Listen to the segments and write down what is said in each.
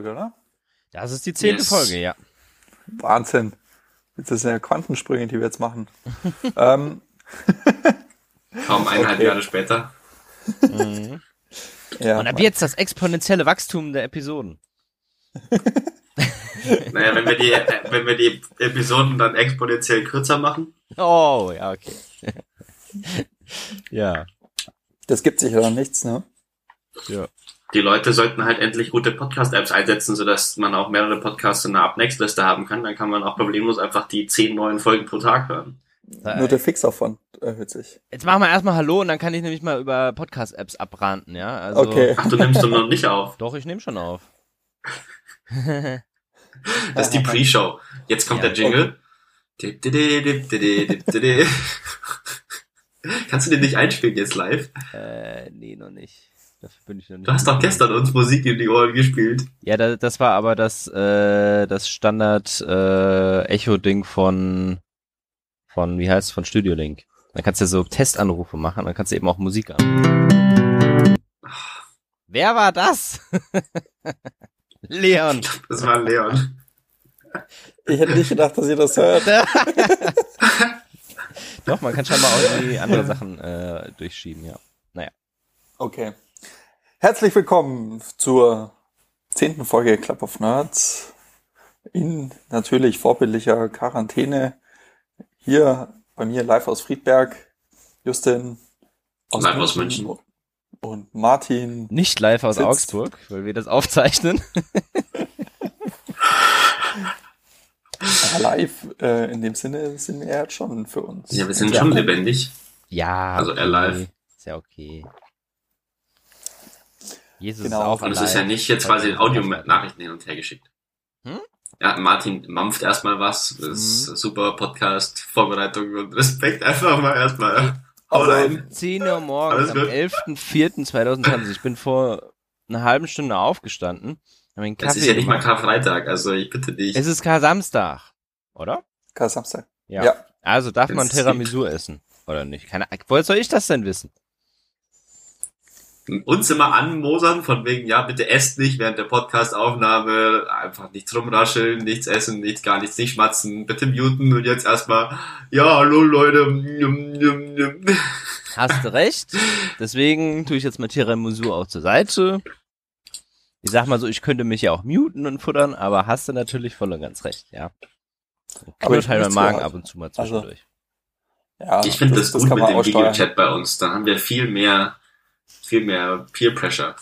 Folge, oder? Das ist die zehnte Yes. Folge, ja. Wahnsinn. Das sind ja Quantensprünge, die wir jetzt machen. ähm, Kaum eineinhalb Okay. Jahre später. ja, Und ab jetzt das exponentielle Wachstum der Episoden. Naja, wenn wir die, wenn wir die Episoden dann exponentiell kürzer machen. Oh, ja, okay. ja. das gibt sich ja dann nichts, ne? Ja. Die Leute sollten halt endlich gute Podcast-Apps einsetzen, sodass man auch mehrere Podcasts in einer Up-Next-Liste haben kann. Dann kann man auch problemlos einfach die zehn neuen Folgen pro Tag hören. Nur der Fixaufwand erhöht sich. Jetzt machen wir erstmal Hallo und dann kann ich nämlich mal über Podcast-Apps abranten, ja? Also, Okay. Ach, du nimmst du noch nicht auf. Doch, ich nehme schon auf. Das ist die Pre-Show. Jetzt kommt Ja. der Jingle. Dip, dip, dip, dip, dip, dip, dip. Kannst du den nicht einspielen jetzt live? äh, nee, noch nicht. Dafür bin ich noch nicht. Du hast doch gestern uns Musik in die Ohren gespielt. Ja, da, das war aber das, äh, das Standard äh, Echo-Ding von, von, wie heißt von Studio Link. Dann kannst du so Testanrufe machen, dann kannst du eben auch Musik an. Wer war das? Leon. Das war Leon. Ich hätte nicht gedacht, dass ihr das hört. Doch, man kann schon mal auch irgendwie andere Sachen äh, durchschieben, ja. Naja. Okay. Herzlich willkommen zur zehnten Folge Club of Nerds. In natürlich vorbildlicher Quarantäne. Hier bei mir live aus Friedberg. Justin Live aus München. Und Martin. Nicht live aus Sitzt. Augsburg, weil wir das aufzeichnen. Live äh, in dem Sinne sind wir jetzt schon für uns. Ja, wir sind schon lebendig. Ja. Also er live. Ist ja okay. Jesus Genau. ist auch Und es ist ja nicht jetzt quasi Audio-Nachrichten hin und her geschickt. Hm? Ja, Martin mampft erstmal was. Das ist Mhm. super Podcast, Vorbereitung und Respekt einfach mal erstmal. Hau Also, rein. 10 Uhr morgens am gut. 11.04.2020. Ich bin vor einer halben Stunde aufgestanden. Es ist ja nicht mal. Karfreitag, also ich bitte dich. Es ist Kar-Samstag, oder? Kar Samstag. Ja. Ja. Also darf Das man Tiramisu essen, oder nicht? Keine Woher soll ich das denn wissen? Uns immer anmosern, von wegen, ja, bitte esst nicht während der Podcastaufnahme, einfach nichts rumrascheln, nichts essen, nichts, gar nichts, nicht schmatzen, bitte muten und jetzt erstmal, ja, hallo Leute, njum, njum, njum. Hast du recht. Deswegen tue ich jetzt mal Tiramisu auch zur Seite. Ich sag mal so, ich könnte mich ja auch muten und futtern, aber hast du natürlich voll und ganz recht, ja. Knurrt ich halt mein Magen ab und zu mal also, zwischendurch. Ja, Ich finde das, gut kann mit dem. Videochat bei uns, da haben wir viel mehr, viel mehr Peer Pressure.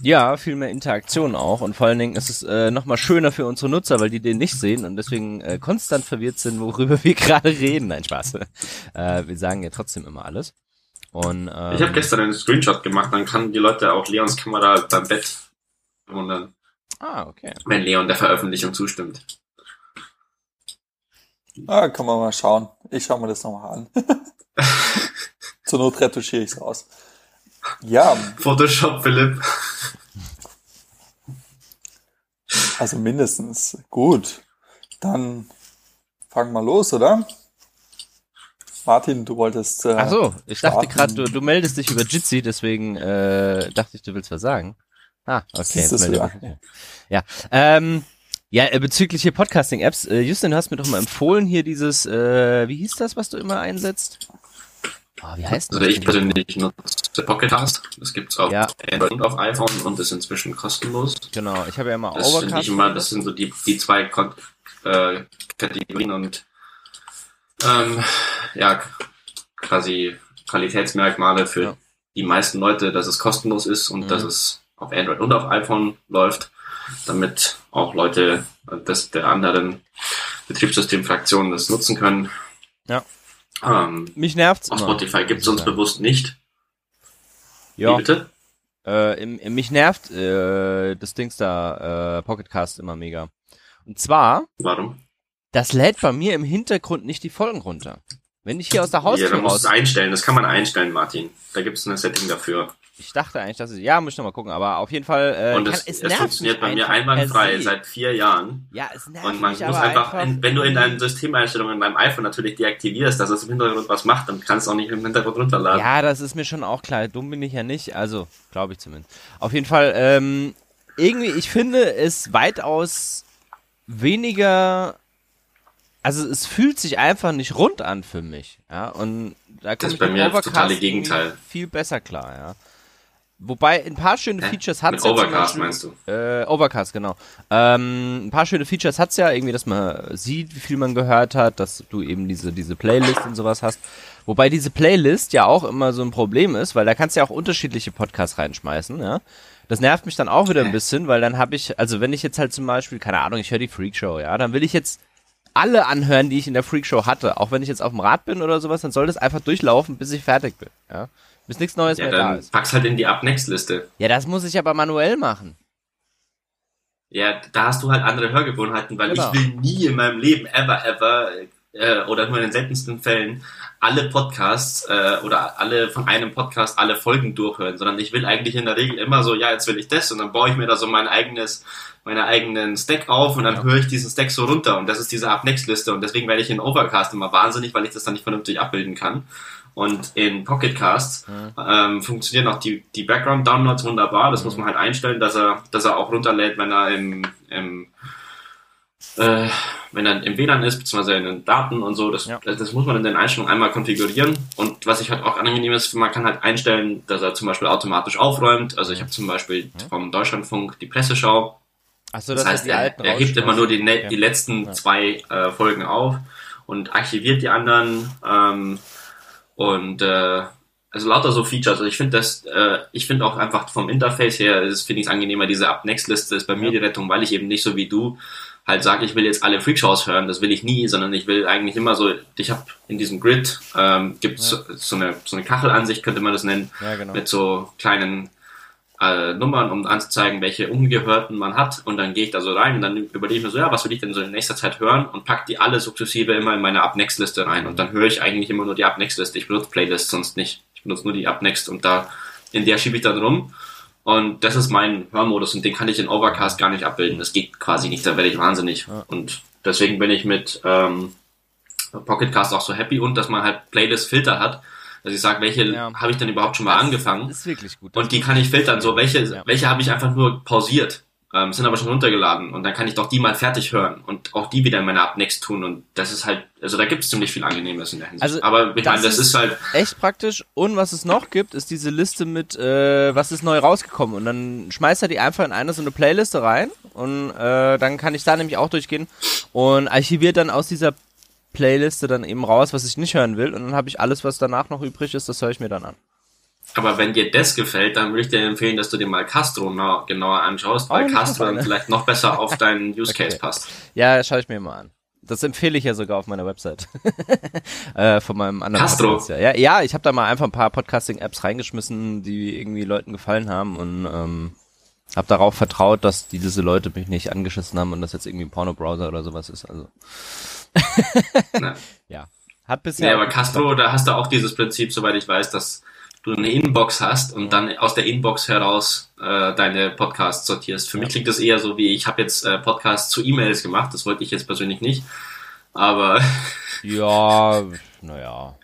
Ja, viel mehr Interaktion auch und vor allen Dingen ist es äh, nochmal schöner für unsere Nutzer, weil die den nicht sehen und deswegen äh, konstant verwirrt sind, worüber wir gerade reden. Nein, Spaß. äh, wir sagen ja trotzdem immer alles. Und, ähm, Ich habe gestern einen Screenshot gemacht, dann kann die Leute auch Leons Kamera beim Bett wundern, Ah, okay. wenn Leon der Veröffentlichung zustimmt. Ah, kann man mal schauen. Ich schaue mir das nochmal an. Zur Not retuschiere ich es raus. Ja, Photoshop, Philipp. also mindestens. Gut. Dann fangen wir los, oder? Martin, du wolltest. Äh, Ach so, ich dachte starten. gerade, du, du meldest dich über Jitsi, deswegen äh, dachte ich, du willst was sagen. Ah, okay. Jetzt melde mich. Ja, ähm, ja, äh, bezüglich hier Podcasting-Apps. Äh, Justin, du hast mir doch mal empfohlen, hier dieses, äh, wie hieß das, was du immer einsetzt? Oh, wie heißt das? Also ich persönlich nutze Pocket Cast. Das gibt's auf Ja. Android und auf iPhone und ist inzwischen kostenlos. Genau, ich habe ja immer Das Overcast. ich immer, das sind so die, die zwei Kon äh, Kategorien und ähm, ja, quasi Qualitätsmerkmale für Ja. die meisten Leute, dass es kostenlos ist und Mhm. dass es auf Android und auf iPhone läuft, damit auch Leute des, der anderen Betriebssystemfraktionen das nutzen können. Ja. Ähm, Mich nervt's auf immer. Spotify gibt es muss ich uns bewusst nicht. Wie Ja, bitte? äh, im, im, mich nervt äh, das Dings da, äh, Pocketcast immer mega. Und zwar, Warum? das lädt bei mir im Hintergrund nicht die Folgen runter. Wenn ich hier aus der Ja, Haustür da musst raus... du es einstellen. Das kann man einstellen, Martin. Da gibt es ein Setting dafür. Ich dachte eigentlich, dass es... Ja, muss ich noch mal gucken, aber auf jeden Fall... Äh, und kann, es, es, es, nervt funktioniert bei mir einwandfrei seit vier Jahren. Ja, es nervt Und man muss einfach, einfach... in, wenn du in deinen Systemeinstellungen beim iPhone natürlich deaktivierst, dass es im Hintergrund was macht, dann kannst du auch nicht im Hintergrund runterladen. Ja, das ist mir schon auch klar. Dumm bin ich ja nicht. Also, glaube ich zumindest. Auf jeden Fall, ähm, irgendwie, ich finde es weitaus weniger. Also es fühlt sich einfach nicht rund an für mich. Ja, und da Das komme ist bei mir das totale Gegenteil. viel besser klar, ja. Wobei ein paar schöne Hä? Features hat Mit ja Overcast Beispiel- meinst du? Äh, Overcast, genau. Ähm, ein paar schöne Features hat's ja, irgendwie, dass man sieht, wie viel man gehört hat, dass du eben diese, diese Playlist und sowas hast. Wobei diese Playlist ja auch immer so ein Problem ist, weil da kannst du ja auch unterschiedliche Podcasts reinschmeißen, ja. Das nervt mich dann auch wieder ein bisschen, weil dann habe ich, also wenn ich jetzt halt zum Beispiel, keine Ahnung, ich höre die Freakshow, ja, dann will ich jetzt alle anhören, die ich in der Freakshow hatte. Auch wenn ich jetzt auf dem Rad bin oder sowas, dann soll das einfach durchlaufen, bis ich fertig bin, ja. Bis nichts Neues Ja, mehr da dann ist. pack's halt in die Up-Next-Liste. Ja, das muss ich aber manuell machen. Ja, da hast du halt andere Hörgewohnheiten, weil Genau. ich will nie in meinem Leben ever, ever äh, oder nur in den seltensten Fällen alle Podcasts äh, oder alle von einem Podcast alle Folgen durchhören, sondern ich will eigentlich in der Regel immer so, ja, jetzt will ich das und dann baue ich mir da so mein eigenes, meine eigenen Stack auf und dann Ja. höre ich diesen Stack so runter und das ist diese Up-Next-Liste und deswegen werde ich in Overcast immer wahnsinnig, weil ich das dann nicht vernünftig abbilden kann. Und in Pocketcast ähm, funktionieren auch die, die Background-Downloads wunderbar. Das muss man halt einstellen, dass er, dass er auch runterlädt, wenn er im, im äh, wenn er im WLAN ist, beziehungsweise in den Daten und so. Das, Ja. das, das muss man in den Einstellungen einmal konfigurieren. Und was ich halt auch angenehm ist, man kann halt einstellen, dass er zum Beispiel automatisch aufräumt. Also ich habe zum Beispiel vom Deutschlandfunk die Presseschau. Achso, Das dass heißt, er, er hebt immer nur die, ne Ja. die letzten Ja. zwei äh, Folgen auf und archiviert die anderen. Ähm, und äh, also lauter so Features. Also ich finde das, äh, ich finde auch einfach vom Interface her, ist finde ich es angenehmer. Diese Up-Next-Liste ist bei mir Ja. die Rettung, weil ich eben nicht so wie du halt sage, ich will jetzt alle Freakshows hören. Das will ich nie, sondern ich will eigentlich immer so. Ich habe in diesem Grid ähm, gibt es so, so eine so eine Kachelansicht könnte man das nennen Ja, genau. mit so kleinen äh, Nummern, um anzuzeigen, welche Ungehörten man hat. Und dann gehe ich da so rein und dann überlege ich mir so, ja, was will ich denn so in nächster Zeit hören und pack die alle sukzessive immer in meine Up-Next-Liste rein. Und dann höre ich eigentlich immer nur die Up-Next-Liste. Ich benutze Playlists sonst nicht. Ich benutze nur die Up-Next und da, in der schiebe ich dann rum. Und das ist mein Hörmodus und den kann ich in Overcast gar nicht abbilden. Das geht quasi nicht, da werde ich wahnsinnig. Und deswegen bin ich mit ähm, Pocketcast auch so happy und dass man halt Playlist-Filter hat. Dass ich sage, welche Ja. habe ich denn überhaupt schon mal angefangen? Ist wirklich gut. Das Und die kann ich filtern, so welche, Ja. welche habe ich einfach nur pausiert, ähm, sind aber schon runtergeladen und dann kann ich doch die mal fertig hören und auch die wieder in meine Up-Next tun und das ist halt, also da gibt es ziemlich viel Angenehmes in der Hinsicht. Also, aber ich das meine, das ist- ist halt, echt praktisch. Und was es noch gibt, ist diese Liste mit, äh, was ist neu rausgekommen. Und dann schmeißt er die einfach in eine so eine Playliste rein. Und äh, dann kann ich da nämlich auch durchgehen und archiviert dann aus dieser Playliste dann eben raus, was ich nicht hören will. Und dann habe ich alles, was danach noch übrig ist, das höre ich mir dann an. aber wenn dir das gefällt, dann würde ich dir empfehlen, dass du dir mal Castro na, genauer anschaust, weil Oh, Castro dann vielleicht noch besser auf deinen Use Case Okay. passt. Ja, schaue ich mir mal an. Das empfehle ich ja sogar auf meiner Website. äh, von meinem anderen Castro? Podcast. Ja, ja, ich habe da mal einfach ein paar Podcasting-Apps reingeschmissen, die irgendwie Leuten gefallen haben und ähm, habe darauf vertraut, dass die, diese Leute mich nicht angeschissen haben und das jetzt irgendwie ein Porno-Browser oder sowas ist. Also ja, hat bisher. Ja, aber Castro, da hast du auch dieses Prinzip, soweit ich weiß, dass du eine Inbox hast und dann aus der Inbox heraus äh, deine Podcasts sortierst. Für mich klingt das eher so wie, ich habe jetzt äh, Podcasts zu E-Mails gemacht, das wollte ich jetzt persönlich nicht. Aber Ja, naja.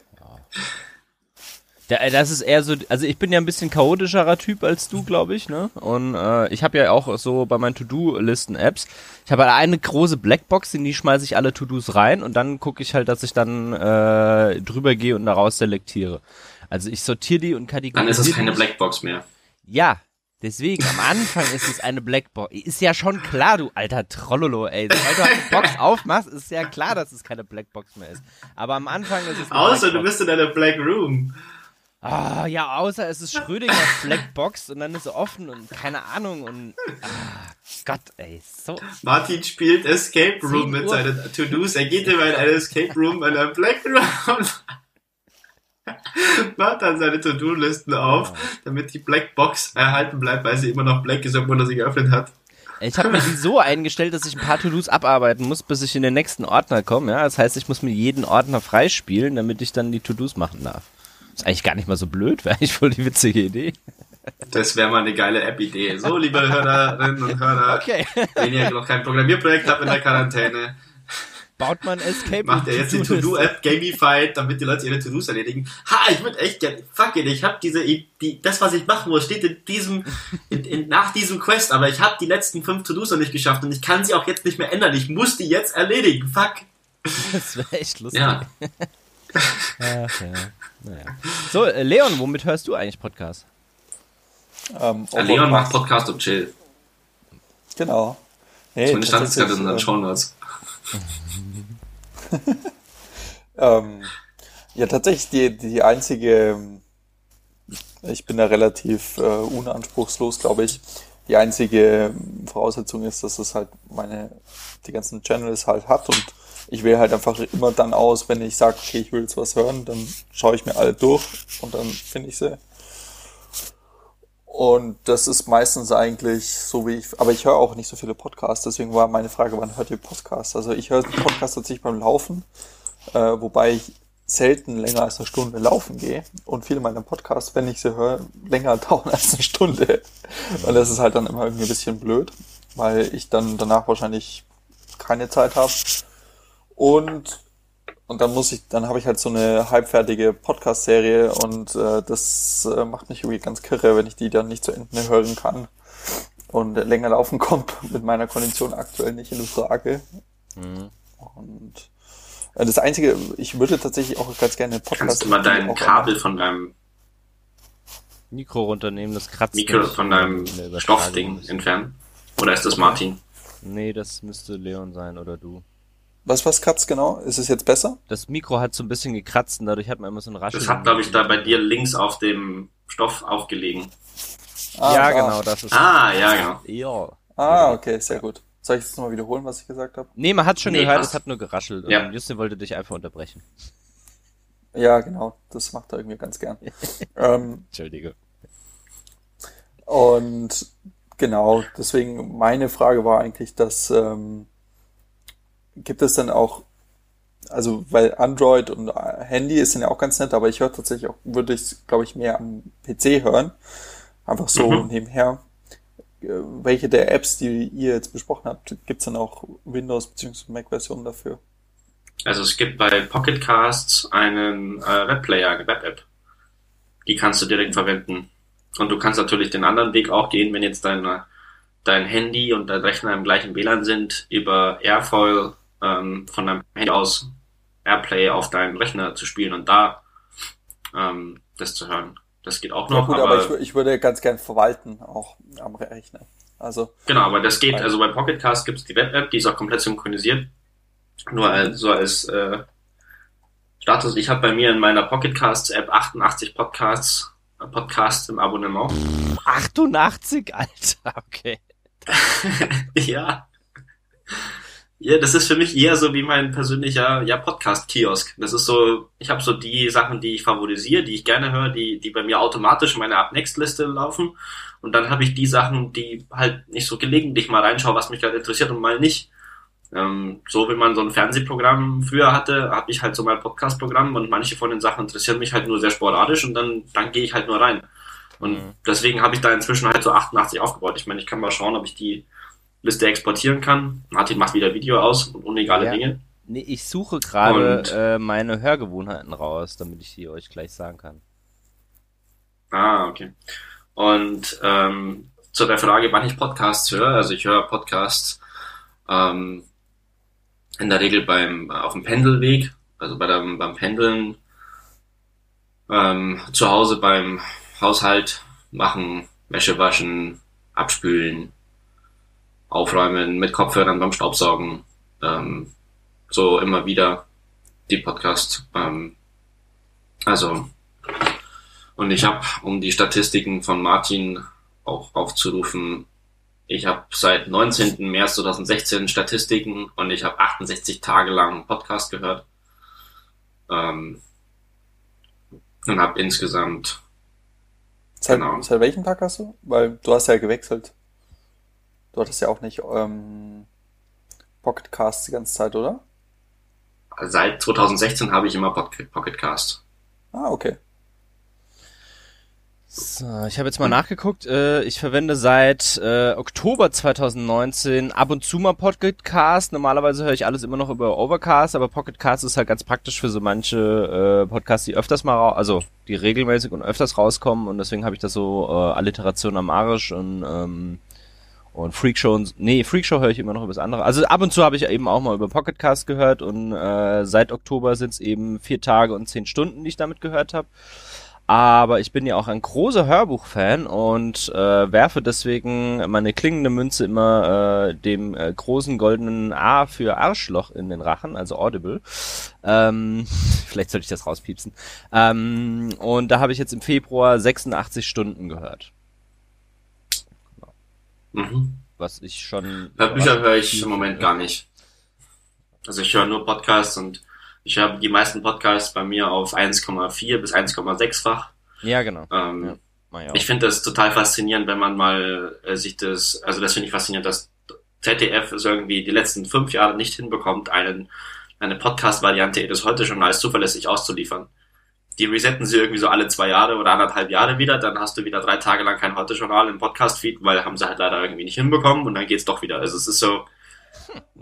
Äh, das ist eher so, also ich bin ja ein bisschen chaotischerer Typ als du, glaube ich, ne? Und äh, ich habe ja auch so bei meinen To-Do-Listen-Apps, ich habe halt eine große Blackbox, in die schmeiße ich alle To-Dos rein und dann gucke ich halt, dass ich dann äh, drüber gehe und daraus selektiere. Also ich sortiere die und kategorisiere dann ist es keine. Blackbox mehr. Ja, deswegen, am Anfang ist es eine Blackbox. Ist ja schon klar, du alter Trollolo, ey. Sobald du eine Box aufmachst, ist ja klar, dass es keine Blackbox mehr ist. Aber am Anfang ist es Außer du Blackbox. bist in einer Black Room. Ah, ja, außer es ist Schrödingers Blackbox und dann ist sie offen und keine Ahnung und ah, Gott, ey, so. Martin spielt Escape Room 10 mit seinen To-Dos. Er geht immer in eine Escape Room, in Black Room macht dann seine To-Do-Listen auf, damit die Black Box erhalten bleibt, weil sie immer noch black ist, obwohl er sie geöffnet hat. Ich habe mir die so eingestellt, dass ich ein paar To-Dos abarbeiten muss, bis ich in den nächsten Ordner komme. Ja, das heißt, ich muss mir jeden Ordner freispielen, damit ich dann die To-Dos machen darf. Ist eigentlich gar nicht mal so blöd, wäre eigentlich voll die witzige Idee. Das wäre mal eine geile App-Idee. So, liebe Hörerinnen und Hörer, Okay. wenn ihr noch kein Programmierprojekt habt in der Quarantäne, baut man Escape Macht er jetzt die To-Do-App gamified, damit die Leute ihre To-Dos erledigen. Ha, ich würde echt gerne, fuck it, ich habe diese, die, das, was ich machen muss, steht in diesem, in, in, nach diesem Quest, aber ich habe die letzten fünf To-Dos noch nicht geschafft und ich kann sie auch jetzt nicht mehr ändern. Ich muss die jetzt erledigen, fuck. Das wäre echt lustig. Ja. Ach, ja. Naja. So, äh, Leon, womit hörst du eigentlich Podcast? Ähm, Der Leon macht Podcast und chill. Genau. Nee, Zumindest stand es gerade in tatsächlich, unseren ähm. Ähm, ja, tatsächlich die, die einzige, ich bin da relativ äh, unanspruchslos, glaube ich. Die einzige Voraussetzung ist, dass es halt meine, die ganzen Channels halt hat und ich wähle halt einfach immer dann aus, wenn ich sage, okay, ich will jetzt was hören, dann schaue ich mir alle durch und dann finde ich sie. Und das ist meistens eigentlich so wie ich, aber ich höre auch nicht so viele Podcasts, deswegen war meine Frage, wann hört ihr Podcasts? Also ich höre Podcasts tatsächlich beim Laufen, äh, wobei ich selten länger als eine Stunde laufen gehe und viele meiner Podcasts, wenn ich sie höre, länger dauern als eine Stunde. Und das ist halt dann immer irgendwie ein bisschen blöd, weil ich dann danach wahrscheinlich keine Zeit habe. Und und dann muss ich, dann habe ich halt so eine halbfertige Podcast-Serie und äh, das äh, macht mich irgendwie ganz kirre, wenn ich die dann nicht zu Ende hören kann. Und äh, länger laufen kommt mit meiner Kondition aktuell nicht in Frage. Mhm. Und das Einzige, ich würde tatsächlich auch ganz gerne einen Podcast. Kannst du mal dein Kabel von deinem Mikro runternehmen, das kratzt Mikro nicht von deinem. Stoffding entfernen? Oder ist das Martin? Nee, das müsste Leon sein oder du. Was, was kratzt genau? Ist es jetzt besser? Das Mikro hat so ein bisschen gekratzt und dadurch hat man immer so ein Rascheln. Das hat, glaube ich, da bei dir links auf dem Stoff aufgelegen. Ah, ja, da. genau, das ist. Ah, ja, genau. Ja. Ah, okay, sehr gut. Soll ich das mal wiederholen, was ich gesagt habe? Nee, man hat schon Nee, gehört, passt. es hat nur geraschelt. Ja. Und Justin wollte dich einfach unterbrechen. Ja, genau. Das macht er irgendwie ganz gern. ähm, Entschuldige. Und genau, deswegen meine Frage war eigentlich, dass ähm, gibt es dann auch, also weil Android und äh, Handy ist dann ja auch ganz nett, aber ich höre tatsächlich auch, würde ich glaube ich mehr am PC hören, einfach so Mhm. nebenher. Äh, Welche der Apps, die ihr jetzt besprochen habt, gibt's dann auch Windows bzw. Mac-Versionen dafür? Also es gibt bei Pocket Casts einen äh, Webplayer, eine Web-App. Die kannst du direkt verwenden. Und du kannst natürlich den anderen Weg auch gehen, wenn jetzt dein, dein Handy und dein Rechner im gleichen WLAN sind, über Airfoil ähm, von deinem Handy aus Airplay auf deinen Rechner zu spielen und da ähm, das zu hören. Das geht auch Ja noch, gut, aber, aber ich, ich würde ganz gern verwalten, auch am Rechner. Also, Genau, aber das geht, also bei Pocket Cast gibt es die Web-App, die ist auch komplett synchronisiert. Nur als, so als äh, Status, ich habe bei mir in meiner Pocket Casts App 88 Podcasts, äh, Podcasts im Abonnement. 88, Alter, okay. ja. Ja, das ist für mich eher so wie mein persönlicher ja, Podcast-Kiosk. Das ist so, ich habe so die Sachen, die ich favorisiere, die ich gerne höre, die, die bei mir automatisch in meiner Up-Next-Liste laufen. Und dann habe ich die Sachen, die halt nicht so gelegentlich mal reinschaue, was mich gerade interessiert und mal nicht. Ähm, so wie man so ein Fernsehprogramm früher hatte, habe ich halt so mein Podcast-Programm und manche von den Sachen interessieren mich halt nur sehr sporadisch und dann, dann gehe ich halt nur rein. Und Mhm. deswegen habe ich da inzwischen halt so 88 aufgebaut. Ich meine, ich kann mal schauen, ob ich die Liste exportieren kann. Martin macht wieder Video aus und unlegale Ja. Dinge. Nee, ich suche gerade äh, meine Hörgewohnheiten raus, damit ich die euch gleich sagen kann. Ah, okay. Und ähm, zu der Frage, wann ich Podcasts höre. Also ich höre Podcasts ähm, in der Regel beim auf dem Pendelweg, also bei dem, beim Pendeln, ähm, zu Hause beim Haushalt machen, Wäsche waschen, abspülen, aufräumen, mit Kopfhörern beim Staubsaugen, ähm, so immer wieder die Podcasts. Ähm, also und ich habe, um die Statistiken von Martin auch aufzurufen, ich habe seit 19. März 2016 Statistiken und ich habe 68 Tage lang einen Podcast gehört. Ähm, und habe insgesamt, seit, Genau. seit welchem Tag hast du? Weil du hast ja gewechselt. Du hattest ja auch nicht ähm, Pocket Casts die ganze Zeit, oder? seit 2016 habe ich immer Pocketcast. Ah, okay. So, ich habe jetzt mal nachgeguckt. Äh, ich verwende seit äh, Oktober 2019 ab und zu mal Pocket Cast. Normalerweise höre ich alles immer noch über Overcast, aber Pocket Cast ist halt ganz praktisch für so manche äh, Podcasts, die öfters mal, also die regelmäßig und öfters rauskommen. Und deswegen habe ich da so äh, Alliteration am Arisch und ähm, und Freakshow und nee, Freakshow höre ich immer noch über das andere. Also ab und zu habe ich eben auch mal über Pocket Cast gehört und äh, seit Oktober sind es eben vier Tage und zehn Stunden, die ich damit gehört habe. Aber ich bin ja auch ein großer Hörbuch-Fan und äh, werfe deswegen meine klingende Münze immer äh, dem äh, großen goldenen A für Arschloch in den Rachen, also Audible. Ähm, vielleicht sollte ich das rauspiepsen. Ähm, und da habe ich jetzt im Februar 86 Stunden gehört, Mhm. was ich schon... Hörbücher höre ich im Moment gar nicht. Also ich höre nur Podcasts und ich höre die meisten Podcasts bei mir auf 1,4 bis 1,6-fach. Ja, genau. Ähm, Ja. Ich finde das total faszinierend, wenn man mal äh, sich das, also das finde ich faszinierend, dass ZDF es irgendwie die letzten fünf Jahre nicht hinbekommt, einen, eine Podcast-Variante des Heute-Journals zuverlässig auszuliefern. Die resetten sie irgendwie so alle zwei Jahre oder anderthalb Jahre wieder, dann hast du wieder drei Tage lang kein Heute-Journal im Podcast-Feed, weil haben sie halt leider irgendwie nicht hinbekommen und dann geht's doch wieder. Also es ist so,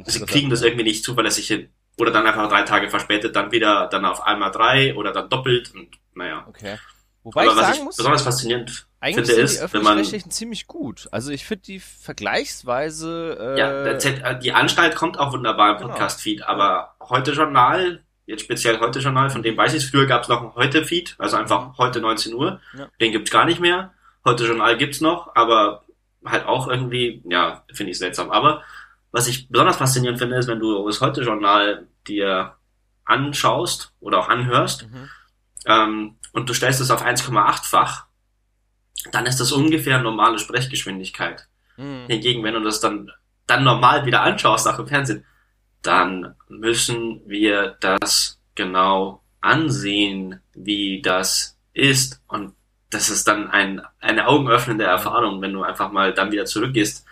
sie kriegen das irgendwie nicht zuverlässig hin. Oder dann einfach drei Tage verspätet, dann wieder, dann auf einmal drei oder dann doppelt und naja. Okay. Wobei Aber ich was sagen ich muss, besonders faszinierend eigentlich finde, sind ist, die wenn man ziemlich gut. Also ich finde die vergleichsweise äh, Ja, äh, die Anstalt kommt auch wunderbar im Genau. Podcast-Feed, aber heute Journal, jetzt speziell heute Journal, von dem weiß ich es, früher gab es noch einen Heute-Feed, also einfach heute 19 Uhr, Ja. den gibt's gar nicht mehr. Heute Journal gibt's noch, aber halt auch irgendwie, ja, finde ich seltsam. Aber was ich besonders faszinierend finde, ist, wenn du das Heute Journal dir anschaust oder auch anhörst, mhm. ähm, und du stellst es auf 1,8-fach, dann ist das ungefähr normale Sprechgeschwindigkeit. Mhm. Hingegen, wenn du das dann, dann normal wieder anschaust, auch im Fernsehen, dann müssen wir das genau ansehen, wie das ist. Und das ist dann ein, eine augenöffnende Erfahrung, wenn du einfach mal dann wieder zurückgehst,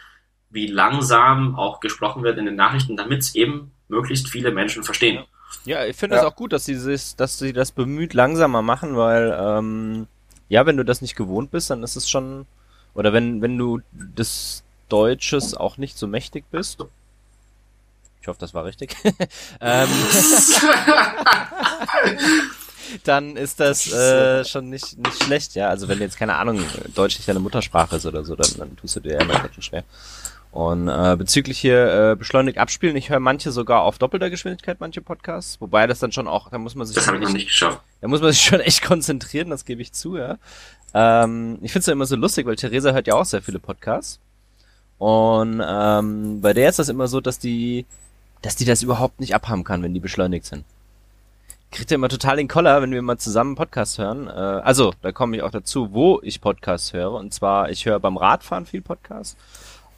wie langsam auch gesprochen wird in den Nachrichten, damit es eben möglichst viele Menschen verstehen. Ja, ich finde Ja. es auch gut, dass sie das, dass sie das bemüht langsamer machen, weil ähm, ja, wenn du das nicht gewohnt bist, dann ist es schon oder wenn wenn du des Deutsches auch nicht so mächtig bist. Ich hoffe, das war richtig. ähm, dann ist das äh, schon nicht nicht schlecht, ja. Also wenn jetzt keine Ahnung Deutsch nicht deine Muttersprache ist oder so, dann, dann tust du dir ja immer ganz schön schwer. Und äh, bezüglich hier äh, beschleunigt abspielen, ich höre manche sogar auf doppelter Geschwindigkeit, manche Podcasts, wobei das dann schon auch, da muss man sich Das schon echt, nicht geschafft. da muss man sich schon echt konzentrieren, das gebe ich zu, ja. Ähm, ich finde es ja immer so lustig, weil Theresa hört ja auch sehr viele Podcasts. Und ähm, bei der ist das immer so, dass die, dass die das überhaupt nicht abhaben kann, wenn die beschleunigt sind. Kriegt ja immer total den Koller, wenn wir mal zusammen Podcast hören. Äh, also, da komme ich auch dazu, wo ich Podcasts höre. Und zwar, ich höre beim Radfahren viel Podcasts.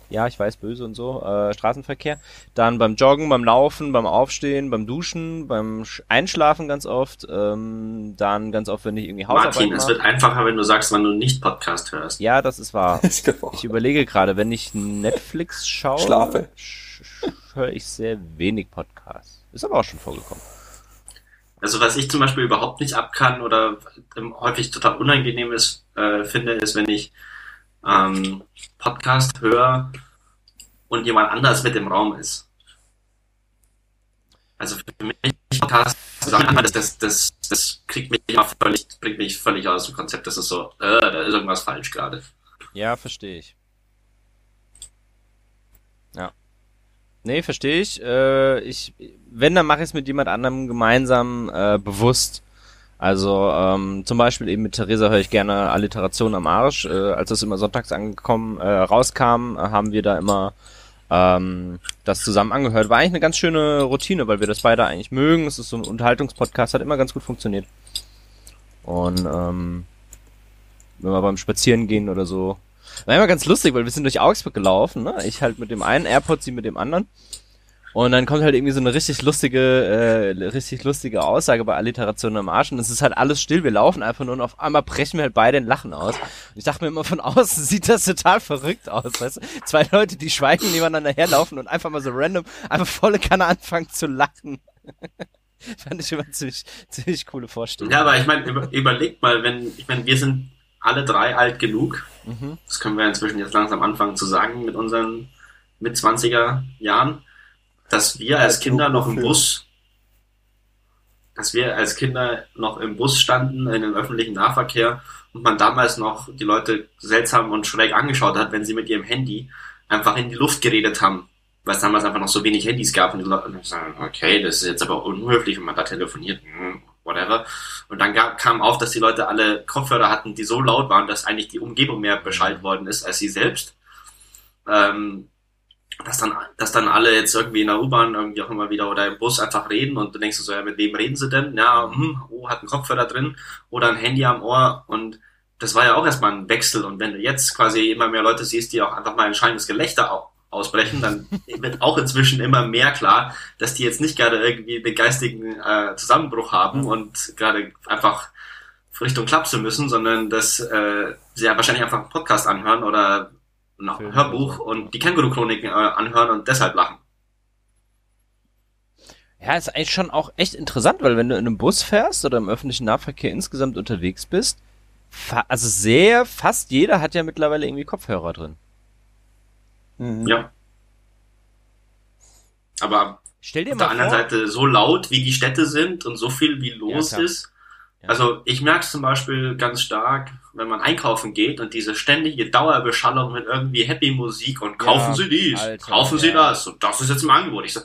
Ja, ich weiß, böse und so, äh, Straßenverkehr. Dann beim Joggen, beim Laufen, beim Aufstehen, beim Duschen, beim Sch- Einschlafen ganz oft. Ähm, dann ganz oft, wenn ich irgendwie Hausarbeit Martin, es mache. wird einfacher, wenn du sagst, wann du nicht Podcast hörst. Ja, das ist wahr. Ich überlege gerade, wenn ich Netflix schaue, Schlafe. sch- sch- höre ich sehr wenig Podcasts. Ist aber auch schon vorgekommen. Also was ich zum Beispiel überhaupt nicht abkann oder ähm, häufig total unangenehm ist, äh, finde, ist, wenn ich ähm, Podcast höre und jemand anders mit im Raum ist. Also für mich Podcast zusammen, das, das, das, das kriegt mich immer völlig, bringt mich völlig aus dem Konzept. Das ist so, äh, da ist irgendwas falsch gerade. Ja, verstehe ich. Ja. Nee, verstehe ich. Äh, ich. Wenn, dann mache ich es mit jemand anderem gemeinsam äh, bewusst. Also ähm, zum Beispiel eben mit Theresa höre ich gerne Alliteration am Arsch. Äh, als das immer sonntags angekommen äh, rauskam, äh, haben wir da immer ähm, das zusammen angehört. War eigentlich eine ganz schöne Routine, weil wir das beide eigentlich mögen. Es ist so ein Unterhaltungspodcast, hat immer ganz gut funktioniert. Und ähm, wenn wir beim Spazieren gehen oder so. War immer ganz lustig, weil wir sind durch Augsburg gelaufen, ne? Ich halt mit dem einen AirPod, sie mit dem anderen. Und dann kommt halt irgendwie so eine richtig lustige, äh, richtig lustige Aussage bei Alliteration am Arsch. Und es ist halt alles still. Wir laufen einfach nur und auf einmal brechen wir halt beide in Lachen aus. Und ich dachte mir immer von außen sieht das total verrückt aus, weißt du? Zwei Leute, die schweigen nebeneinander herlaufen und einfach mal so random, einfach volle Kanne anfangen zu lachen. Fand ich immer ziemlich, ziemlich coole Vorstellung. Ja, aber ich meine, über, überlegt mal, wenn, ich meine, wir sind alle drei alt genug. Mhm. Das können wir inzwischen jetzt langsam anfangen zu sagen mit unseren mit 20er Jahren, dass wir als Kinder noch im. Bus, dass wir als Kinder noch im Bus standen, in dem öffentlichen Nahverkehr und man damals noch die Leute seltsam und schräg angeschaut hat, wenn sie mit ihrem Handy einfach in die Luft geredet haben, weil es damals einfach noch so wenig Handys gab und die Leute sagen, okay, das ist jetzt aber unhöflich, wenn man da telefoniert, hm, whatever. Und dann gab, kam auf, dass die Leute alle Kopfhörer hatten, die so laut waren, dass eigentlich die Umgebung mehr beschallt worden ist als sie selbst. Ähm, dass dann, dass dann alle jetzt irgendwie in der U-Bahn irgendwie auch immer wieder oder im Bus einfach reden und du denkst so, ja, mit wem reden sie denn? Ja, hm, oh, hat einen Kopfhörer drin oder ein Handy am Ohr und das war ja auch erstmal ein Wechsel und wenn du jetzt quasi immer mehr Leute siehst, die auch einfach mal ein schallendes Gelächter au- ausbrechen, dann wird auch inzwischen immer mehr klar, dass die jetzt nicht gerade irgendwie den geistigen äh, Zusammenbruch haben und gerade einfach Richtung Klapse müssen, sondern dass äh, sie ja wahrscheinlich einfach einen Podcast anhören oder ein Film Hörbuch und die Känguru-Chroniken äh, anhören und deshalb lachen. Ja, ist eigentlich schon auch echt interessant, weil wenn du in einem Bus fährst oder im öffentlichen Nahverkehr insgesamt unterwegs bist, also sehr, fast jeder hat ja mittlerweile irgendwie Kopfhörer drin. Mhm. Ja. Aber Stell dir auf der anderen vor, Seite so laut, wie die Städte sind und so viel wie los klar. ist. Ja. Also ich merke es zum Beispiel ganz stark, wenn man einkaufen geht und diese ständige Dauerbeschallung mit irgendwie Happy Musik und kaufen Ja, Sie dies, Alter, kaufen Sie ja. das und das ist jetzt im Angebot. Ich so,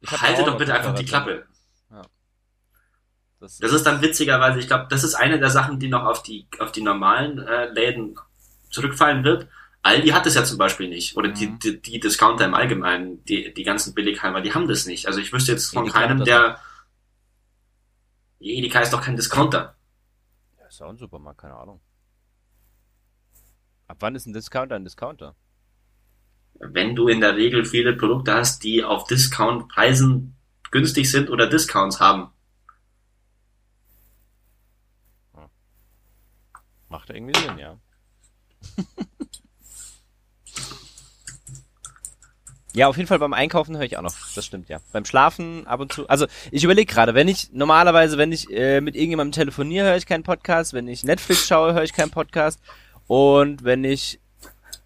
Ich halte doch bitte einfach die. Klappe. das, Das ist dann witzigerweise, ich glaube, das ist eine der Sachen, die noch auf die, auf die normalen äh, Läden zurückfallen wird. Aldi hat es ja zum Beispiel nicht. Oder die, Mhm. die, die Discounter im Allgemeinen, die, die ganzen Billigheimer, die haben das nicht. Also ich wüsste jetzt von Edeka keinem, der. Edeka ist doch kein Discounter. ja, ist auch ein Supermarkt, keine Ahnung. Ab wann ist ein Discounter ein Discounter? Wenn du in der Regel viele Produkte hast, die auf Discount-Preisen günstig sind oder Discounts haben. Macht irgendwie Sinn, ja. ja, auf jeden Fall beim Einkaufen höre ich auch noch. Das stimmt, ja. Beim Schlafen ab und zu. Also ich überlege gerade, wenn ich normalerweise, wenn ich äh, mit irgendjemandem telefoniere, höre ich keinen Podcast. Wenn ich Netflix schaue, höre ich keinen Podcast. Und wenn ich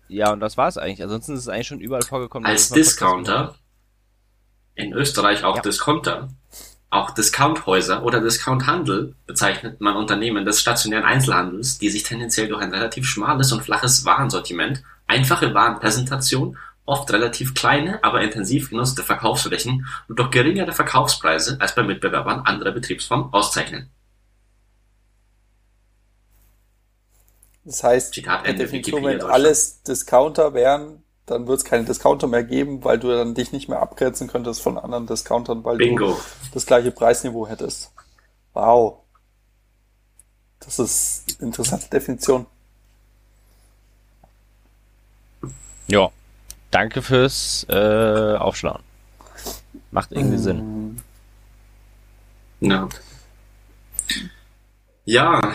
ja, und das war's eigentlich. Ansonsten ist es eigentlich schon überall vorgekommen. Als Discounter, in Österreich auch Ja. Discounter, auch Discounthäuser oder Discounthandel bezeichnet man Unternehmen des stationären Einzelhandels, die sich tendenziell durch ein relativ schmales und flaches Warensortiment, einfache Warenpräsentation, oft relativ kleine, aber intensiv genutzte Verkaufsflächen und durch geringere Verkaufspreise als bei Mitbewerbern anderer Betriebsformen auszeichnen. Das heißt, Zitat Ende, Definition, wenn alles Discounter wären, dann wird es keine Discounter mehr geben, weil du dann dich nicht mehr abgrenzen könntest von anderen Discountern, weil Bingo. du das gleiche Preisniveau hättest. Wow. Das ist eine interessante Definition. Ja. Danke fürs äh, Aufschlauen. Macht irgendwie. Sinn. Ja. Ja.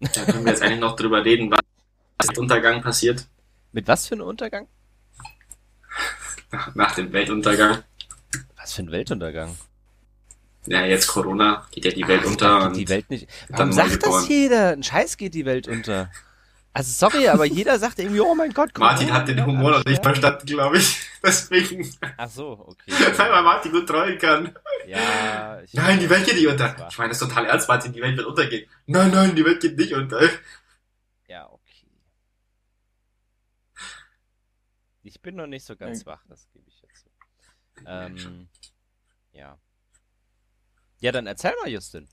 Da können wir jetzt eigentlich noch drüber reden, was im Untergang passiert. Mit was für einem Untergang? Nach dem Weltuntergang. Was für ein Weltuntergang? Ja, jetzt Corona, geht ja die Welt Ach, unter. geht die Welt nicht. Warum sagt das jeder? Ein Scheiß geht die Welt unter. Also sorry, aber jeder sagt irgendwie, oh mein Gott. Martin Corona, hat den Humor noch nicht verstanden, glaube ich. Deswegen, Ach so, okay. weil man Martin gut treuen kann. Ja, ich Nein, die Welt geht nicht unter. Ich meine, das ist total ernst, Martin, die Welt wird untergehen. Nein, nein, die Welt geht nicht unter. Ja, okay. Ich bin noch nicht so ganz wach, das gebe ich jetzt zu. Ähm, ja. Ja, dann erzähl mal, Justin.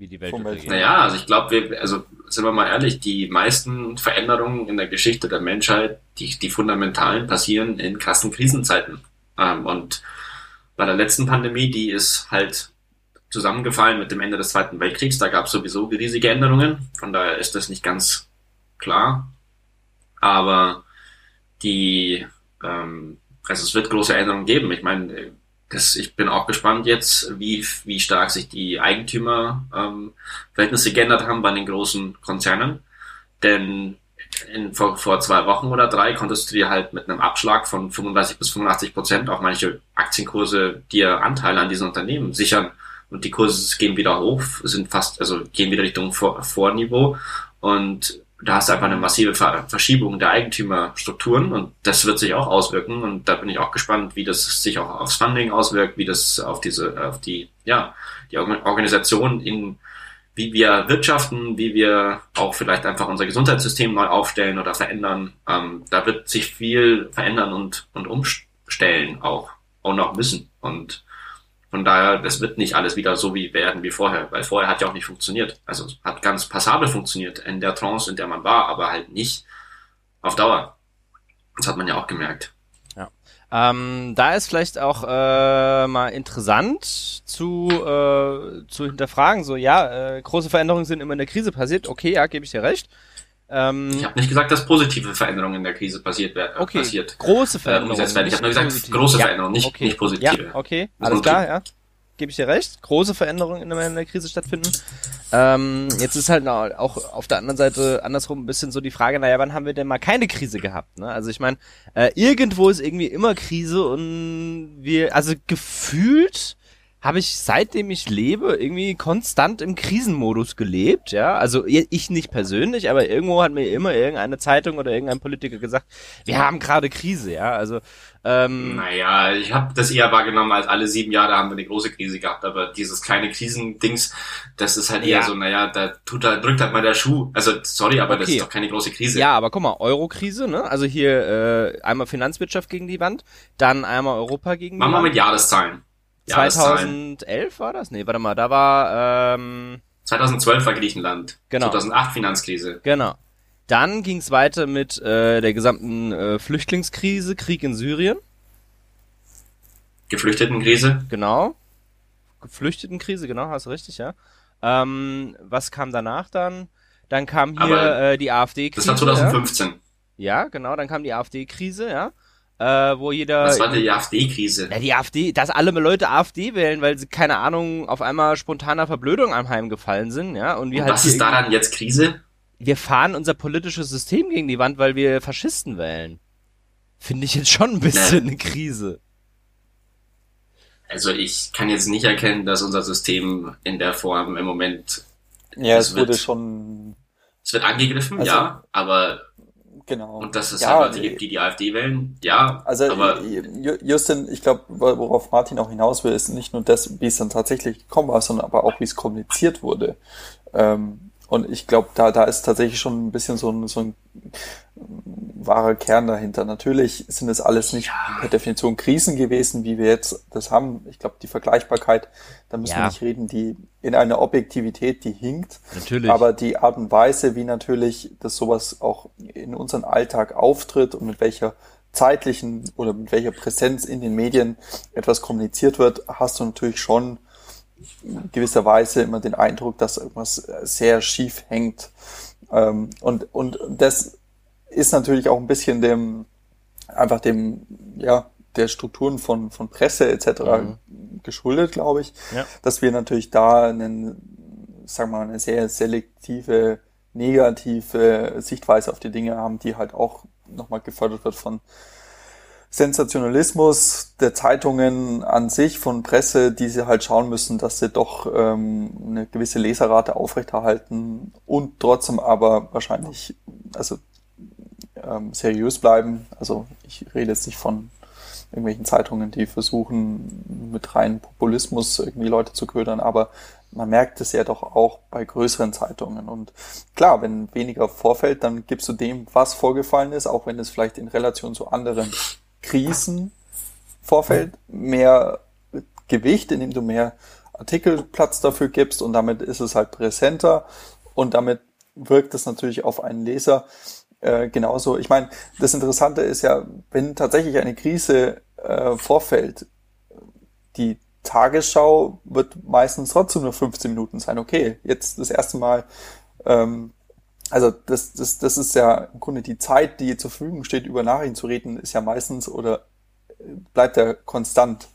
Wie die Welt untergeht. Naja, also ich glaube, wir, also sind wir mal ehrlich, die meisten Veränderungen in der Geschichte der Menschheit, die, die fundamentalen, passieren in krassen Krisenzeiten. Ähm, und bei der letzten Pandemie, die ist halt zusammengefallen mit dem Ende des Zweiten Weltkriegs, da gab es sowieso riesige Änderungen, von daher ist das nicht ganz klar. Aber die, ähm, also es wird große Änderungen geben. Ich meine, das, ich bin auch gespannt jetzt, wie, wie stark sich die Eigentümerverhältnisse ähm, geändert haben bei den großen Konzernen. Denn in, vor, vor zwei Wochen oder drei konntest du dir halt mit einem Abschlag von 35 bis 85 Prozent auf manche Aktienkurse dir Anteile an diesen Unternehmen sichern, und die Kurse gehen wieder hoch, sind fast, also gehen wieder Richtung Vor Vorniveau und da hast du einfach eine massive Verschiebung der Eigentümerstrukturen und das wird sich auch auswirken und da bin ich auch gespannt, wie das sich auch aufs Funding auswirkt, wie das auf diese, auf die, ja, die Organisation in, wie wir wirtschaften, wie wir auch vielleicht einfach unser Gesundheitssystem neu aufstellen oder verändern. Ähm, da wird sich viel verändern und, und umstellen auch, auch noch müssen und von daher, das wird nicht alles wieder so wie werden wie vorher, weil vorher hat ja auch nicht funktioniert. Also hat ganz passabel funktioniert in der Trance, in der man war, aber halt nicht auf Dauer. Das hat man ja auch gemerkt. Ja. Ähm, da ist vielleicht auch äh, mal interessant zu, äh, zu hinterfragen, so ja, äh, große Veränderungen sind immer in der Krise passiert, okay, ja, gebe ich dir recht. Ähm, ich habe nicht gesagt, dass positive Veränderungen in der Krise passiert werden. Okay, passiert, große äh, Veränderungen. Äh, ich habe nur gesagt, positive. große ja, Veränderungen, nicht, okay. nicht positive. Ja, okay, alles klar, ja. Gebe ich dir recht. Große Veränderungen in der, in der Krise stattfinden. Ähm, jetzt ist halt auch auf der anderen Seite andersrum ein bisschen so die Frage, naja, wann haben wir denn mal keine Krise gehabt? Ne? Also ich meine, äh, irgendwo ist irgendwie immer Krise und wir, also gefühlt habe ich seitdem ich lebe irgendwie konstant im Krisenmodus gelebt, ja. Also ich nicht persönlich, aber irgendwo hat mir immer irgendeine Zeitung oder irgendein Politiker gesagt, wir haben gerade Krise, ja. Also ähm, naja, ich habe das eher wahrgenommen, als alle sieben Jahre haben wir eine große Krise gehabt, aber dieses kleine Krisendings, das ist halt eher ja. so, naja, da tut da drückt halt mal der Schuh. Also sorry, aber okay. das ist doch keine große Krise. Ja, aber guck mal, Euro-Krise, ne? Also hier äh, einmal Finanzwirtschaft gegen die Wand, dann einmal Europa gegen Machen die Wand. Machen wir mit Jahreszahlen. 2011 war das? Nee, warte mal, da war... Ähm, 2012 war Griechenland. Genau. 2008 Finanzkrise. Genau. Dann ging es weiter mit äh, der gesamten äh, Flüchtlingskrise, Krieg in Syrien. Geflüchtetenkrise. Genau. Geflüchtetenkrise, genau, hast du richtig, ja. Ähm, was kam danach dann? Dann kam hier äh, die AfD-Krise. Das war 2015. Ja? ja, genau, dann kam die AfD-Krise, ja äh, wo jeder. Was war die AfD-Krise? Ja, die AfD, dass alle Leute AfD wählen, weil sie, keine Ahnung, auf einmal spontaner Verblödung anheimgefallen sind, ja. Und, wir und halt was ist daran jetzt Krise? Wir fahren unser politisches System gegen die Wand, weil wir Faschisten wählen. Finde ich jetzt schon ein bisschen ne. eine Krise. Also ich kann jetzt nicht erkennen, dass unser System in der Form im Moment. Ja, es, es wurde schon. Es wird angegriffen, also, ja, aber Genau. Und dass es ja, halt Leute gibt, die die AfD wählen, ja. Also aber Justin, ich glaube, worauf Martin auch hinaus will, ist nicht nur das, wie es dann tatsächlich gekommen war, sondern aber auch, wie es kommuniziert wurde. Ähm, und ich glaube, da, da ist tatsächlich schon ein bisschen so ein, so ein wahrer Kern dahinter. Natürlich sind es alles nicht ja. per Definition Krisen gewesen, wie wir jetzt das haben. Ich glaube, die Vergleichbarkeit, da müssen ja. wir nicht reden, die in einer Objektivität, die hinkt. Natürlich. Aber die Art und Weise, wie natürlich das sowas auch in unserem Alltag auftritt und mit welcher zeitlichen oder mit welcher Präsenz in den Medien etwas kommuniziert wird, hast du natürlich schon gewisserweise immer den Eindruck, dass irgendwas sehr schief hängt. Ähm, und, und das ist natürlich auch ein bisschen dem, einfach dem, ja, der Strukturen von, von Presse etc. Mhm. geschuldet, glaube ich, ja. dass wir natürlich da einen, sagen wir mal, eine sehr selektive, negative Sichtweise auf die Dinge haben, die halt auch nochmal gefördert wird von Sensationalismus der Zeitungen an sich, von Presse, die sie halt schauen müssen, dass sie doch ähm, eine gewisse Leserrate aufrechterhalten und trotzdem aber wahrscheinlich also ähm, seriös bleiben. Also ich rede jetzt nicht von irgendwelchen Zeitungen, die versuchen mit reinem Populismus irgendwie Leute zu ködern, aber man merkt es ja doch auch bei größeren Zeitungen. Und klar, wenn weniger vorfällt, dann gibst du dem, was vorgefallen ist, auch wenn es vielleicht in Relation zu anderen Krisen Vorfeld mehr Gewicht, indem du mehr Artikelplatz dafür gibst und damit ist es halt präsenter und damit wirkt es natürlich auf einen Leser äh, genauso. Ich meine, das Interessante ist ja, wenn tatsächlich eine Krise äh, vorfällt, die Tagesschau wird meistens trotzdem nur 15 Minuten sein. Okay, jetzt das erste Mal ähm, also das, das, das ist ja im Grunde die Zeit, die zur Verfügung steht, über Nachrichten zu reden, ist ja meistens oder bleibt ja konstant.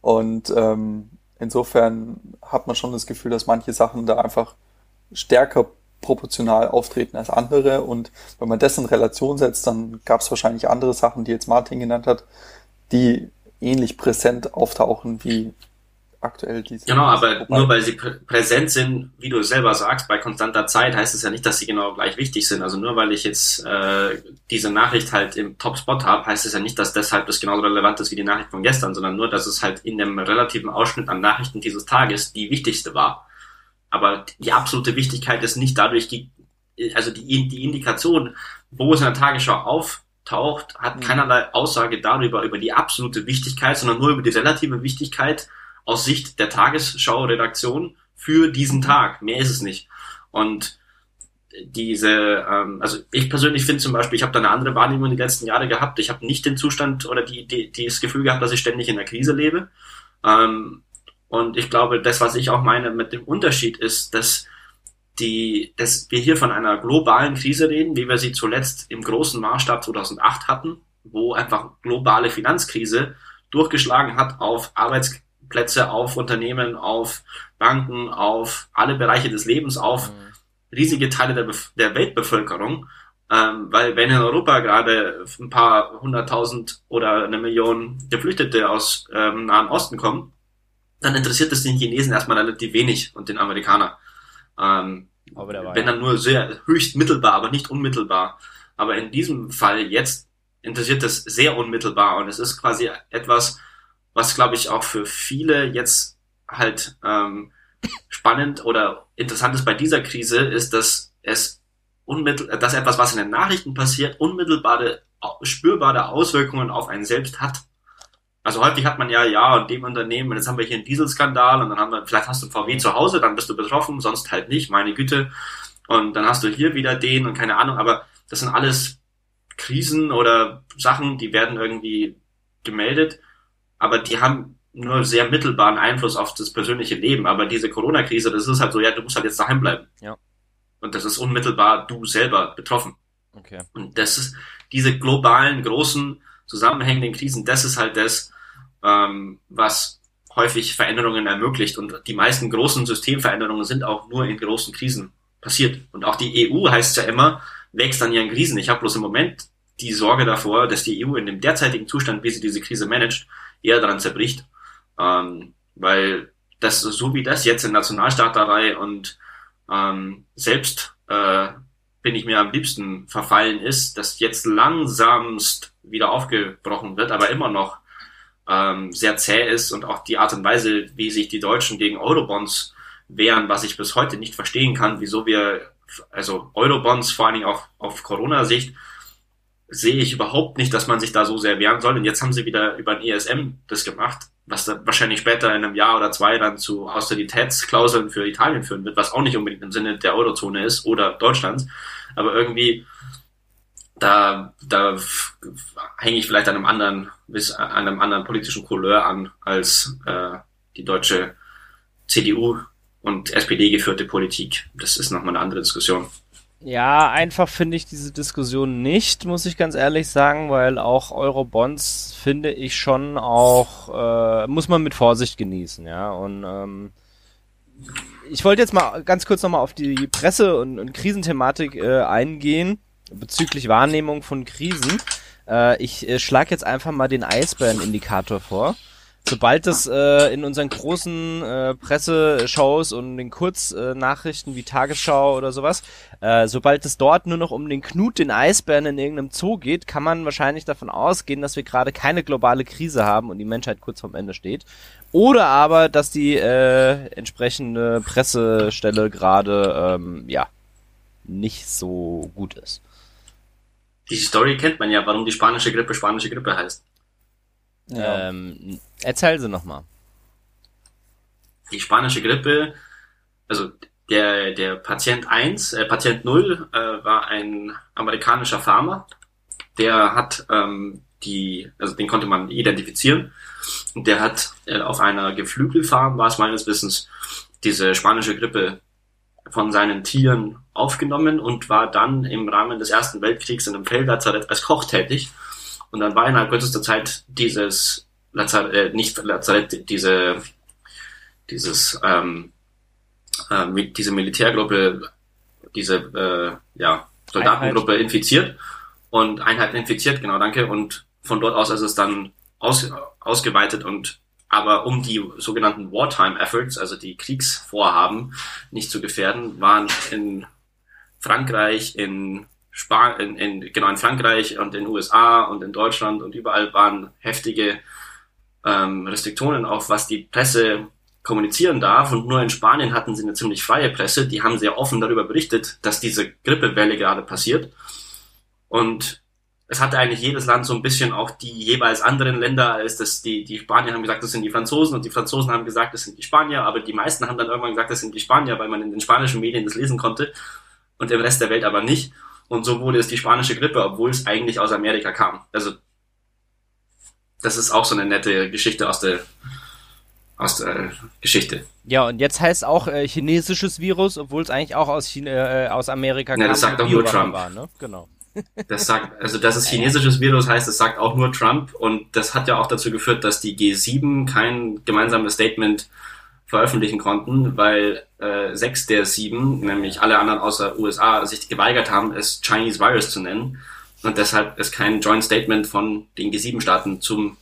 Und ähm, insofern hat man schon das Gefühl, dass manche Sachen da einfach stärker proportional auftreten als andere. Und wenn man das in Relation setzt, dann gab es wahrscheinlich andere Sachen, die jetzt Martin genannt hat, die ähnlich präsent auftauchen wie aktuell diese. Genau, aber vorbei. nur weil sie prä präsent sind, wie du selber sagst, bei konstanter Zeit, heißt es ja nicht, dass sie genau gleich wichtig sind. Also nur weil ich jetzt äh, diese Nachricht halt im Top-Spot habe, heißt es ja nicht, dass deshalb das genauso relevant ist wie die Nachricht von gestern, sondern nur, dass es halt in dem relativen Ausschnitt an Nachrichten dieses Tages die wichtigste war. Aber die absolute Wichtigkeit ist nicht dadurch, also die, die Indikation, wo es in der Tagesschau auftaucht, hat mhm. keinerlei Aussage darüber, über die absolute Wichtigkeit, sondern nur über die relative Wichtigkeit aus Sicht der Tagesschau-Redaktion für diesen Tag. Mehr ist es nicht. Und diese, ähm, also ich persönlich finde zum Beispiel, ich habe da eine andere Wahrnehmung die letzten Jahre gehabt. Ich habe nicht den Zustand oder die, die, die das Gefühl gehabt, dass ich ständig in der Krise lebe. Ähm, und ich glaube, das, was ich auch meine mit dem Unterschied ist, dass die, dass wir hier von einer globalen Krise reden, wie wir sie zuletzt im großen Maßstab 2008 hatten, wo einfach globale Finanzkrise durchgeschlagen hat auf Arbeits Plätze auf Unternehmen, auf Banken, auf alle Bereiche des Lebens, auf mhm. riesige Teile der, der Weltbevölkerung. Ähm, weil wenn in Europa gerade ein paar hunderttausend oder eine Million Geflüchtete aus ähm, Nahen Osten kommen, dann interessiert es den Chinesen erstmal relativ wenig und den Amerikaner. Ähm, wenn dann nur sehr höchst mittelbar, aber nicht unmittelbar. Aber in diesem Fall jetzt interessiert es sehr unmittelbar und es ist quasi etwas, was glaube ich auch für viele jetzt halt ähm, spannend oder interessant ist bei dieser Krise, ist, dass es unmittel, dass etwas, was in den Nachrichten passiert, unmittelbare, spürbare Auswirkungen auf einen selbst hat. Also häufig hat man ja, ja, und dem Unternehmen, und jetzt haben wir hier einen Dieselskandal, und dann haben wir, vielleicht hast du VW zu Hause, dann bist du betroffen, sonst halt nicht, meine Güte. Und dann hast du hier wieder den und keine Ahnung, aber das sind alles Krisen oder Sachen, die werden irgendwie gemeldet aber die haben nur sehr mittelbaren Einfluss auf das persönliche Leben. Aber diese Corona-Krise, das ist halt so, ja, du musst halt jetzt daheim bleiben. Ja. Und das ist unmittelbar du selber betroffen. Okay. Und das ist diese globalen, großen, zusammenhängenden Krisen, das ist halt das, ähm, was häufig Veränderungen ermöglicht. Und die meisten großen Systemveränderungen sind auch nur in großen Krisen passiert. Und auch die EU heißt ja immer, wächst an ihren Krisen. Ich habe bloß im Moment die Sorge davor, dass die EU in dem derzeitigen Zustand, wie sie diese Krise managt, eher daran zerbricht. Ähm, weil das, so wie das jetzt in Nationalstaaterei und ähm, selbst äh, bin ich mir am liebsten verfallen ist, dass jetzt langsamst wieder aufgebrochen wird, aber immer noch ähm, sehr zäh ist und auch die Art und Weise, wie sich die Deutschen gegen Eurobonds wehren, was ich bis heute nicht verstehen kann, wieso wir, also Eurobonds vor allen Dingen auch auf Corona-Sicht, sehe ich überhaupt nicht, dass man sich da so sehr wehren soll. Und jetzt haben sie wieder über ein ESM das gemacht, was dann wahrscheinlich später in einem Jahr oder zwei dann zu Austeritätsklauseln für Italien führen wird, was auch nicht unbedingt im Sinne der Eurozone ist oder Deutschlands. Aber irgendwie, da, da hänge ich vielleicht an einem anderen, bis an einem anderen politischen Couleur an als äh, die deutsche CDU und SPD geführte Politik. Das ist nochmal eine andere Diskussion. Ja, einfach finde ich diese Diskussion nicht, muss ich ganz ehrlich sagen, weil auch Eurobonds finde ich schon auch, äh, muss man mit Vorsicht genießen, ja. Und ähm, ich wollte jetzt mal ganz kurz nochmal auf die Presse- und, und Krisenthematik äh, eingehen, bezüglich Wahrnehmung von Krisen. Äh, ich äh, schlage jetzt einfach mal den Eisbären-Indikator vor sobald es äh, in unseren großen äh, Presseshows und den Kurznachrichten wie Tagesschau oder sowas, äh, sobald es dort nur noch um den Knut, den Eisbären in irgendeinem Zoo geht, kann man wahrscheinlich davon ausgehen, dass wir gerade keine globale Krise haben und die Menschheit kurz vorm Ende steht. Oder aber, dass die äh, entsprechende Pressestelle gerade ähm, ja nicht so gut ist. Die Story kennt man ja, warum die spanische Grippe spanische Grippe heißt. Ja. Ähm, erzähl sie nochmal. Die spanische Grippe, also der, der Patient 1, äh, Patient 0 äh, war ein amerikanischer Farmer, der hat ähm, die, also den konnte man identifizieren und der hat äh, auf einer Geflügelfarm, war es meines Wissens, diese spanische Grippe von seinen Tieren aufgenommen und war dann im Rahmen des Ersten Weltkriegs in einem Feldlazarett als Koch tätig und dann war innerhalb kürzester Zeit dieses Lazarett, äh, nicht Lazarett, diese, dieses, ähm, äh, diese Militärgruppe, diese, äh, ja, Soldatengruppe Einheit. infiziert und Einheiten infiziert, genau, danke. Und von dort aus ist es dann aus, ausgeweitet und aber um die sogenannten Wartime Efforts, also die Kriegsvorhaben, nicht zu gefährden, waren in Frankreich, in Span in, in, genau in Frankreich und in den USA und in Deutschland und überall waren heftige ähm, Restriktionen auf, was die Presse kommunizieren darf. Und nur in Spanien hatten sie eine ziemlich freie Presse. Die haben sehr offen darüber berichtet, dass diese Grippewelle gerade passiert. Und es hatte eigentlich jedes Land so ein bisschen auch die jeweils anderen Länder, als das die, die Spanier haben gesagt, das sind die Franzosen und die Franzosen haben gesagt, das sind die Spanier, aber die meisten haben dann irgendwann gesagt, das sind die Spanier, weil man in den spanischen Medien das lesen konnte und im Rest der Welt aber nicht. Und so wurde es die spanische Grippe, obwohl es eigentlich aus Amerika kam. Also das ist auch so eine nette Geschichte aus der aus der Geschichte. Ja, und jetzt heißt auch äh, chinesisches Virus, obwohl es eigentlich auch aus China, äh, aus Amerika kam. Ja, das sagt auch nur Trump. War, ne? Genau. Das sagt, also dass es chinesisches Virus heißt, das sagt auch nur Trump und das hat ja auch dazu geführt, dass die G7 kein gemeinsames Statement veröffentlichen konnten, weil äh, sechs der sieben, nämlich alle anderen außer USA, sich geweigert haben, es Chinese Virus zu nennen. Und deshalb es kein Joint Statement von den G7-Staaten zum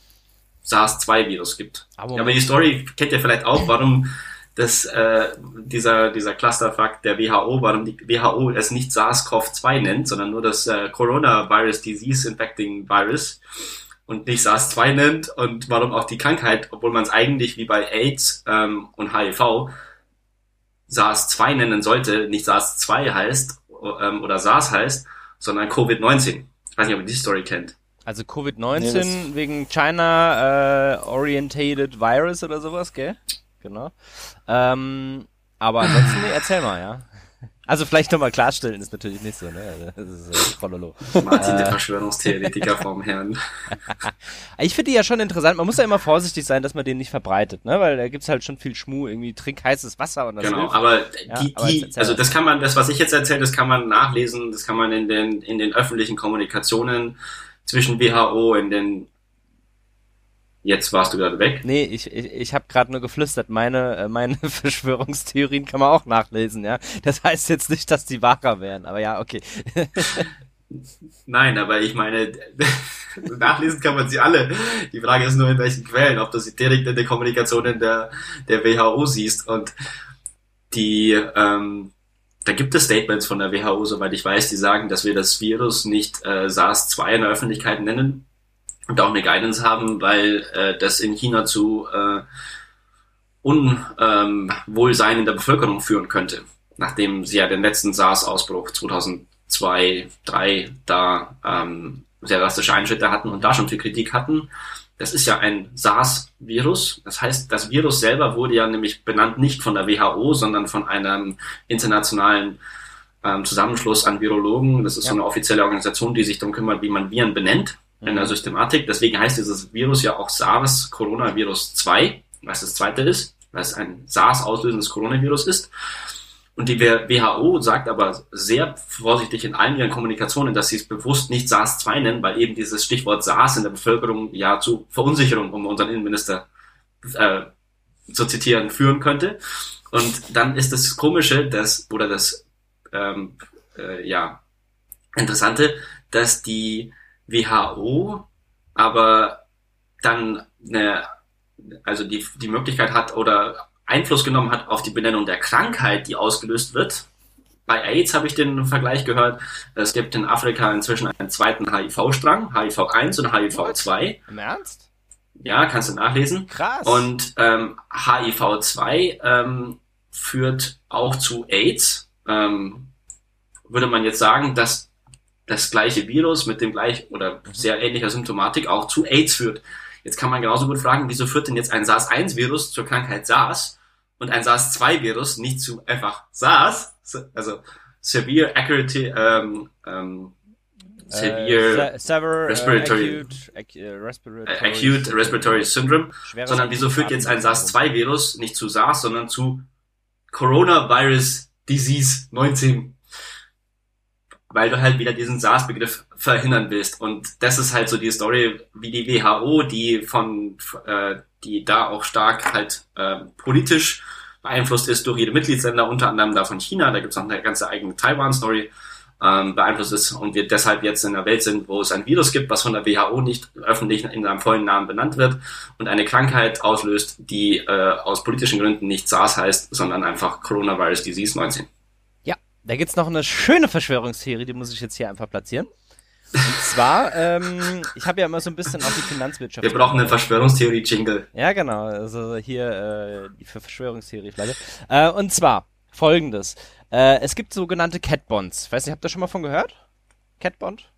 SARS-2-Virus gibt. Aber, Aber die Story kennt ihr vielleicht auch, warum das, äh, dieser, dieser Clusterfuck der WHO, warum die WHO es nicht SARS-CoV-2 nennt, sondern nur das äh, Coronavirus Disease Infecting Virus und nicht SARS-2 nennt und warum auch die Krankheit, obwohl man es eigentlich wie bei AIDS ähm, und HIV SARS-2 nennen sollte, nicht SARS-2 heißt ähm, oder SARS heißt, sondern Covid-19. Ich weiß nicht, ob ihr die Story kennt. Also Covid-19 nee, wegen China äh, Orientated Virus oder sowas, gell? Genau. Ähm, aber ansonsten, nee, erzähl mal, ja. Also vielleicht nochmal klarstellen ist natürlich nicht so, ne? Das ist äh, Trollolo. Martin, der Verschwörungstheoretiker vom Herrn. ich finde die ja schon interessant. Man muss ja immer vorsichtig sein, dass man den nicht verbreitet, ne? Weil da gibt's halt schon viel Schmuh, irgendwie trink heißes Wasser und das Genau, hilft. aber die, ja, die, also das kann man, das, was ich jetzt erzähle, das kann man nachlesen, das kann man in den, in den öffentlichen Kommunikationen zwischen WHO in den Jetzt warst du gerade weg. Nee, ich, ich, ich habe gerade nur geflüstert. Meine, äh, meine Verschwörungstheorien kann man auch nachlesen, ja. Das heißt jetzt nicht, dass die wahrer wären, aber ja, okay. Nein, aber ich meine, nachlesen kann man sie alle. Die Frage ist nur, in welchen Quellen, ob du sie direkt in der Kommunikation in der, der WHO siehst. Und die, ähm, da gibt es Statements von der WHO, soweit ich weiß, die sagen, dass wir das Virus nicht äh, SARS-2 in der Öffentlichkeit nennen und auch eine Guidance haben, weil äh, das in China zu äh, Unwohlsein ähm, in der Bevölkerung führen könnte, nachdem sie ja den letzten SARS-Ausbruch 2002, 2003 da ähm, sehr drastische Einschnitte hatten und da schon viel Kritik hatten. Das ist ja ein SARS-Virus. Das heißt, das Virus selber wurde ja nämlich benannt nicht von der WHO, sondern von einem internationalen ähm, Zusammenschluss an Virologen. Das ist ja. so eine offizielle Organisation, die sich darum kümmert, wie man Viren benennt in der Systematik. Deswegen heißt dieses Virus ja auch SARS Coronavirus 2, was das zweite ist, weil es ein SARS auslösendes Coronavirus ist. Und die WHO sagt aber sehr vorsichtig in allen ihren Kommunikationen, dass sie es bewusst nicht SARS-2 nennen, weil eben dieses Stichwort SARS in der Bevölkerung ja zu Verunsicherung, um unseren Innenminister äh, zu zitieren, führen könnte. Und dann ist das Komische, dass, oder das ähm, äh, ja, Interessante, dass die WHO aber dann eine, also die, die Möglichkeit hat oder Einfluss genommen hat auf die Benennung der Krankheit, die ausgelöst wird. Bei AIDS habe ich den Vergleich gehört. Es gibt in Afrika inzwischen einen zweiten HIV-Strang, HIV-1 und HIV-2. Im Ernst? Ja, kannst du nachlesen. Krass. Und ähm, HIV-2 ähm, führt auch zu AIDS. Ähm, würde man jetzt sagen, dass das gleiche Virus mit dem gleich oder mhm. sehr ähnlicher Symptomatik auch zu AIDS führt. Jetzt kann man genauso gut fragen, wieso führt denn jetzt ein SARS-1-Virus zur Krankheit SARS und ein SARS-2-Virus nicht zu einfach SARS, also Severe Accurate, ähm, ähm, Severe äh, sever, Respiratory, acute, ac äh, respiratory, acute Respiratory Syndrome, sondern wieso führt jetzt ein SARS-2-Virus nicht zu SARS, sondern zu Coronavirus Disease 19? Weil du halt wieder diesen SARS-Begriff verhindern willst. Und das ist halt so die Story, wie die WHO, die von äh, die da auch stark halt äh, politisch beeinflusst ist durch ihre Mitgliedsländer, unter anderem da von China. Da gibt's noch eine ganze eigene Taiwan-Story. ähm, beeinflusst ist und wir deshalb jetzt in einer Welt sind, wo es ein Virus gibt, was von der WHO nicht öffentlich in seinem vollen Namen benannt wird und eine Krankheit auslöst, die äh, aus politischen Gründen nicht SARS heißt, sondern einfach Coronavirus Disease 19. Da gibt's noch eine schöne Verschwörungstheorie, die muss ich jetzt hier einfach platzieren. Und zwar, ähm, ich habe ja immer so ein bisschen auf die Finanzwirtschaft. Wir brauchen einen Verschwörungstheorie-Jingle. Ja, genau. Also hier äh, die Verschwörungstheorie-Flagge. Äh, und zwar folgendes. Äh, es gibt sogenannte Cat Bonds. Weiß nicht, habt ihr schon mal von gehört? Cat Bond?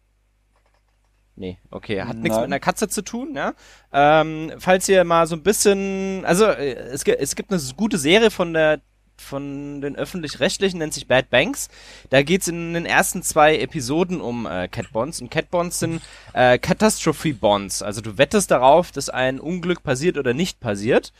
Nee, okay. Hat nichts mit einer Katze zu tun, ja. Ähm, falls ihr mal so ein bisschen, also äh, es, es gibt eine gute Serie von der von den öffentlich-rechtlichen, nennt sich Bad Banks. Da geht's in den ersten zwei Episoden um äh, Cat Bonds. Und Cat Bonds sind äh, Catastrophe Bonds. Also du wettest darauf, dass ein Unglück passiert oder nicht passiert.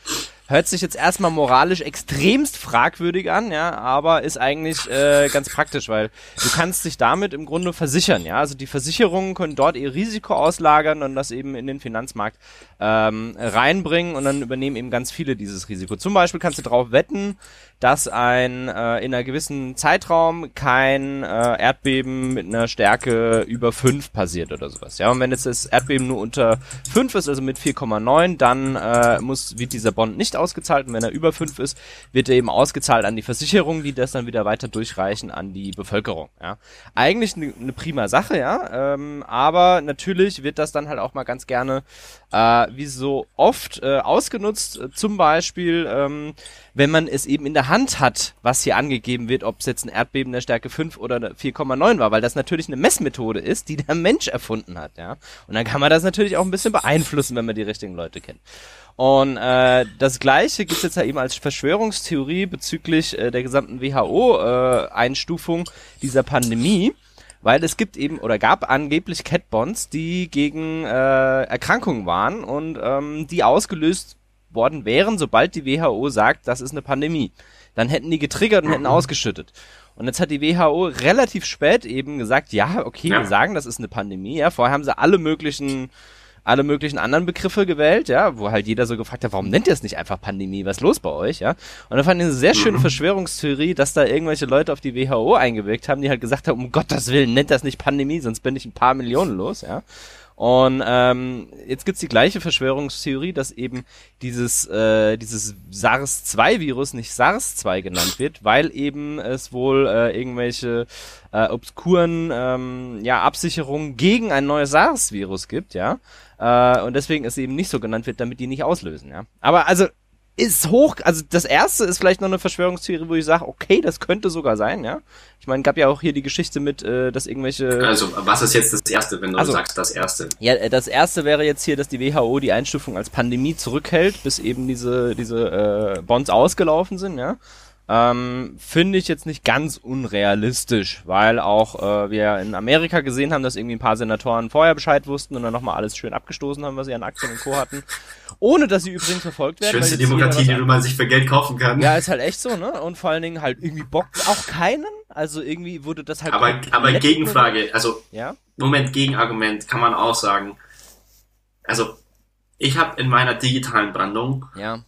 Hört sich jetzt erstmal moralisch extremst fragwürdig an, ja, aber ist eigentlich äh, ganz praktisch, weil du kannst dich damit im Grunde versichern, ja. Also die Versicherungen können dort ihr Risiko auslagern und das eben in den Finanzmarkt ähm, reinbringen und dann übernehmen eben ganz viele dieses Risiko. Zum Beispiel kannst du darauf wetten, dass ein äh, in einer gewissen Zeitraum kein äh, Erdbeben mit einer Stärke über 5 passiert oder sowas. Ja, und wenn jetzt das Erdbeben nur unter 5 ist, also mit 4,9, dann äh, muss wird dieser Bond nicht ausgezahlt und wenn er über 5 ist, wird er eben ausgezahlt an die Versicherung, die das dann wieder weiter durchreichen an die Bevölkerung. Ja, eigentlich eine ne prima Sache, ja, ähm, aber natürlich wird das dann halt auch mal ganz gerne äh, wie so oft äh, ausgenutzt, zum Beispiel ähm, wenn man es eben in der Hand hat, was hier angegeben wird, ob es jetzt ein Erdbeben der Stärke 5 oder 4,9 war, weil das natürlich eine Messmethode ist, die der Mensch erfunden hat, ja. Und dann kann man das natürlich auch ein bisschen beeinflussen, wenn man die richtigen Leute kennt. Und äh, das gleiche gibt's jetzt ja eben als Verschwörungstheorie bezüglich äh, der gesamten WHO-Einstufung äh, dieser Pandemie weil es gibt eben oder gab angeblich Catbonds, die gegen äh, Erkrankungen waren und ähm, die ausgelöst worden wären, sobald die WHO sagt, das ist eine Pandemie. Dann hätten die getriggert und hätten ausgeschüttet. Und jetzt hat die WHO relativ spät eben gesagt, ja, okay, wir sagen, das ist eine Pandemie. Ja, vorher haben sie alle möglichen alle möglichen anderen Begriffe gewählt, ja, wo halt jeder so gefragt hat, warum nennt ihr es nicht einfach Pandemie? Was ist los bei euch, ja? Und da fand ich eine sehr schöne mhm. Verschwörungstheorie, dass da irgendwelche Leute auf die WHO eingewirkt haben, die halt gesagt haben, um Gottes Willen, nennt das nicht Pandemie, sonst bin ich ein paar Millionen los, ja. Und ähm, jetzt gibt's die gleiche Verschwörungstheorie, dass eben dieses, äh, dieses SARS-2-Virus nicht SARS-2 genannt wird, weil eben es wohl äh, irgendwelche äh, obskuren ähm, ja, Absicherungen gegen ein neues SARS-Virus gibt, ja. Äh, und deswegen es eben nicht so genannt wird, damit die nicht auslösen, ja. Aber also ist hoch, also das erste ist vielleicht noch eine Verschwörungstheorie, wo ich sage, okay, das könnte sogar sein, ja. Ich meine, gab ja auch hier die Geschichte mit, äh, dass irgendwelche. Also, was ist jetzt das erste, wenn du also, sagst, das erste? Ja, äh, das erste wäre jetzt hier, dass die WHO die Einstufung als Pandemie zurückhält, bis eben diese, diese äh, Bonds ausgelaufen sind, ja. Ähm, Finde ich jetzt nicht ganz unrealistisch, weil auch äh, wir in Amerika gesehen haben, dass irgendwie ein paar Senatoren vorher Bescheid wussten und dann nochmal alles schön abgestoßen haben, was sie an Aktien und Co. hatten. Ohne dass sie übrigens verfolgt werden. Schönste Demokratie, die man sich für Geld kaufen kann. Ja, ist halt echt so, ne? Und vor allen Dingen halt irgendwie bockt auch keinen. Also irgendwie wurde das halt. Aber, aber Gegenfrage, also ja? Moment, Gegenargument kann man auch sagen. Also, ich habe in meiner digitalen Brandung ja.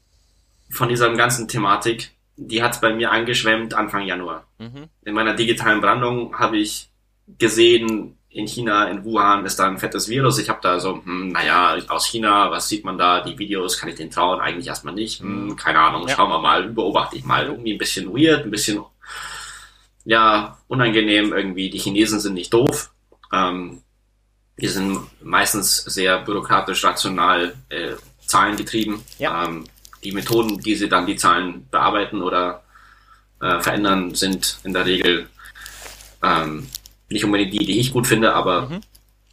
von dieser ganzen Thematik die hat bei mir angeschwemmt Anfang Januar. Mhm. In meiner digitalen Brandung habe ich gesehen, in China, in Wuhan ist da ein fettes Virus. Ich habe da so, hm, naja, aus China, was sieht man da? Die Videos, kann ich den trauen? Eigentlich erstmal nicht. Hm, keine Ahnung, ja. schauen wir mal, beobachte ich mal. Irgendwie ein bisschen weird, ein bisschen, ja, unangenehm irgendwie. Die Chinesen sind nicht doof. Ähm, die sind meistens sehr bürokratisch, rational, äh, zahlengetrieben. Ja. Ähm, die Methoden, die sie dann die Zahlen bearbeiten oder äh, verändern, sind in der Regel ähm, nicht unbedingt die, die ich gut finde, aber mhm.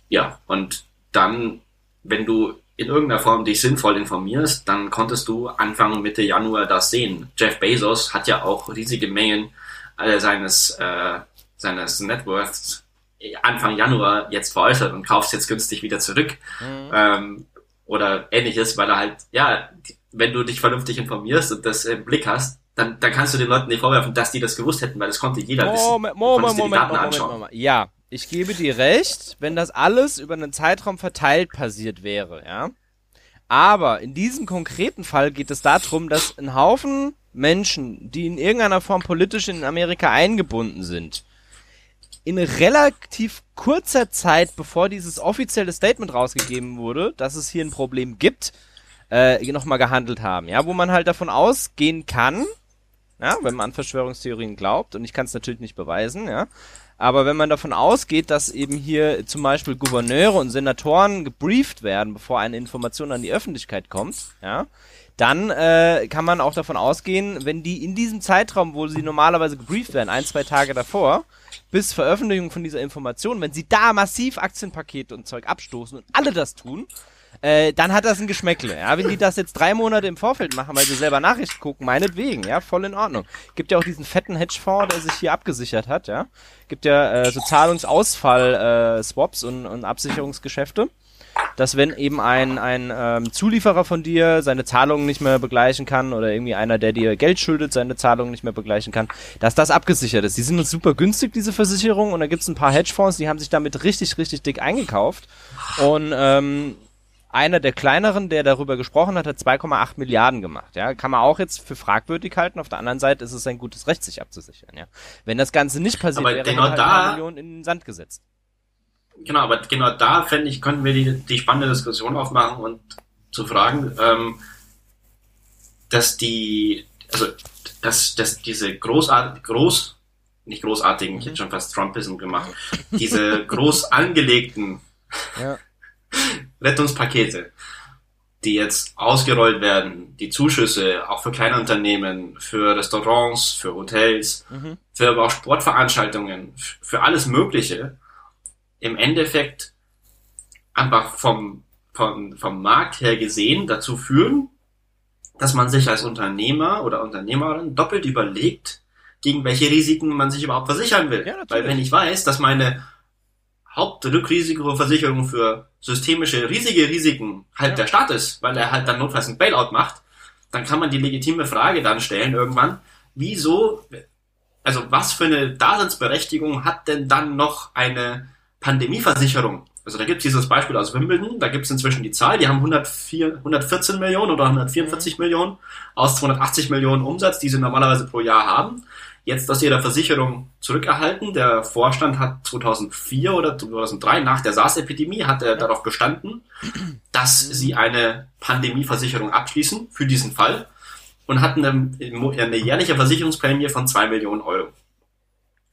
ja, und dann, wenn du in irgendeiner Form dich sinnvoll informierst, dann konntest du Anfang Mitte Januar das sehen. Jeff Bezos hat ja auch riesige Mengen äh, seines, äh, seines Networks Anfang Januar jetzt veräußert und kaufst jetzt günstig wieder zurück. Mhm. Ähm, oder ähnliches, weil er halt, ja, wenn du dich vernünftig informierst und das im Blick hast, dann, dann kannst du den Leuten nicht vorwerfen, dass die das gewusst hätten, weil das konnte jeder wissen. Moment, Moment, Moment, Moment, Moment, Ja, ich gebe dir recht, wenn das alles über einen Zeitraum verteilt passiert wäre, ja. Aber in diesem konkreten Fall geht es darum, dass ein Haufen Menschen, die in irgendeiner Form politisch in Amerika eingebunden sind, in relativ kurzer Zeit, bevor dieses offizielle Statement rausgegeben wurde, dass es hier ein Problem gibt, äh, nochmal gehandelt haben. Ja, wo man halt davon ausgehen kann, ja, wenn man an Verschwörungstheorien glaubt, und ich kann es natürlich nicht beweisen, ja, aber wenn man davon ausgeht, dass eben hier zum Beispiel Gouverneure und Senatoren gebrieft werden, bevor eine Information an die Öffentlichkeit kommt, ja, dann äh, kann man auch davon ausgehen, wenn die in diesem Zeitraum, wo sie normalerweise gebrieft werden, ein, zwei Tage davor, bis Veröffentlichung von dieser Information, wenn sie da massiv Aktienpakete und Zeug abstoßen und alle das tun, äh, dann hat das ein Geschmäckle. Ja, wenn die das jetzt drei Monate im Vorfeld machen, weil sie selber Nachrichten gucken, meinetwegen, ja, voll in Ordnung. Gibt ja auch diesen fetten Hedgefonds, der sich hier abgesichert hat, ja. Gibt ja äh, so Zahlungsausfall-Swaps äh, und, und Absicherungsgeschäfte dass wenn eben ein, ein ähm, Zulieferer von dir seine Zahlungen nicht mehr begleichen kann oder irgendwie einer, der dir Geld schuldet, seine Zahlungen nicht mehr begleichen kann, dass das abgesichert ist. Die sind uns super günstig, diese Versicherung, und da gibt's ein paar Hedgefonds, die haben sich damit richtig, richtig dick eingekauft. Und ähm, einer der kleineren, der darüber gesprochen hat, hat 2,8 Milliarden gemacht. Ja, kann man auch jetzt für fragwürdig halten. Auf der anderen Seite ist es ein gutes Recht, sich abzusichern. Ja, wenn das Ganze nicht passiert Aber wäre, genau halt da- eine Million in den Sand gesetzt. Genau, aber genau da fände ich, könnten wir die, die spannende Diskussion aufmachen und zu fragen, ähm, dass die, also dass, dass diese großartig, groß, nicht großartigen, ich hätte schon fast Trumpism gemacht, diese groß angelegten Ja. Rettungspakete, die jetzt ausgerollt werden, die Zuschüsse auch für kleine Unternehmen, für Restaurants, für Hotels, Mhm. für aber auch Sportveranstaltungen, für alles Mögliche, im Endeffekt einfach vom, vom, vom Markt her gesehen dazu führen, dass man sich als Unternehmer oder Unternehmerin doppelt überlegt, gegen welche Risiken man sich überhaupt versichern will. Ja. Weil wenn ich weiß, dass meine Hauptrückrisikoversicherung für systemische riesige Risiken halt Ja. der Staat ist, weil er halt dann notfalls ein Bailout macht, dann kann man die legitime Frage dann stellen irgendwann, wieso, also was für eine Daseinsberechtigung hat denn dann noch eine Pandemieversicherung? Also da gibt es dieses Beispiel aus Wimbledon, da gibt es inzwischen die Zahl, die haben 104, 114 Millionen oder 144 Millionen aus 280 Millionen Umsatz, die sie normalerweise pro Jahr haben. Jetzt aus ihrer Versicherung zurückerhalten. Der Vorstand hat 2004 oder 2003 nach der SARS-Epidemie hat er darauf bestanden, dass sie eine Pandemieversicherung abschließen für diesen Fall und hatten eine, eine jährliche Versicherungsprämie von 2 Millionen Euro.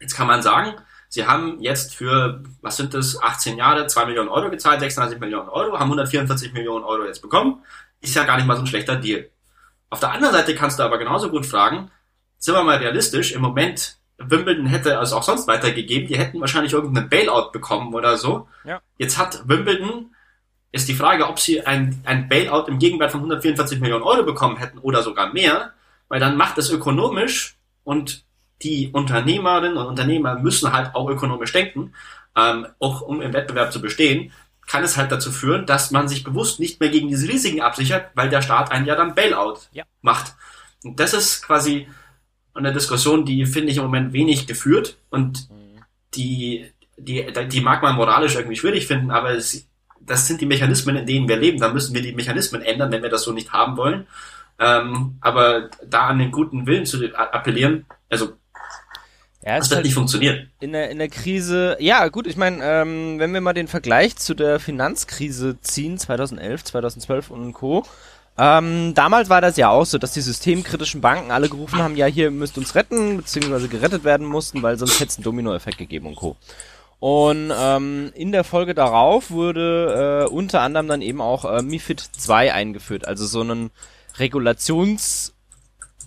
Jetzt kann man sagen, sie haben jetzt für, was sind das, 18 Jahre 2 Millionen Euro gezahlt, 36 Millionen Euro, haben 144 Millionen Euro jetzt bekommen. Ist ja gar nicht mal so ein schlechter Deal. Auf der anderen Seite kannst du aber genauso gut fragen, sind wir mal realistisch, im Moment, Wimbledon hätte es auch sonst weitergegeben, die hätten wahrscheinlich irgendeinen Bailout bekommen oder so. Ja. Jetzt hat Wimbledon, ist die Frage, ob sie ein, ein Bailout im Gegenwert von 144 Millionen Euro bekommen hätten oder sogar mehr, weil dann macht es ökonomisch und die Unternehmerinnen und Unternehmer müssen halt auch ökonomisch denken, ähm, auch um im Wettbewerb zu bestehen, kann es halt dazu führen, dass man sich bewusst nicht mehr gegen diese Risiken absichert, weil der Staat ein Jahr dann Bailout Ja. macht. Und das ist quasi eine Diskussion, die finde ich im Moment wenig geführt und die, die, die mag man moralisch irgendwie schwierig finden, aber es, das sind die Mechanismen, in denen wir leben. Da müssen wir die Mechanismen ändern, wenn wir das so nicht haben wollen. Ähm, aber da an den guten Willen zu appellieren, also Ja, das wird halt nicht funktionieren. in der, in der Krise, ja gut, ich meine, ähm, wenn wir mal den Vergleich zu der Finanzkrise ziehen, 2011, 2012 und Co., ähm, damals war das ja auch so, dass die systemkritischen Banken alle gerufen haben, ja, hier müsst uns retten, beziehungsweise gerettet werden mussten, weil sonst hätte es einen Dominoeffekt gegeben und Co. Und ähm, in der Folge darauf wurde äh, unter anderem dann eben auch äh, MIFID 2 eingeführt, also so ein Regulations-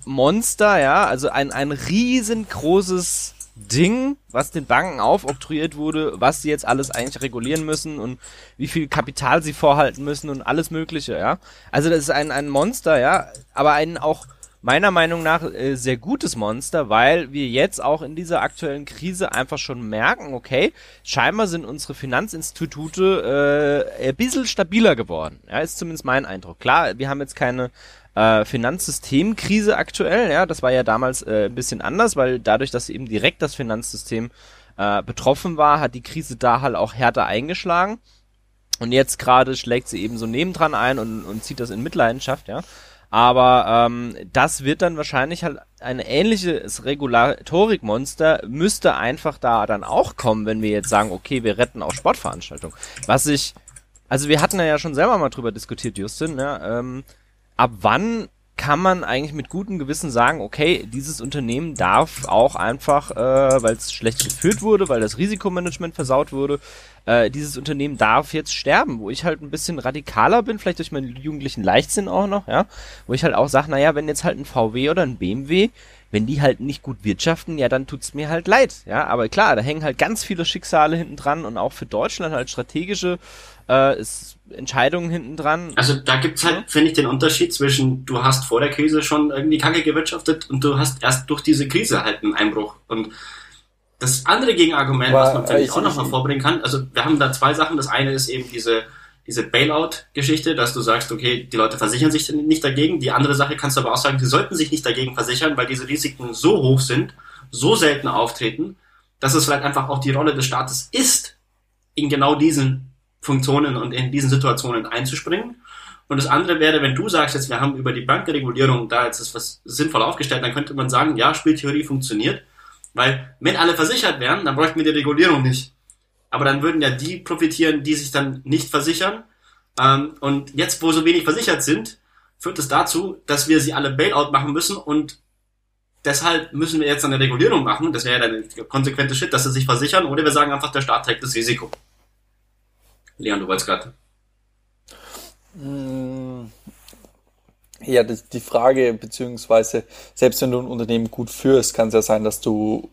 Monster, ja, also ein, ein riesengroßes Ding, was den Banken aufoktroyiert wurde, was sie jetzt alles eigentlich regulieren müssen und wie viel Kapital sie vorhalten müssen und alles Mögliche, ja. Also das ist ein, ein Monster, ja, aber ein auch meiner Meinung nach äh, sehr gutes Monster, weil wir jetzt auch in dieser aktuellen Krise einfach schon merken, okay, scheinbar sind unsere Finanzinstitute äh, ein bisschen stabiler geworden. Ja, ist zumindest mein Eindruck. Klar, wir haben jetzt keine äh, Finanzsystemkrise aktuell, ja, das war ja damals äh, ein bisschen anders, weil dadurch, dass eben direkt das Finanzsystem äh, betroffen war, hat die Krise da halt auch härter eingeschlagen. Und jetzt gerade schlägt sie eben so nebendran ein und, und zieht das in Mitleidenschaft, ja. Aber ähm, das wird dann wahrscheinlich halt ein ähnliches Regulatorikmonster müsste einfach da dann auch kommen, wenn wir jetzt sagen, okay, wir retten auch Sportveranstaltungen. Was ich, also wir hatten ja schon selber mal drüber diskutiert, Justin, ne? ähm, ab wann kann man eigentlich mit gutem Gewissen sagen, okay, dieses Unternehmen darf auch einfach, äh, weil es schlecht geführt wurde, weil das Risikomanagement versaut wurde, äh, dieses Unternehmen darf jetzt sterben, wo ich halt ein bisschen radikaler bin, vielleicht durch meinen jugendlichen Leichtsinn auch noch, ja, wo ich halt auch sage, naja, wenn jetzt halt ein VW oder ein BMW, wenn die halt nicht gut wirtschaften, ja, dann tut's mir halt leid, ja, aber klar, da hängen halt ganz viele Schicksale hinten dran und auch für Deutschland halt strategische äh, ist Entscheidungen hinten dran. Also da gibt's halt, finde ich, den Unterschied zwischen, du hast vor der Krise schon irgendwie Kacke gewirtschaftet und du hast erst durch diese Krise halt einen Einbruch. Und das andere Gegenargument, Aber, was man vielleicht auch nochmal vorbringen kann, also wir haben da zwei Sachen. Das eine ist eben diese, diese Bailout-Geschichte, dass du sagst, okay, die Leute versichern sich nicht dagegen. Die andere Sache kannst du aber auch sagen, sie sollten sich nicht dagegen versichern, weil diese Risiken so hoch sind, so selten auftreten, dass es vielleicht einfach auch die Rolle des Staates ist, in genau diesen Funktionen und in diesen Situationen einzuspringen. Und das andere wäre, wenn du sagst, jetzt wir haben über die Bankenregulierung da jetzt ist was sinnvoll aufgestellt, dann könnte man sagen, ja, Spieltheorie funktioniert, weil wenn alle versichert wären, dann bräuchten wir die Regulierung nicht. Aber dann würden ja die profitieren, die sich dann nicht versichern. Ähm, und jetzt, wo so wenig versichert sind, führt es dazu, dass wir sie alle Bailout machen müssen und deshalb müssen wir jetzt eine Regulierung machen. Das wäre ja der konsequente Schritt, dass sie sich versichern oder wir sagen einfach, der Staat trägt das Risiko. Leon, du wolltest gerade. Mm, Ja, die, die Frage, beziehungsweise, selbst wenn du ein Unternehmen gut führst, kann es ja sein, dass du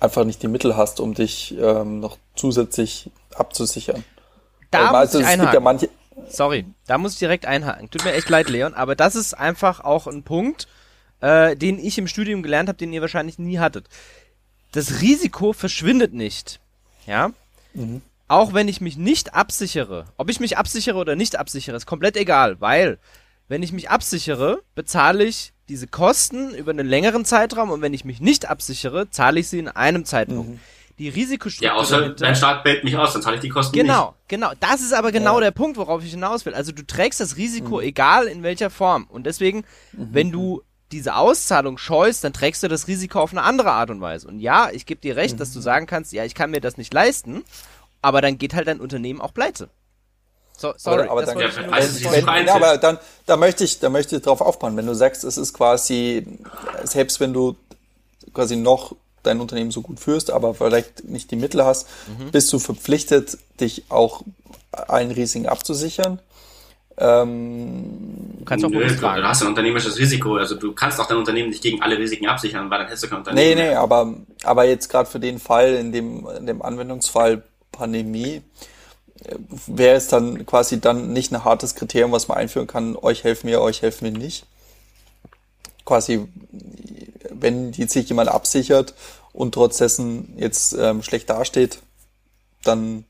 einfach nicht die Mittel hast, um dich ähm, noch zusätzlich abzusichern. Da Ähm, muss also ich es gibt ja einhaken. manche, Sorry, da muss ich direkt einhaken. Tut mir echt leid, Leon, aber das ist einfach auch ein Punkt, äh, den ich im Studium gelernt habe, den ihr wahrscheinlich nie hattet. Das Risiko verschwindet nicht. Ja? Auch wenn ich mich nicht absichere, ob ich mich absichere oder nicht absichere, ist komplett egal, weil wenn ich mich absichere, bezahle ich diese Kosten über einen längeren Zeitraum und wenn ich mich nicht absichere, zahle ich sie in einem Zeitpunkt. Die Risikostruktur Ja, außer dahinter- dein Staat bellt mich aus, dann zahle ich die Kosten nicht. Genau, genau. Das ist aber genau Ja. der Punkt, worauf ich hinaus will. Also du trägst das Risiko, egal in welcher Form. Und deswegen, wenn du diese Auszahlung scheust, dann trägst du das Risiko auf eine andere Art und Weise. Und ja, ich gebe dir recht, dass du sagen kannst, ja, ich kann mir das nicht leisten, aber dann geht halt dein Unternehmen auch pleite. So, sorry, aber, aber das dann, Ja, also wenn. Frage- wenn, ja, aber dann, da möchte ich, da möchte ich drauf aufbauen. Wenn du sagst, es ist quasi, selbst wenn du quasi noch dein Unternehmen so gut führst, aber vielleicht nicht die Mittel hast, Mhm. bist du verpflichtet, dich auch allen Risiken abzusichern. Ähm, Du kannst auch Nö, du, fragen. du hast ein unternehmerisches Risiko. Also du kannst auch dein Unternehmen nicht gegen alle Risiken absichern, weil dann hättest du kein nee, Unternehmen. nee, mehr. aber, aber jetzt gerade für den Fall, in dem, in dem Anwendungsfall Pandemie, äh, wäre es dann quasi dann nicht ein hartes Kriterium, was man einführen kann, euch helfen wir, euch helfen wir nicht. Quasi, wenn jetzt sich jemand absichert und trotz dessen jetzt ähm, schlecht dasteht, dann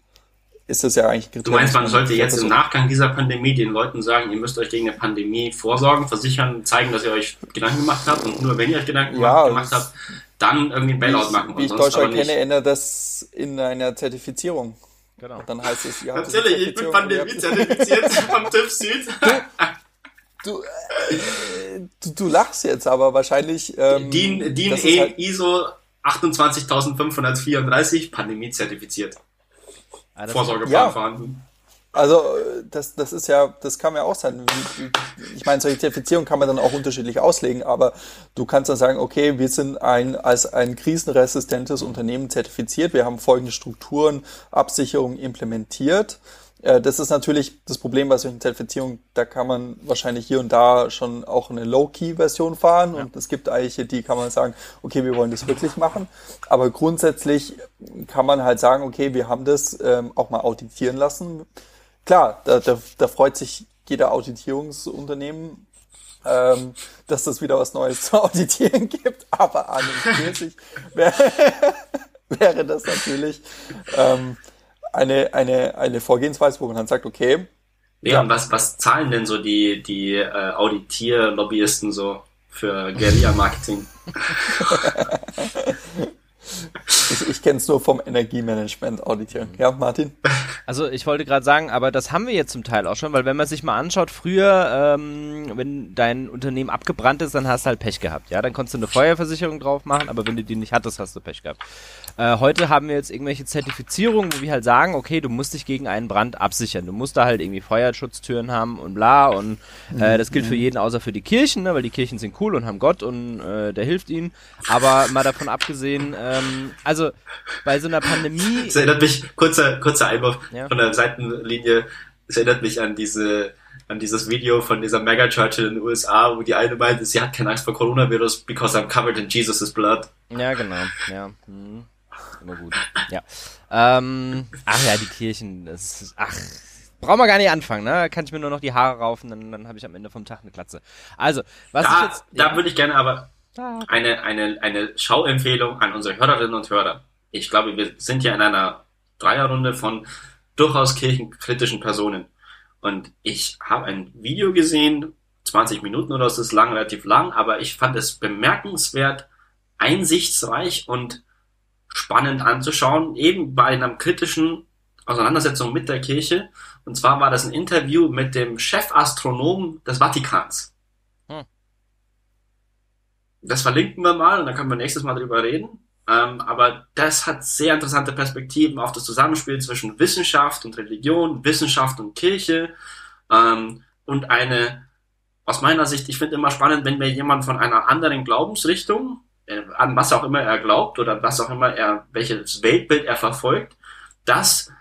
ist das ja eigentlich ein Du meinst, man sollte jetzt im. Nachgang dieser Pandemie den Leuten sagen, ihr müsst euch gegen eine Pandemie vorsorgen, versichern, zeigen, dass ihr euch Gedanken gemacht habt und nur wenn ihr euch Gedanken Ja, gemacht habt, dann irgendwie ein Bailout machen. Wie ich und Deutschland kenne, ändert das in einer Zertifizierung. Genau. Dann heißt es, diese Natürlich, ich bin und habt- Pandemie-zertifiziert vom TÜV Süd. Du, äh, du, du lachst jetzt, aber wahrscheinlich. Ähm, DIN, DIN E halt- ISO 28534 Pandemie-zertifiziert. Ah, das- Vorsorgeplan Ja. vorhanden. Also das, das ist ja, das kann ja auch sein. Ich meine, solche Zertifizierungen kann man dann auch unterschiedlich auslegen, aber du kannst dann sagen, okay, wir sind ein als ein krisenresistentes Unternehmen zertifiziert, wir haben folgende Strukturen, Absicherungen implementiert. Äh, Das ist natürlich das Problem bei solchen Zertifizierungen, da kann man wahrscheinlich hier und da schon auch eine Low-Key-Version fahren und es gibt welche, die kann man sagen, okay, wir wollen das wirklich machen. Aber grundsätzlich kann man halt sagen, okay, wir haben das ähm, auch mal auditieren lassen. Klar, da, da, da freut sich jeder Auditierungsunternehmen, ähm, dass das wieder was Neues zu auditieren gibt, aber an und für sich wäre, wäre das natürlich ähm, eine, eine, eine Vorgehensweise, wo man dann sagt, okay, Leon, was, was zahlen denn so die, die äh, Auditier-Lobbyisten so für Guerilla-Marketing? ich, ich kenne es nur vom Energiemanagement auditieren. Ja, Martin? Also ich wollte gerade sagen, aber das haben wir jetzt zum Teil auch schon, weil wenn man sich mal anschaut, früher, ähm, wenn dein Unternehmen abgebrannt ist, dann hast du halt Pech gehabt. Ja, dann konntest du eine Feuerversicherung drauf machen, aber wenn du die nicht hattest, hast du Pech gehabt. Äh, heute haben wir jetzt irgendwelche Zertifizierungen, wo wir halt sagen, okay, du musst dich gegen einen Brand absichern. Du musst da halt irgendwie Feuerschutztüren haben und bla und äh, das gilt für jeden außer für die Kirchen, ne, weil die Kirchen sind cool und haben Gott und äh, der hilft ihnen. Aber mal davon abgesehen, ähm, also bei so einer Pandemie. Das erinnert mich, kurzer, kurzer Einwurf ja. von der Seitenlinie, es erinnert mich an diese an dieses Video von dieser Megachurch in den USA, wo die eine meinte, sie hat keine Angst vor Coronavirus because I'm covered in Jesus' blood. Ja, genau. Ja. Hm. Immer gut. Ja. Ähm, ach ja, die Kirchen, das ist, ach, brauchen wir gar nicht anfangen, ne? Kann ich mir nur noch die Haare raufen, dann, dann habe ich am Ende vom Tag eine Klatze. Also, was da, ich jetzt. Da ja. würde ich gerne aber eine, eine, eine Schauempfehlung an unsere Hörerinnen und Hörer. Ich glaube, wir sind ja in einer Dreierrunde von durchaus kirchenkritischen Personen. Und ich habe ein Video gesehen, 20 Minuten oder so ist lang, relativ lang, aber ich fand es bemerkenswert, einsichtsreich und spannend anzuschauen, eben bei einer kritischen Auseinandersetzung mit der Kirche. Und zwar war das ein Interview mit dem Chefastronom des Vatikans. Das verlinken wir mal und dann können wir nächstes Mal drüber reden. Ähm, aber das hat sehr interessante Perspektiven auf das Zusammenspiel zwischen Wissenschaft und Religion, Wissenschaft und Kirche ähm, und eine, aus meiner Sicht, ich finde immer spannend, wenn mir jemand von einer anderen Glaubensrichtung, äh, an was auch immer er glaubt oder was auch immer er, welches Weltbild er verfolgt, das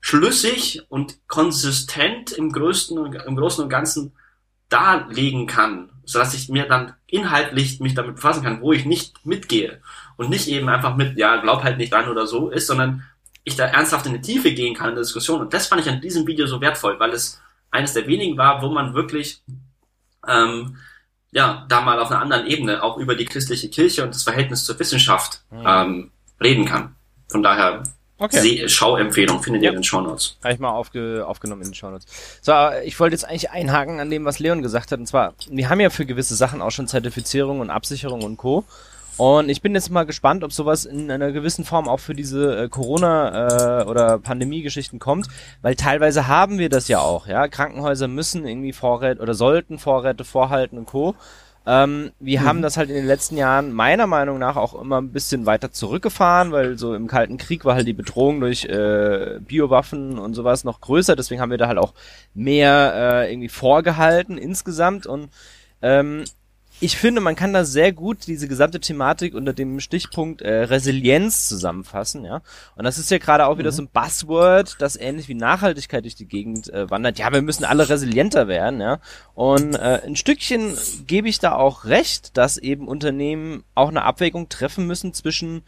schlüssig und konsistent im größten, im Großen und Ganzen darlegen kann, sodass ich mir dann inhaltlich mich damit befassen kann, wo ich nicht mitgehe und nicht eben einfach mit, ja, glaub halt nicht an oder so ist, sondern ich da ernsthaft in die Tiefe gehen kann in der Diskussion. Und das fand ich an diesem Video so wertvoll, weil es eines der wenigen war, wo man wirklich ähm, ja, da mal auf einer anderen Ebene auch über die christliche Kirche und das Verhältnis zur Wissenschaft mhm. ähm, reden kann. Von daher Okay. Schauempfehlung findet ja. ihr in den Shownotes. Habe ich mal aufge aufgenommen in den Shownotes. So, ich wollte jetzt eigentlich einhaken an dem, was Leon gesagt hat. Und zwar, wir haben ja für gewisse Sachen auch schon Zertifizierung und Absicherung und Co. Und ich bin jetzt mal gespannt, ob sowas in einer gewissen Form auch für diese äh, Corona- äh, oder Pandemie-Geschichten kommt, weil teilweise haben wir das ja auch, ja. Krankenhäuser müssen irgendwie Vorräte oder sollten Vorräte vorhalten und Co. Ähm, wir mhm. haben das halt in den letzten Jahren meiner Meinung nach auch immer ein bisschen weiter zurückgefahren, weil so im Kalten Krieg war halt die Bedrohung durch äh, Biowaffen und sowas noch größer. Deswegen haben wir da halt auch mehr äh, irgendwie vorgehalten insgesamt und ähm, ich finde, man kann da sehr gut diese gesamte Thematik unter dem Stichpunkt äh, Resilienz zusammenfassen, ja. Und das ist ja gerade auch wieder mhm. so ein Buzzword, das ähnlich wie Nachhaltigkeit durch die Gegend äh, wandert. Ja, wir müssen alle resilienter werden, ja. Und äh, ein Stückchen gebe ich da auch recht, dass eben Unternehmen auch eine Abwägung treffen müssen zwischen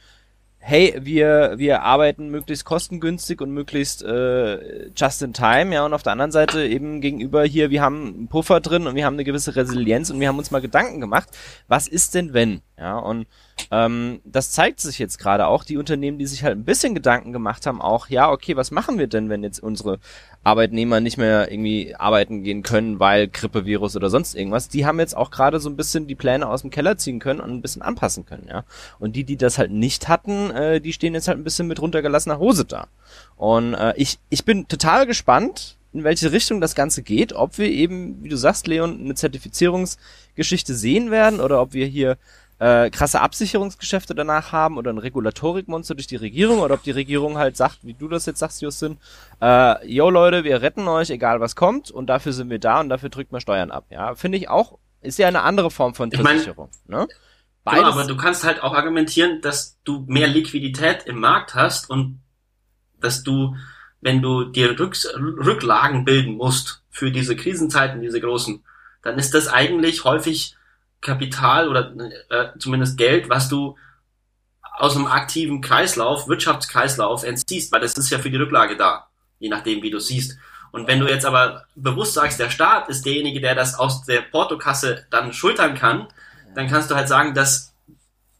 hey, wir, wir arbeiten möglichst kostengünstig und möglichst äh, just in time, ja, und auf der anderen Seite eben gegenüber hier, wir haben einen Puffer drin und wir haben eine gewisse Resilienz und wir haben uns mal Gedanken gemacht, was ist denn wenn, ja, und ähm, das zeigt sich jetzt gerade auch, die Unternehmen, die sich halt ein bisschen Gedanken gemacht haben, auch, ja, okay, was machen wir denn, wenn jetzt unsere Arbeitnehmer nicht mehr irgendwie arbeiten gehen können, weil Grippevirus oder sonst irgendwas, die haben jetzt auch gerade so ein bisschen die Pläne aus dem Keller ziehen können und ein bisschen anpassen können, ja. Und die, die das halt nicht hatten, äh, die stehen jetzt halt ein bisschen mit runtergelassener Hose da. Und äh, ich, ich bin total gespannt, in welche Richtung das Ganze geht, ob wir eben, wie du sagst, Leon, eine Zertifizierungsgeschichte sehen werden oder ob wir hier äh, krasse Absicherungsgeschäfte danach haben oder ein Regulatorikmonster durch die Regierung oder ob die Regierung halt sagt, wie du das jetzt sagst, Justin, äh, yo Leute, wir retten euch, egal was kommt und dafür sind wir da und dafür drückt man Steuern ab. Ja, finde ich auch, ist ja eine andere Form von Versicherung. Ich mein, ne? Beides. Genau, aber du kannst halt auch argumentieren, dass du mehr Liquidität im Markt hast und dass du, wenn du dir Rück Rücklagen bilden musst für diese Krisenzeiten, diese großen, dann ist das eigentlich häufig Kapital oder äh, zumindest Geld, was du aus einem aktiven Kreislauf, Wirtschaftskreislauf entziehst, weil das ist ja für die Rücklage da, je nachdem, wie du siehst. Und wenn du jetzt aber bewusst sagst, der Staat ist derjenige, der das aus der Portokasse dann schultern kann, dann kannst du halt sagen, dass,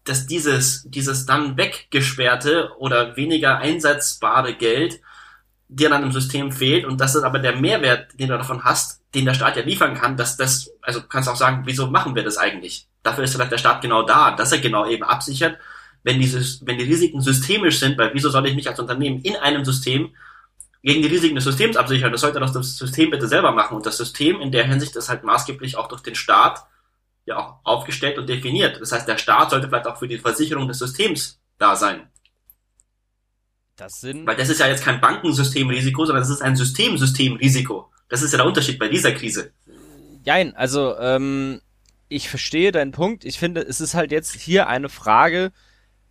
dass dieses, dieses dann weggesperrte oder weniger einsetzbare Geld dir dann im System fehlt und das ist aber der Mehrwert, den du davon hast, den der Staat ja liefern kann, dass das, also kannst auch sagen, wieso machen wir das eigentlich? Dafür ist vielleicht der Staat genau da, dass er genau eben absichert, wenn diese, wenn die Risiken systemisch sind, weil wieso soll ich mich als Unternehmen in einem System gegen die Risiken des Systems absichern? Das sollte doch das System bitte selber machen. Und das System in der Hinsicht ist halt maßgeblich auch durch den Staat ja auch aufgestellt und definiert. Das heißt, der Staat sollte vielleicht auch für die Versicherung des Systems da sein. Das sind. Weil das ist ja jetzt kein Bankensystemrisiko, sondern das ist ein Systemsystemrisiko. Das ist ja der Unterschied bei dieser Krise. Nein, also ähm, ich verstehe deinen Punkt. Ich finde, es ist halt jetzt hier eine Frage,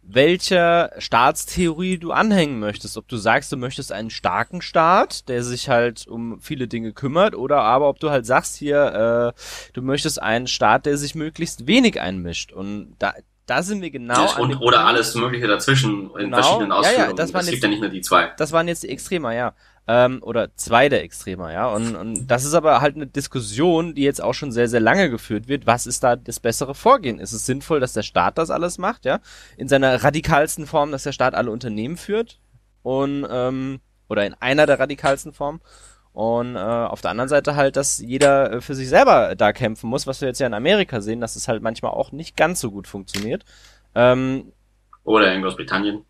welcher Staatstheorie du anhängen möchtest. Ob du sagst, du möchtest einen starken Staat, der sich halt um viele Dinge kümmert, oder aber ob du halt sagst hier, äh, du möchtest einen Staat, der sich möglichst wenig einmischt. Und da, da sind wir genau. Und, oder alles Mögliche dazwischen in genau. verschiedenen Ausführungen. Ja, ja, das, waren das gibt ja nicht nur die zwei. Das waren jetzt die Extremer, ja ähm, oder zwei der Extremer, ja. Und, und das ist aber halt eine Diskussion, die jetzt auch schon sehr, sehr lange geführt wird. Was ist da das bessere Vorgehen? Ist es sinnvoll, dass der Staat das alles macht, ja? In seiner radikalsten Form, dass der Staat alle Unternehmen führt und ähm, oder in einer der radikalsten Formen. Und äh, auf der anderen Seite halt, dass jeder äh, für sich selber da kämpfen muss, was wir jetzt ja in Amerika sehen, dass es halt manchmal auch nicht ganz so gut funktioniert. Ähm, Oder in Großbritannien.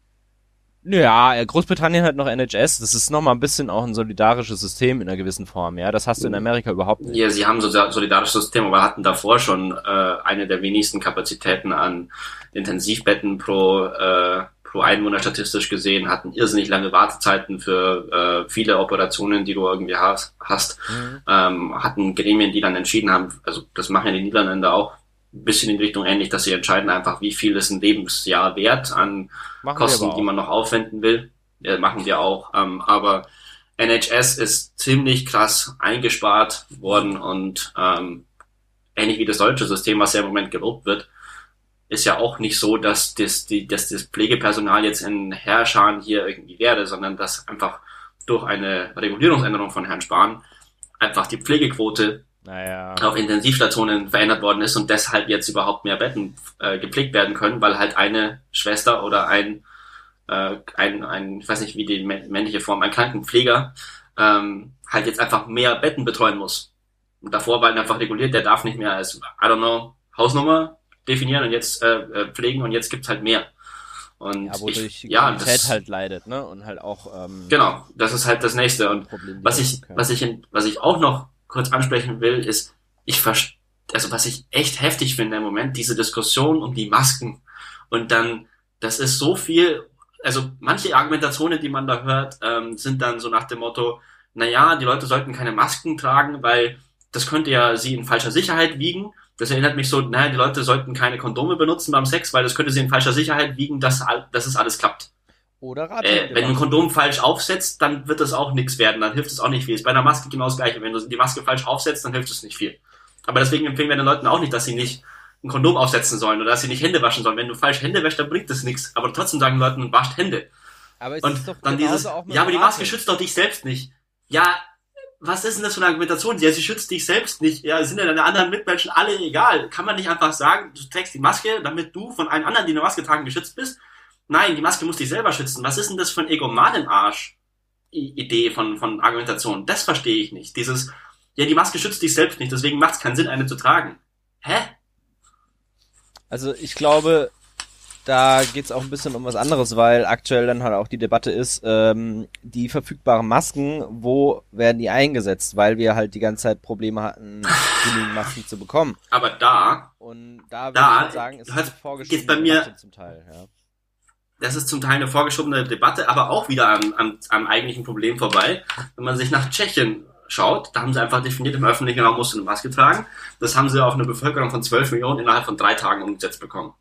Ja, äh, Großbritannien hat noch NHS. Das ist nochmal ein bisschen auch ein solidarisches System in einer gewissen Form. Ja, das hast du in Amerika überhaupt nicht. Ja, sie haben so ein solidarisches System, aber hatten davor schon äh, eine der wenigsten Kapazitäten an Intensivbetten pro äh, pro Einwohner statistisch gesehen, hatten irrsinnig lange Wartezeiten für äh, viele Operationen, die du irgendwie hast. hast. Mhm. Ähm, hatten Gremien, die dann entschieden haben, also das machen ja die Niederländer auch, ein bisschen in Richtung ähnlich, dass sie entscheiden einfach, wie viel ist ein Lebensjahr wert an machen Kosten, die man noch aufwenden will. Ja, machen wir auch. Ähm, aber NHS ist ziemlich krass eingespart worden und ähm, ähnlich wie das deutsche System, was ja im Moment gelobt wird, ist ja auch nicht so, dass das, die, dass das Pflegepersonal jetzt in Herrscharen hier irgendwie werde, sondern dass einfach durch eine Regulierungsänderung von Herrn Spahn einfach die Pflegequote naja. auf Intensivstationen verändert worden ist und deshalb jetzt überhaupt mehr Betten äh, gepflegt werden können, weil halt eine Schwester oder ein, äh, ein, ein ich weiß nicht wie die männliche Form, ein Krankenpfleger ähm, halt jetzt einfach mehr Betten betreuen muss. Und davor war einfach reguliert, der darf nicht mehr als, I don't know, Hausnummer definieren und jetzt äh, äh pflegen und jetzt gibt's halt mehr. Und ja, wodurch ich, ja, das, halt leidet, ne? Und halt auch ähm, genau, das ist halt das nächste. Und was ich, was ich, in, was ich auch noch kurz ansprechen will, ist, ich also was ich echt heftig finde im Moment, diese Diskussion um die Masken. Und dann, das ist so viel, also manche Argumentationen, die man da hört, ähm, sind dann so nach dem Motto, na ja, die Leute sollten keine Masken tragen, weil das könnte ja sie in falscher Sicherheit wiegen. Das erinnert mich so, naja, die Leute sollten keine Kondome benutzen beim Sex, weil das könnte sie in falscher Sicherheit wiegen, dass, dass es alles klappt. Oder Äh, wenn du ein Kondom falsch aufsetzt, dann wird das auch nichts werden, dann hilft es auch nicht viel. Ist bei einer Maske genau das gleiche. Wenn du die Maske falsch aufsetzt, dann hilft es nicht viel. Aber deswegen empfehlen wir den Leuten auch nicht, dass sie nicht ein Kondom aufsetzen sollen oder dass sie nicht Hände waschen sollen. Wenn du falsch Hände wäschst, dann bringt das nichts. Aber trotzdem sagen Leuten, wascht Hände. Aber und dann dieses, ja, aber die Maske schützt doch dich selbst nicht. Ja, was ist denn das für eine Argumentation? Ja, sie schützt dich selbst nicht. Ja, sind ja deine anderen Mitmenschen alle egal. Kann man nicht einfach sagen, du trägst die Maske, damit du von allen anderen, die eine Maske tragen, geschützt bist? Nein, die Maske muss dich selber schützen. Was ist denn das für ein Egoman-Arsch? Idee von, von Argumentation. Das verstehe ich nicht. Dieses, ja, die Maske schützt dich selbst nicht, deswegen macht es keinen Sinn, eine zu tragen. Hä? Also ich glaube, da geht es auch ein bisschen um was anderes, weil aktuell dann halt auch die Debatte ist, ähm, die verfügbaren Masken, wo werden die eingesetzt? Weil wir halt die ganze Zeit Probleme hatten, genügend Masken zu bekommen. Aber da, und da würde da, ich sagen, ist es vorgeschrieben bei mir, zum Teil, ja das ist zum Teil eine vorgeschobene Debatte, aber auch wieder am, am, am eigentlichen Problem vorbei. Wenn man sich nach Tschechien schaut, da haben sie einfach definiert, im öffentlichen Raum musst du eine Maske tragen. Das haben sie auf eine Bevölkerung von 12 Millionen innerhalb von drei Tagen umgesetzt bekommen.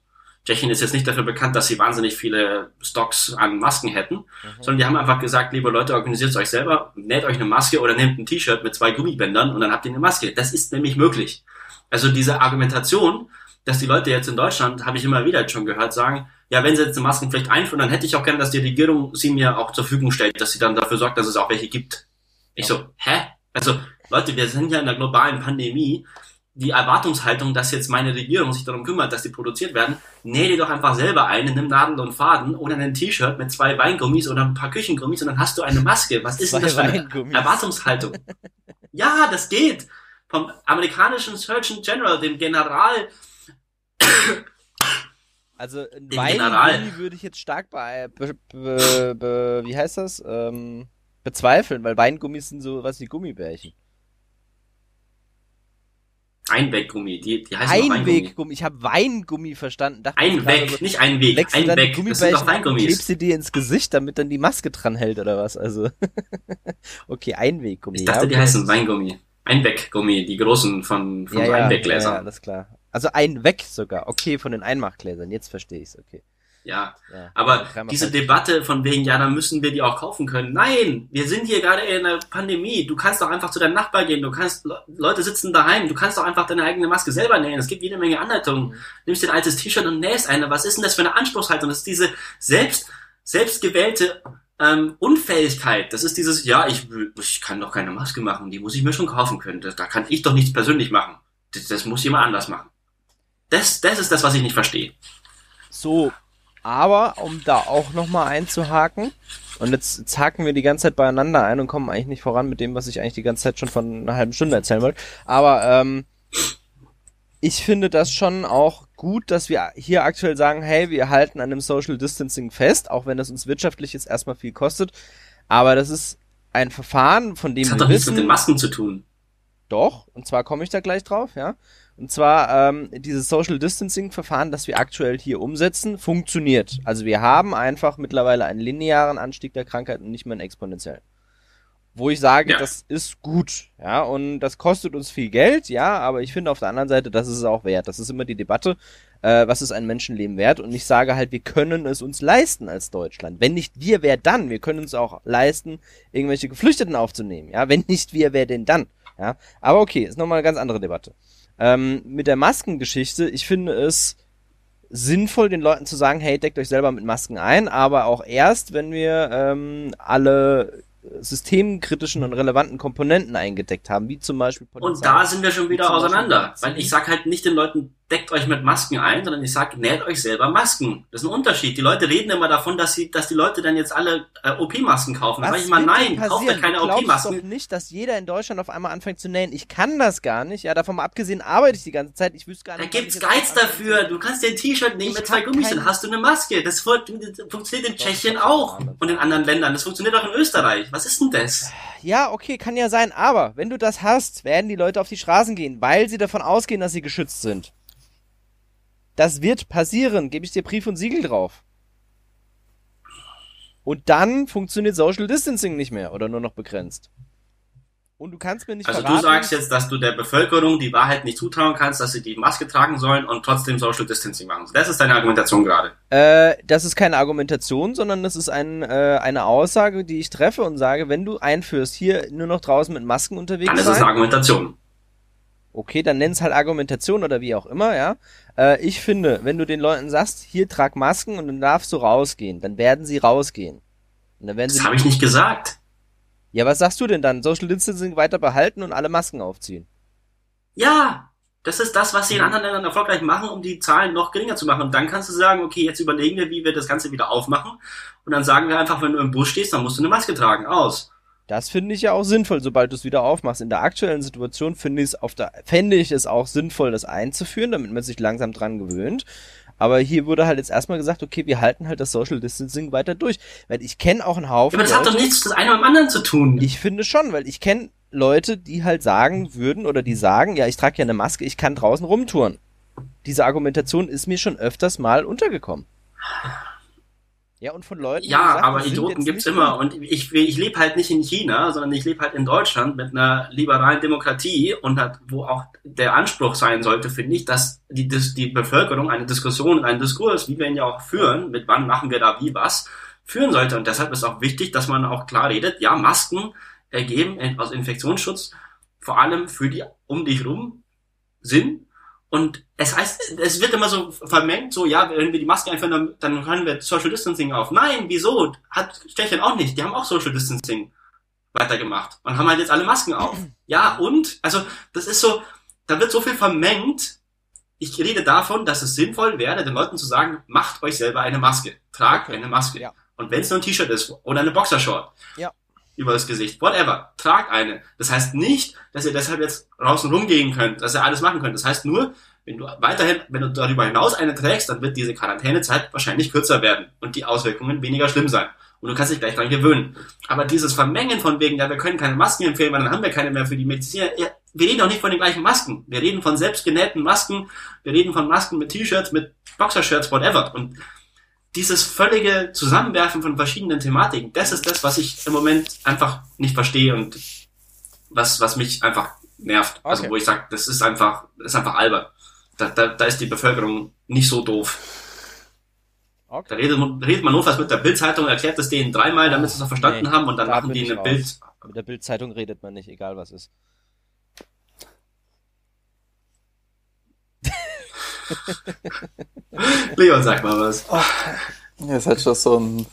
Tschechien ist jetzt nicht dafür bekannt, dass sie wahnsinnig viele Stocks an Masken hätten, mhm. sondern die haben einfach gesagt, liebe Leute, organisiert euch selber, näht euch eine Maske oder nehmt ein T-Shirt mit zwei Gummibändern und dann habt ihr eine Maske. Das ist nämlich möglich. Also diese Argumentation, dass die Leute jetzt in Deutschland, habe ich immer wieder schon gehört, sagen, ja, wenn sie jetzt eine Maskenpflicht einführen, dann hätte ich auch gerne, dass die Regierung sie mir auch zur Verfügung stellt, dass sie dann dafür sorgt, dass es auch welche gibt. Ich so, hä? Also, Leute, wir sind ja in der globalen Pandemie. Die Erwartungshaltung, dass jetzt meine Regierung sich darum kümmert, dass die produziert werden, näh dir doch einfach selber ein, nimm Nadel und Faden oder ein T-Shirt mit zwei Weingummis oder ein paar Küchengummis und dann hast du eine Maske. Was ist denn das für eine Erwartungshaltung? ja, das geht. Vom amerikanischen Surgeon General, dem General Also ein. Weingummi würde ich jetzt stark bei, be, be, be, wie heißt das? Ähm, bezweifeln, weil Weingummis sind so was wie Gummibärchen. Einweggummi, die, die Weingummi. Einweggummi. Ich habe Weingummi verstanden. Dachte Einweg, so, nicht Einweg, du die Einweg. Das sind doch Weingummis. klebst sie dir ins Gesicht, damit dann die Maske dran hält oder was? Also okay, Einweggummi. Ich dachte, ja, die okay. heißen Weingummi. Einweggummi, die großen von, von ja, so ja, ja, ja, Einweggläsern. alles klar. Also ein weg sogar. Okay, von den Einmachgläsern. Jetzt verstehe ich's. Okay. Ja, Ja. aber diese. Debatte von wegen, ja, dann müssen wir die auch kaufen können. Nein, wir sind hier gerade in einer Pandemie. Du kannst doch einfach zu deinem Nachbar gehen. Du kannst, Le- Leute sitzen daheim. Du kannst doch einfach deine eigene Maske selber nähen. Es gibt jede Menge Anleitungen. Mhm. Nimmst dir ein altes T-Shirt und nähst eine. Was ist denn das für eine Anspruchshaltung? Das ist diese selbst, selbstgewählte ähm, Unfähigkeit. Das ist dieses, ja, ich, ich kann doch keine Maske machen. Die muss ich mir schon kaufen können. Das, da kann ich doch nichts persönlich machen. Das, das muss jemand anders machen. Das, das ist das, was ich nicht verstehe. So, aber um da auch nochmal einzuhaken, und jetzt, jetzt haken wir die ganze Zeit beieinander ein und kommen eigentlich nicht voran mit dem, was ich eigentlich die ganze Zeit schon von einer halben Stunde erzählen wollte. Aber ähm, ich finde das schon auch gut, dass wir hier aktuell sagen, hey, wir halten an dem Social Distancing fest, auch wenn das uns wirtschaftlich jetzt erstmal viel kostet. Aber das ist ein Verfahren, von dem Das hat wir doch nichts mit den Masken zu tun. doch, und zwar komme ich da gleich drauf, ja. Und zwar ähm, dieses Social Distancing Verfahren, das wir aktuell hier umsetzen, funktioniert. Also wir haben einfach mittlerweile einen linearen Anstieg der Krankheit und nicht mehr einen exponentiellen. Wo ich sage, Ja. das ist gut, ja, und das kostet uns viel Geld, ja, aber ich finde auf der anderen Seite, das ist es auch wert. Das ist immer die Debatte, äh, was ist ein Menschenleben wert? Und ich sage halt, wir können es uns leisten als Deutschland. Wenn nicht wir, wer dann? Wir können uns auch leisten, irgendwelche Geflüchteten aufzunehmen, ja. Wenn nicht wir, wer denn dann? Ja. Aber okay, ist nochmal eine ganz andere Debatte. Ähm, mit der Maskengeschichte, ich finde es sinnvoll, den Leuten zu sagen, hey, deckt euch selber mit Masken ein, aber auch erst, wenn wir ähm, alle systemkritischen und relevanten Komponenten eingedeckt haben, wie zum Beispiel Und da sind wir schon wieder auseinander. Weil ich sag halt nicht den Leuten, deckt euch mit Masken ein, sondern ich sag, näht euch selber Masken. Das ist ein Unterschied. Die Leute reden immer davon, dass sie, dass die Leute dann jetzt alle äh, OP-Masken kaufen. Da Was sag ich mal, nein, kauft passieren? keine OP-Masken. doch nicht, dass jeder in Deutschland auf einmal anfängt zu nähen. Ich kann das gar nicht. Ja, davon mal abgesehen arbeite ich die ganze Zeit. Ich wüsste gar Da nicht. wann gibt's ich anfange dafür. Du kannst dir ein T-Shirt nehmen Ich mit zwei Gummis, dann hast du eine Maske. Das fun- funktioniert in Tschechien auch und in anderen Ländern. Das funktioniert auch in Österreich. Was ist denn das? Ja, okay, kann ja sein, aber wenn du das hast, werden die Leute auf die Straßen gehen, weil sie davon ausgehen, dass sie geschützt sind. Das wird passieren, gebe ich dir Brief und Siegel drauf. Und dann funktioniert Social Distancing nicht mehr oder nur noch begrenzt. Und du kannst mir nicht Also du verraten, sagst jetzt, dass du der Bevölkerung die Wahrheit nicht zutrauen kannst, dass sie die Maske tragen sollen und trotzdem Social Distancing machen. Das ist deine Argumentation gerade. Äh, das ist keine Argumentation, sondern das ist ein, äh, eine Aussage, die ich treffe und sage, wenn du einführst, hier nur noch draußen mit Masken unterwegs Dann ist es sein, eine Argumentation. Okay, dann nenn's halt Argumentation oder wie auch immer, ja. Äh, ich finde, wenn du den Leuten sagst, hier trag Masken und dann darfst du rausgehen, dann werden sie rausgehen. Und dann werden Das habe ich nicht gesagt. Ja, was sagst du denn dann? Social Distancing weiter behalten und alle Masken aufziehen? Ja, das ist das, was sie in anderen Ländern erfolgreich machen, um die Zahlen noch geringer zu machen. Und dann kannst du sagen, okay, jetzt überlegen wir, wie wir das Ganze wieder aufmachen. Und dann sagen wir einfach, wenn du im Bus stehst, dann musst du eine Maske tragen. Aus. Das finde ich ja auch sinnvoll, sobald du es wieder aufmachst. In der aktuellen Situation finde ich es auf der, fände ich es auch sinnvoll, das einzuführen, damit man sich langsam dran gewöhnt. Aber hier wurde halt jetzt erstmal gesagt, okay, wir halten halt das Social Distancing weiter durch. Weil ich kenne auch einen Ja, Haufen. aber das hat doch Leute- nichts das eine mit dem anderen zu tun. Ich finde schon, weil ich kenne Leute, die halt sagen würden oder die sagen, ja, ich trage ja eine Maske, ich kann draußen rumtouren. Diese Argumentation ist mir schon öfters mal untergekommen. Ja, und von Leuten. Ja, gesagt, aber das Idioten gibt's immer. Und ich, ich lebe halt nicht in China, sondern ich lebe halt in Deutschland mit einer liberalen Demokratie und hat, wo auch der Anspruch sein sollte, finde ich, dass die, dass die Bevölkerung eine Diskussion und einen Diskurs, wie wir ihn ja auch führen, mit wann machen wir da wie was, führen sollte. Und deshalb ist auch wichtig, dass man auch klar redet, ja, Masken ergeben aus Infektionsschutz vor allem für die um dich rum Sinn. Und es heißt, es wird immer so vermengt, so, ja, wenn wir die Maske einführen, dann, dann hören wir Social Distancing auf. Nein, wieso? Hat Tschechien auch nicht. Die haben auch Social Distancing weitergemacht und haben halt jetzt alle Masken auf. Ja, und? Also, das ist so, da wird so viel vermengt. Ich rede davon, dass es sinnvoll wäre, den Leuten zu sagen, macht euch selber eine Maske. Tragt eine Maske. Ja. Und wenn es nur ein T-Shirt ist oder eine Boxershort Ja. Über das Gesicht, whatever, tragt eine. Das heißt nicht, dass ihr deshalb jetzt draußen rumgehen könnt, dass ihr alles machen könnt. Das heißt nur, Wenn du weiterhin, wenn du darüber hinaus eine trägst, dann wird diese Quarantänezeit wahrscheinlich kürzer werden und die Auswirkungen weniger schlimm sein. Und du kannst dich gleich dran gewöhnen. Aber dieses Vermengen von wegen, ja, wir können keine Masken empfehlen, weil dann haben wir keine mehr für die Medizin. Ja, wir reden auch nicht von den gleichen Masken. Wir reden von selbstgenähten Masken. Wir reden von Masken mit T-Shirts, mit Boxershirts, whatever. Und dieses völlige Zusammenwerfen von verschiedenen Thematiken, das ist das, was ich im Moment einfach nicht verstehe und was, was mich einfach nervt. Also Okay. wo ich sage, das ist einfach, das ist einfach albern. Da, da, da ist die Bevölkerung nicht so doof. Da Okay. redet, man- redet man notfalls mit der Bildzeitung, erklärt es denen dreimal, damit sie es noch verstanden Nee, haben und dann da machen die eine raus. Bild. Mit der Bildzeitung redet man nicht, egal was ist. Leon, sag mal was. Ihr seid schon so ein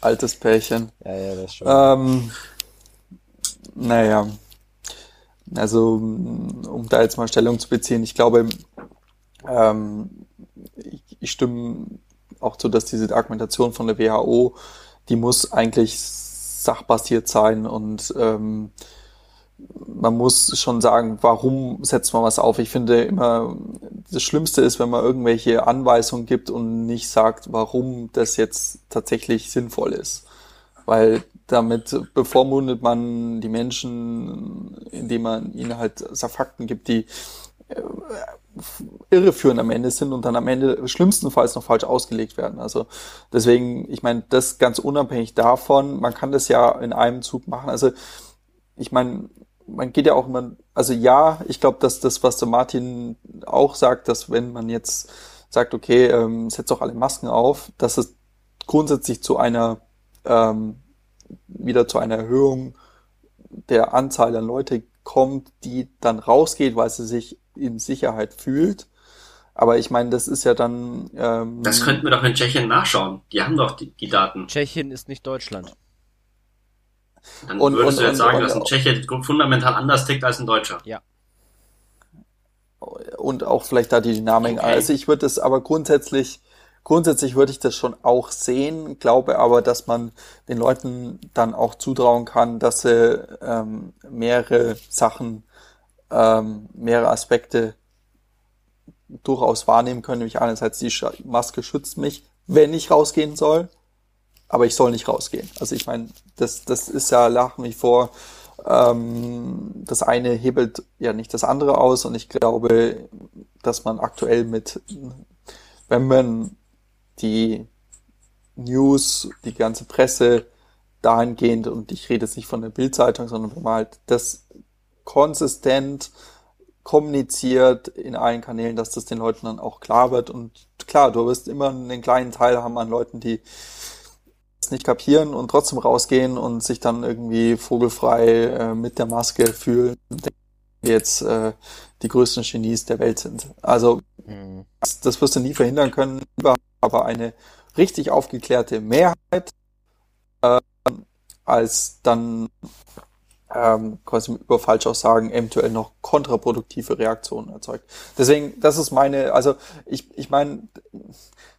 altes Pärchen. Ja, ja, das schon. Ähm, naja, also um da jetzt mal Stellung zu beziehen, ich glaube, ähm, ich, ich stimme auch zu, dass diese Argumentation von der WHO, die muss eigentlich sachbasiert sein und ähm, man muss schon sagen, warum setzt man was auf? Ich finde immer, das Schlimmste ist, wenn man irgendwelche Anweisungen gibt und nicht sagt, warum das jetzt tatsächlich sinnvoll ist. Weil damit bevormundet man die Menschen, indem man ihnen halt so Fakten gibt, die äh, irreführend am Ende sind und dann am Ende schlimmstenfalls noch falsch ausgelegt werden. Also deswegen, ich meine, das ganz unabhängig davon, man kann das ja in einem Zug machen. Also ich meine, man geht ja auch immer, also ja, ich glaube, dass das, was der Martin auch sagt, dass wenn man jetzt sagt, okay, ähm, setzt doch alle Masken auf, dass es grundsätzlich zu einer ähm, wieder zu einer Erhöhung der Anzahl an Leute kommt, die dann rausgeht, weil sie sich in Sicherheit fühlt. Aber ich meine, das ist ja dann. Ähm, Das könnten wir doch in Tschechien nachschauen. Die haben doch die, die Daten. Tschechien ist nicht Deutschland. Dann Und- würdest und- du jetzt sagen, und- dass ein Tscheche fundamental anders tickt als ein Deutscher. und auch vielleicht da die Dynamik. Okay. Also ich würde es aber grundsätzlich, grundsätzlich würde ich das schon auch sehen, glaube aber, dass man den Leuten dann auch zutrauen kann, dass sie ähm, mehrere Sachen, ähm, mehrere Aspekte durchaus wahrnehmen können. Nämlich einerseits die Maske schützt mich, wenn ich rausgehen soll, aber ich soll nicht rausgehen. Also ich meine, das, das ist ja nach wie vor ähm, das eine hebelt ja nicht das andere aus und ich glaube, dass man aktuell mit, wenn man die News, die ganze Presse dahingehend, und ich rede jetzt nicht von der Bildzeitung, sondern wenn man halt das konsistent kommuniziert in allen Kanälen, dass das den Leuten dann auch klar wird. Und klar, du wirst immer einen kleinen Teil haben an Leuten, die nicht kapieren und trotzdem rausgehen und sich dann irgendwie vogelfrei äh, mit der Maske fühlen denken, jetzt äh, die größten Genies der Welt sind. Also Hm. das, das wirst du nie verhindern können, aber eine richtig aufgeklärte Mehrheit äh, als dann ähm, quasi über Falschaussagen eventuell noch kontraproduktive Reaktionen erzeugt. Deswegen, das ist meine, also ich, ich meine,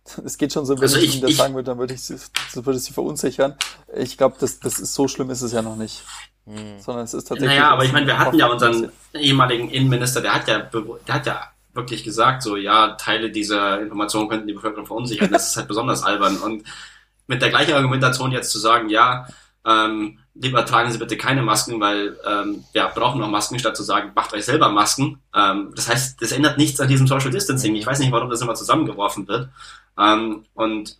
es geht schon so, wenn Also ich, ich- Ihnen das sagen würde, dann würde ich, sie- würde sie verunsichern. Ich glaube, das, das ist so schlimm ist es ja noch nicht, Hm. sondern es ist tatsächlich. Naja, aber ich meine, wir hatten ja unseren ehemaligen Innenminister, der hat ja, der hat ja wirklich gesagt, so, ja, Teile dieser Informationen könnten die Bevölkerung verunsichern. Das ist halt besonders albern. Und mit der gleichen Argumentation jetzt zu sagen, ja, ähm, lieber tragen Sie bitte keine Masken, weil ähm, ja, brauchen noch Masken, statt zu sagen, macht euch selber Masken. Ähm, das heißt, das ändert nichts an diesem Social Distancing. Ich weiß nicht, warum das immer zusammengeworfen wird. Ähm, und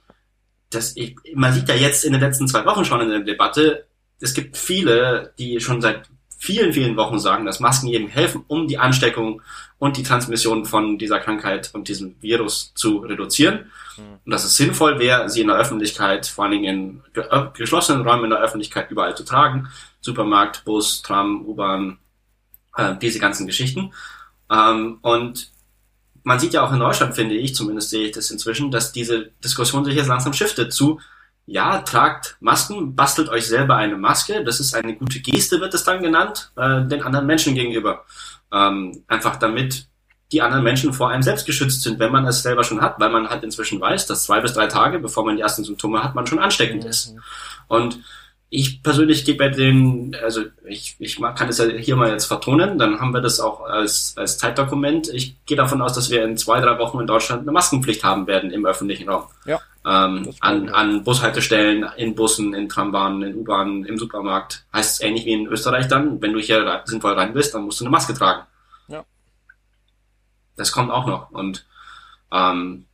das, ich, man sieht ja jetzt in den letzten zwei Wochen schon in der Debatte, es gibt viele, die schon seit vielen, vielen Wochen sagen, dass Masken eben helfen, um die Ansteckung und die Transmission von dieser Krankheit und diesem Virus zu reduzieren. Und dass es sinnvoll wäre, sie in der Öffentlichkeit, vor allen Dingen in äh, geschlossenen Räumen in der Öffentlichkeit überall zu tragen. Supermarkt, Bus, Tram, U-Bahn, äh, diese ganzen Geschichten. Ähm, und man sieht ja auch in Deutschland, finde ich, zumindest sehe ich das inzwischen, dass diese Diskussion sich jetzt langsam shiftet zu, ja, tragt Masken, bastelt euch selber eine Maske, das ist eine gute Geste, wird es dann genannt, äh, den anderen Menschen gegenüber. Ähm, einfach damit die anderen Menschen vor einem selbst geschützt sind, wenn man es selber schon hat, weil man halt inzwischen weiß, dass zwei bis drei Tage, bevor man die ersten Symptome hat, man schon ansteckend ist. Und ich persönlich gehe bei den, also ich, ich kann es ja hier mal jetzt vertonen, dann haben wir das auch als, als Zeitdokument. Ich gehe davon aus, dass wir in zwei, drei Wochen in Deutschland eine Maskenpflicht haben werden im öffentlichen Raum. Ja. Ähm, an, an Bushaltestellen, in Bussen, in Trambahnen, in U-Bahnen, im Supermarkt. Heißt es ähnlich wie in Österreich dann, wenn du hier sinnvoll rein bist, dann musst du eine Maske tragen. Ja. Das kommt auch noch. Und ähm,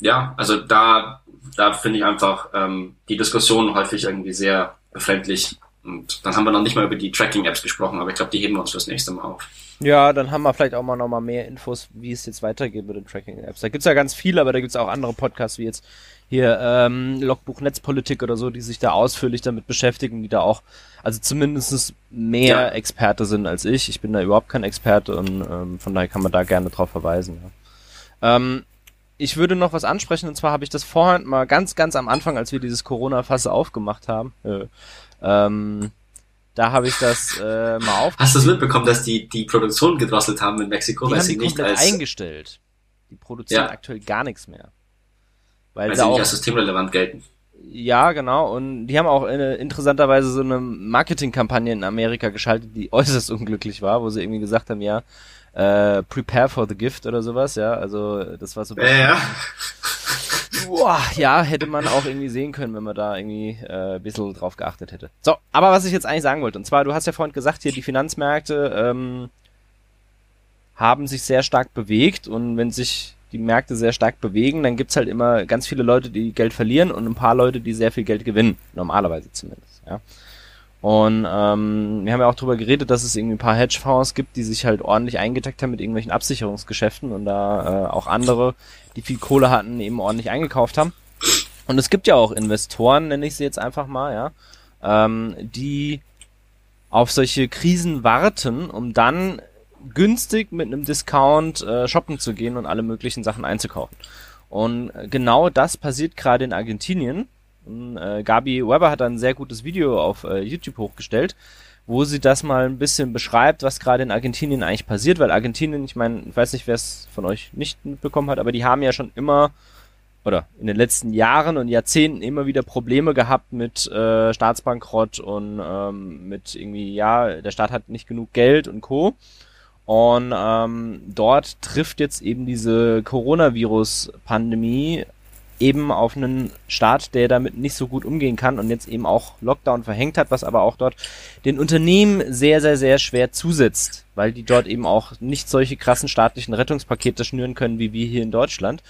ja, also da, da finde ich einfach ähm, die Diskussion häufig irgendwie sehr befremdlich. Und dann haben wir noch nicht mal über die Tracking-Apps gesprochen, aber ich glaube, die heben wir uns fürs nächste Mal auf. Ja, dann haben wir vielleicht auch mal noch mal mehr Infos, wie es jetzt weitergeht mit den Tracking-Apps. Da gibt's ja ganz viele, aber da gibt's auch andere Podcasts, wie jetzt hier ähm, Logbuch Netzpolitik oder so, die sich da ausführlich damit beschäftigen, die da auch, also zumindest mehr ja. Experte sind als ich. Ich bin da überhaupt kein Experte und ähm, von daher kann man da gerne drauf verweisen. Ja. Ähm, ich würde noch was ansprechen, und zwar habe ich das vorhin mal ganz, ganz am Anfang, als wir dieses Corona-Fasse aufgemacht haben, äh, ähm, da habe ich das äh, mal auf. Hast du das mitbekommen, dass die die Produktion gedrosselt haben in Mexiko, die weil haben sie die nicht als eingestellt. Die produzieren Ja. aktuell gar nichts mehr. Weil, weil sie nicht als systemrelevant gelten. ja, genau. Und die haben auch äh, interessanterweise so eine Marketingkampagne in Amerika geschaltet, die äußerst unglücklich war, wo sie irgendwie gesagt haben, ja, äh, prepare for the gift oder sowas, ja. Also das war so Ja, ja. Boah, ja, hätte man auch irgendwie sehen können, wenn man da irgendwie äh, ein bisschen drauf geachtet hätte. So, aber was ich jetzt eigentlich sagen wollte, und zwar, du hast ja vorhin gesagt, hier die Finanzmärkte ähm, haben sich sehr stark bewegt und wenn sich die Märkte sehr stark bewegen, dann gibt's halt immer ganz viele Leute, die Geld verlieren und ein paar Leute, die sehr viel Geld gewinnen. Normalerweise zumindest, ja. Und ähm, wir haben ja auch drüber geredet, dass es irgendwie ein paar Hedgefonds gibt, die sich halt ordentlich eingedeckt haben mit irgendwelchen Absicherungsgeschäften und da äh, auch andere, die viel Kohle hatten, eben ordentlich eingekauft haben. Und es gibt ja auch Investoren, nenne ich sie jetzt einfach mal, ja, ähm, die auf solche Krisen warten, um dann günstig mit einem Discount äh, shoppen zu gehen und alle möglichen Sachen einzukaufen. Und genau das passiert gerade in Argentinien. Äh, Gabi Weber hat ein sehr gutes Video auf äh, YouTube hochgestellt, wo sie das mal ein bisschen beschreibt, was gerade in Argentinien eigentlich passiert, weil Argentinien, ich meine, ich weiß nicht, wer es von euch nicht mitbekommen hat, aber die haben ja schon immer oder in den letzten Jahren und Jahrzehnten immer wieder Probleme gehabt mit äh, Staatsbankrott und ähm, mit irgendwie, ja, der Staat hat nicht genug Geld und Co. Und ähm, dort trifft jetzt eben diese Coronavirus-Pandemie eben auf einen Staat, der damit nicht so gut umgehen kann und jetzt eben auch Lockdown verhängt hat, was aber auch dort den Unternehmen sehr, sehr, sehr schwer zusetzt, weil die dort eben auch nicht solche krassen staatlichen Rettungspakete schnüren können wie wir hier in Deutschland.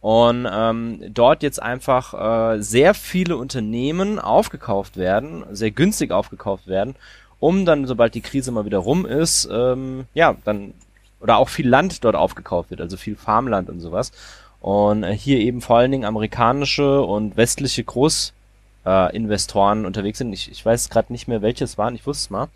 Und ähm, dort jetzt einfach äh, sehr viele Unternehmen aufgekauft werden, sehr günstig aufgekauft werden, um dann, sobald die Krise mal wieder rum ist, ähm, ja, dann, oder auch viel Land dort aufgekauft wird, also viel Farmland und sowas. Und äh, hier eben vor allen Dingen amerikanische und westliche Großinvestoren äh, unterwegs sind. Ich, ich weiß gerade nicht mehr, welches waren, ich wusste es mal.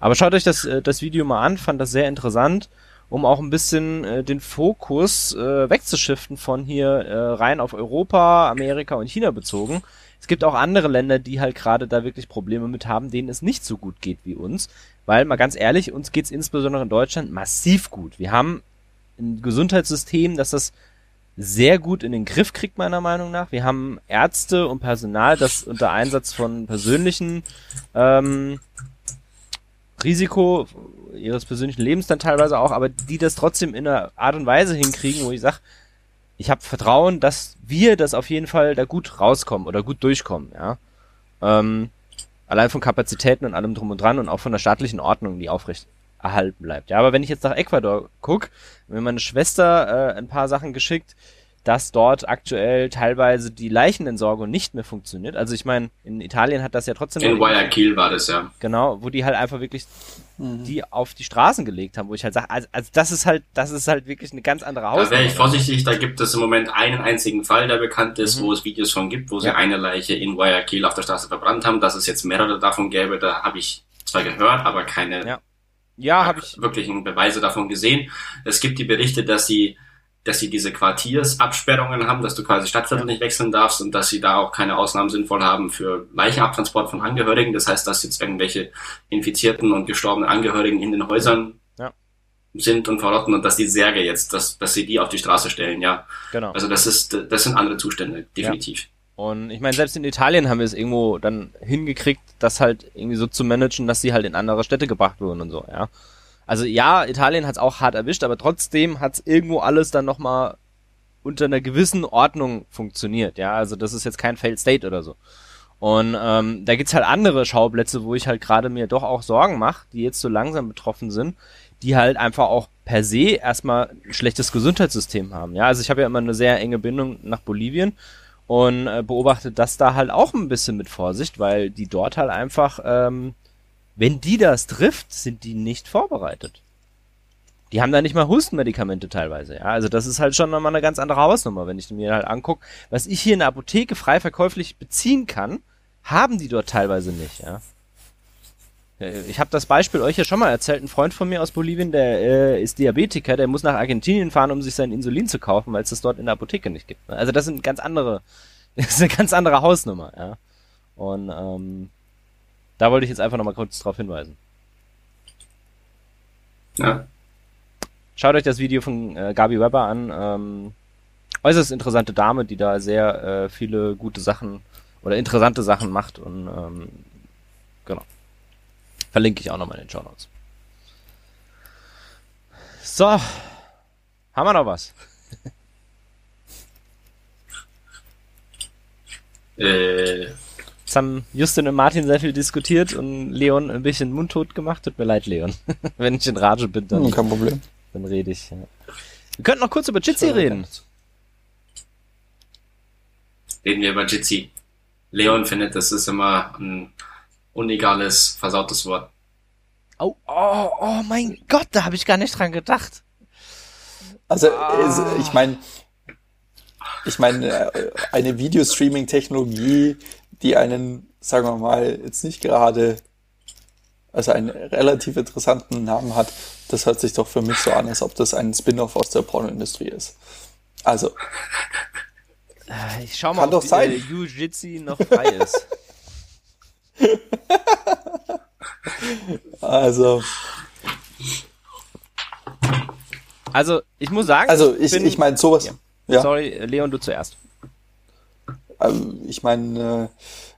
Aber schaut euch das, äh, das Video mal an, fand das sehr interessant, um auch ein bisschen äh, den Fokus äh, wegzuschiften von hier äh, rein auf Europa, Amerika und China bezogen. Es gibt auch andere Länder, die halt gerade da wirklich Probleme mit haben, denen es nicht so gut geht wie uns. Weil, mal ganz ehrlich, uns geht's insbesondere in Deutschland massiv gut. Wir haben ein Gesundheitssystem, das das sehr gut in den Griff kriegt, meiner Meinung nach. Wir haben Ärzte und Personal, das unter Einsatz von persönlichen ähm, Risiko ihres persönlichen Lebens dann teilweise auch, aber die das trotzdem in einer Art und Weise hinkriegen, wo ich sage, ich habe Vertrauen, dass wir das auf jeden Fall da gut rauskommen oder gut durchkommen, ja. Ähm, allein von Kapazitäten und allem drum und dran und auch von der staatlichen Ordnung, die aufrecht erhalten bleibt. Ja, aber wenn ich jetzt nach Ecuador guck, mir meine Schwester äh, ein paar Sachen geschickt, dass dort aktuell teilweise die Leichenentsorgung nicht mehr funktioniert. Also ich meine, in Italien hat das ja trotzdem In Guayaquil war das ja. genau, wo die halt einfach wirklich die auf die Straßen gelegt haben, wo ich halt sage, also, also das ist halt, das ist halt wirklich eine ganz andere Da wäre Hausnummer. ich vorsichtig, da gibt es im Moment einen einzigen Fall, der bekannt ist, wo es Videos von gibt, wo sie Mhm. Ja. eine Leiche in Guayaquil auf der Straße verbrannt haben. Dass es jetzt mehrere davon gäbe, da habe ich zwar gehört, aber keine Ja. Ja, habe ich. wirklichen Beweise davon gesehen. Es gibt die Berichte, dass sie, dass sie diese Quartiersabsperrungen haben, dass du quasi Stadtviertel nicht wechseln darfst und dass sie da auch keine Ausnahmen sinnvoll haben für Leichenabtransport von Angehörigen. Das heißt, dass jetzt irgendwelche infizierten und gestorbenen Angehörigen in den Häusern Ja. sind und verrotten und dass die Särge jetzt, dass, dass sie die auf die Straße stellen, ja. Genau. Also das ist, das sind andere Zustände, definitiv. Und ich meine, selbst in Italien haben wir es irgendwo dann hingekriegt, das halt irgendwie so zu managen, dass sie halt in andere Städte gebracht wurden und so, ja. Also ja, Italien hat es auch hart erwischt, aber trotzdem hat es irgendwo alles dann nochmal unter einer gewissen Ordnung funktioniert, ja. Also das ist jetzt kein Failed State oder so. Und ähm, da gibt's halt andere Schauplätze, wo ich halt gerade mir doch auch Sorgen mache, die jetzt so langsam betroffen sind, die halt einfach auch per se erstmal ein schlechtes Gesundheitssystem haben. Ja, also ich habe ja immer eine sehr enge Bindung nach Bolivien und äh, beobachte das da halt auch ein bisschen mit Vorsicht, weil die dort halt einfach, ähm, wenn die das trifft, sind die nicht vorbereitet. Die haben da nicht mal Hustenmedikamente teilweise, ja. Also das ist halt schon nochmal eine ganz andere Hausnummer, wenn ich mir halt angucke, was ich hier in der Apotheke frei verkäuflich beziehen kann, haben die dort teilweise nicht, ja. Ich habe das Beispiel euch ja schon mal erzählt. Ein Freund von mir aus Bolivien, der äh, ist Diabetiker, der muss nach Argentinien fahren, um sich sein Insulin zu kaufen, weil es das dort in der Apotheke nicht gibt. Also das sind ganz andere, das ist eine ganz andere Hausnummer, ja. Und ähm, da wollte ich jetzt einfach nochmal kurz drauf hinweisen. Ja. Schaut euch das Video von äh, Gabi Weber an. Ähm, äußerst interessante Dame, die da sehr äh, viele gute Sachen oder interessante Sachen macht und ähm, genau. Verlinke ich auch nochmal in den Show Notes. So. Haben wir noch was? Äh, Jetzt haben Justin und Martin sehr viel diskutiert und Leon ein bisschen mundtot gemacht. Tut mir leid, Leon. Wenn ich in Rage bin, dann, Hm, kein Problem. dann rede ich. Ja. Wir könnten noch kurz über Jitsi reden. reden wir über Jitsi. Leon findet, das ist immer ein unegales, versautes Wort. Oh, oh, oh mein Gott, da habe ich gar nicht dran gedacht. Also, es- ich meine, ich meine, äh, eine Videostreaming-Technologie, die einen, sagen wir mal, jetzt nicht gerade, also einen relativ interessanten Namen hat, das hört sich doch für mich so an, als ob das ein Spin-off aus der Pornoindustrie ist. Also, Äh, Ich schau mal, Kann doch ob sein. äh, Jiu-Jitsu noch frei ist. Also, Also, ich muss sagen, also ich, bin- ich meine sowas, Ja. Sorry, Leon, du zuerst. ähm, ich meine, äh,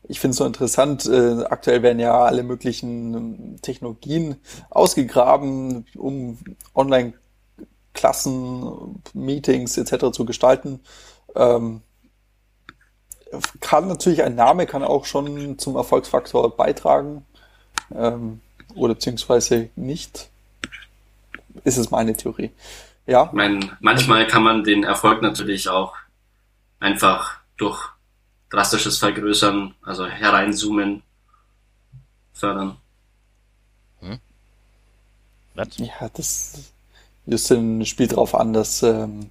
ich finde es so interessant, äh, aktuell werden ja alle möglichen ähm, Technologien ausgegraben, um Online-Klassen, Meetings etc. zu gestalten. Ähm, kann natürlich ein Name kann auch schon zum Erfolgsfaktor beitragen ähm, oder beziehungsweise nicht. Ist es meine Theorie. Ja, Ich meine, manchmal kann man den Erfolg natürlich auch einfach durch drastisches Vergrößern, also hereinzoomen, fördern. Was? ja, das Justin spielt darauf an, dass ähm,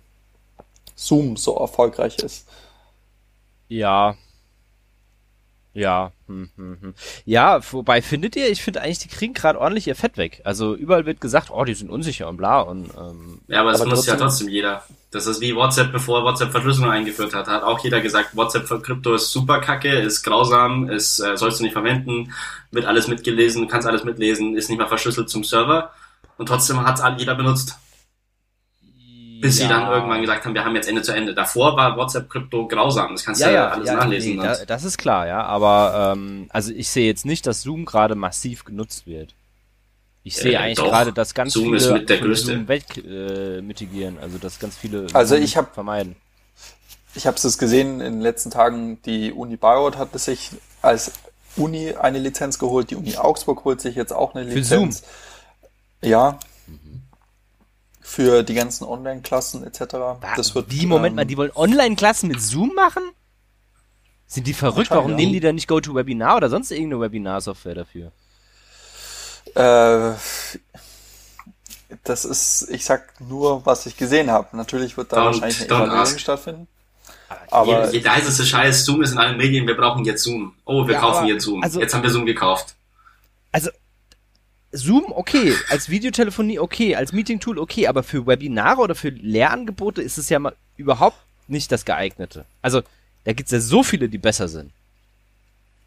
Zoom so erfolgreich ist. Ja. Ja. Hm, hm, hm. Ja, wobei findet ihr, ich finde eigentlich, die kriegen gerade ordentlich ihr Fett weg. Also überall wird gesagt, oh, die sind unsicher und bla und ähm, Ja, aber das Aber muss ja trotzdem- trotzdem jeder. Das ist wie WhatsApp, bevor WhatsApp Verschlüsselung eingeführt hat. Hat auch jeder gesagt, WhatsApp für Krypto ist super kacke, ist grausam, ist, äh, sollst du nicht verwenden, wird alles mitgelesen, kannst alles mitlesen, ist nicht mehr verschlüsselt zum Server. Und trotzdem hat es jeder benutzt. Bis sie ja. dann irgendwann gesagt haben, wir haben jetzt Ende zu Ende. Davor war WhatsApp Krypto grausam. Das kannst ja, du ja, alles ja, nachlesen. nee, da, das ist klar, ja. Aber ähm, also ich sehe jetzt nicht, dass Zoom gerade massiv genutzt wird. Ich sehe Äh, eigentlich doch. gerade, dass ganz Zoom viele ist mit der größte. Zoom weg äh, mitigieren, also dass ganz viele Also Zoom ich hab- vermeiden. Ich habe es gesehen in den letzten Tagen, die Uni Bayreuth hat sich als Uni eine Lizenz geholt, die Uni Augsburg holt sich jetzt auch eine Für Lizenz. Ja. Für die ganzen Online-Klassen etc. Das wird, Wie, Moment ähm, mal, die wollen Online-Klassen mit Zoom machen? Sind die verrückt? Warum nehmen die da nicht GoToWebinar oder sonst irgendeine Webinar-Software dafür? Äh, das ist, ich sag nur, was ich gesehen habe. Natürlich wird da Don't- wahrscheinlich eine Evaluierung stattfinden. Aber jeder heißeste Scheiß, Zoom ist in allen Medien, wir brauchen jetzt Zoom. Oh, wir Ja, kaufen aber- jetzt Zoom. also- jetzt haben wir Zoom gekauft. Also, Zoom okay, als Videotelefonie okay, als Meeting-Tool okay, aber für Webinare oder für Lehrangebote ist es ja mal überhaupt nicht das geeignete. Also, da gibt's ja so viele, die besser sind.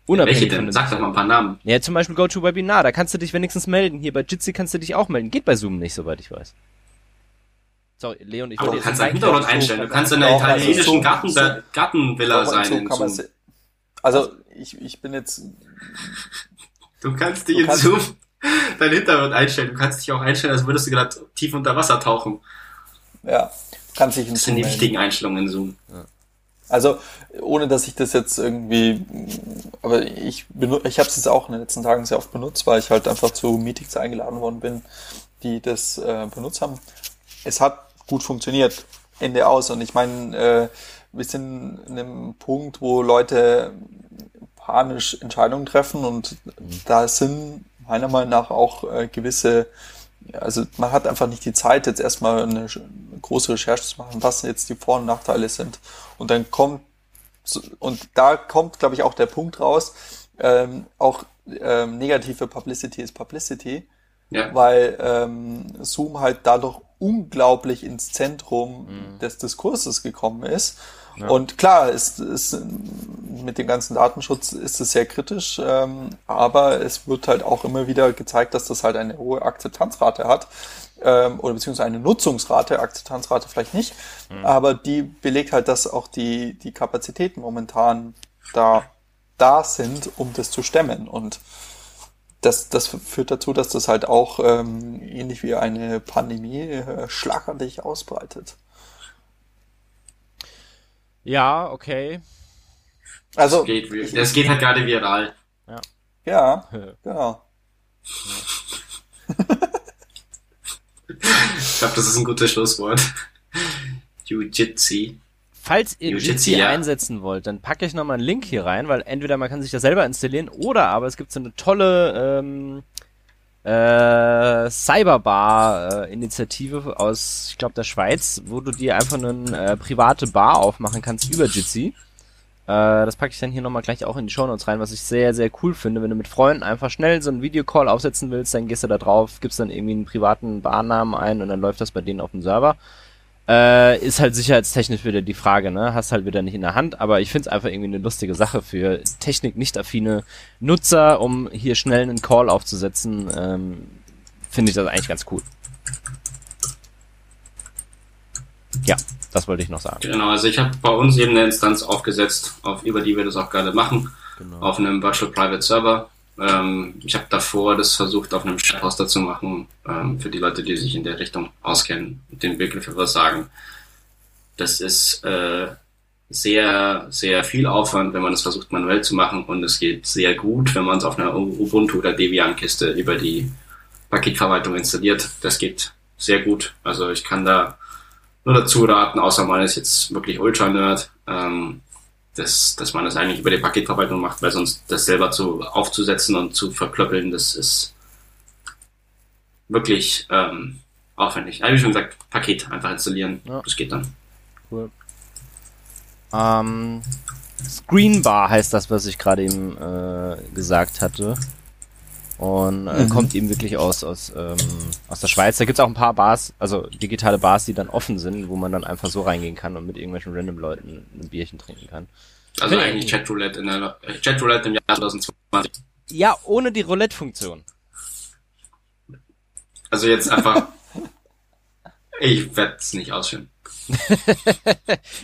Unabhängig Welche denn? den Sag doch mal ein paar Namen. Ja, zum Beispiel GoToWebinar, da kannst du dich wenigstens melden. Hier bei Jitsi kannst du dich auch melden. Geht bei Zoom nicht, soweit ich weiß. Sorry, Leon, ich Aber wollte du kannst jetzt deinen Hintergrund einstellen. Du kannst in einer also italienischen Garten, Gartenvilla sein. also ich, ich bin jetzt Du kannst dich Du in Zoom deinen Hintergrund einstellen. Du kannst dich auch einstellen, als würdest du gerade tief unter Wasser tauchen. ja kann sich Das sind die wichtigen Einstellungen in Zoom. Also ohne dass ich das jetzt irgendwie, aber ich ich habe es jetzt auch in den letzten Tagen sehr oft benutzt, weil ich halt einfach zu Meetings eingeladen worden bin, die das äh, benutzt haben. Es hat gut funktioniert, Ende aus. Und ich meine, äh, wir sind in einem Punkt, wo Leute panisch Entscheidungen treffen und da sind meiner Meinung nach auch äh, gewisse also man hat einfach nicht die Zeit, jetzt erstmal eine, große Recherche zu machen, was jetzt die Vor- und Nachteile sind. Und dann kommt, so- und da kommt, glaube ich, auch der Punkt raus, ähm, auch ähm, negative Publicity ist Publicity, Ja. weil ähm, Zoom halt dadurch unglaublich ins Zentrum des Diskurses gekommen ist. Und klar, ist, ist, mit dem ganzen Datenschutz ist es sehr kritisch, ähm, aber es wird halt auch immer wieder gezeigt, dass das halt eine hohe Akzeptanzrate hat ähm, oder beziehungsweise eine Nutzungsrate, Akzeptanzrate vielleicht nicht, aber die belegt halt, dass auch die, die Kapazitäten momentan da, da sind, um das zu stemmen. Und das, das führt dazu, dass das halt auch ähm, ähnlich wie eine Pandemie äh, schlagartig ausbreitet. Ja, okay. Also, Geht, wir- das geht halt gerade viral. ja, genau. Ich glaube, das ist ein gutes Schlusswort. Jiu-Jitsu. Falls ihr Jiu-Jitsu, Jitsi ja. einsetzen wollt, dann packe ich nochmal einen Link hier rein, weil entweder man kann sich das selber installieren oder aber es gibt so eine tolle ähm, äh, Cyberbar-Initiative aus, ich glaube, der Schweiz, wo du dir einfach eine äh, private Bar aufmachen kannst über Jitsi. Äh, das packe ich dann hier nochmal gleich auch in die Shownotes rein, was ich sehr, sehr cool finde. Wenn du mit Freunden einfach schnell so einen Videocall aufsetzen willst, dann gehst du da drauf, gibst dann irgendwie einen privaten Barnamen ein und dann läuft das bei denen auf dem Server. Äh, ist halt sicherheitstechnisch wieder die Frage, ne? Hast halt wieder nicht in der Hand, aber ich find's einfach irgendwie eine lustige Sache für Technik nicht affine Nutzer, um hier schnell einen Call aufzusetzen, ähm, finde ich das eigentlich ganz cool. Ja, das wollte ich noch sagen. Genau, also ich habe bei uns eben eine Instanz aufgesetzt, auf, über die wir das auch gerade machen, Genau. auf einem Virtual Private Server. Ähm, ich habe davor das versucht, auf einem Chathoster zu machen, ähm, für die Leute, die sich in der Richtung auskennen und den Begriff etwas sagen. Das ist äh, sehr, sehr viel Aufwand, wenn man das versucht manuell zu machen und es geht sehr gut, wenn man es auf einer Ubuntu oder Debian-Kiste über die Paketverwaltung installiert. Das geht sehr gut. Also ich kann da nur dazu raten, außer man ist jetzt wirklich Ultra-Nerd, ähm, dass, dass man das eigentlich über die Paketverwaltung macht, weil sonst das selber zu aufzusetzen und zu verklöppeln, das ist wirklich ähm, aufwendig. Also wie schon gesagt, Paket einfach installieren, Ja. das geht dann. Cool. Ähm, Screenbar heißt das, was ich gerade eben äh, gesagt hatte. Und äh, Mhm. kommt eben wirklich aus, aus, ähm, aus der Schweiz. Da gibt's auch ein paar Bars, also digitale Bars, die dann offen sind, wo man dann einfach so reingehen kann und mit irgendwelchen random Leuten ein Bierchen trinken kann. Also Ja. eigentlich Chatroulette in der äh, Chatroulette im Jahr 2020. Ja, ohne die Roulette-Funktion. Also jetzt einfach. ich werde es nicht ausführen.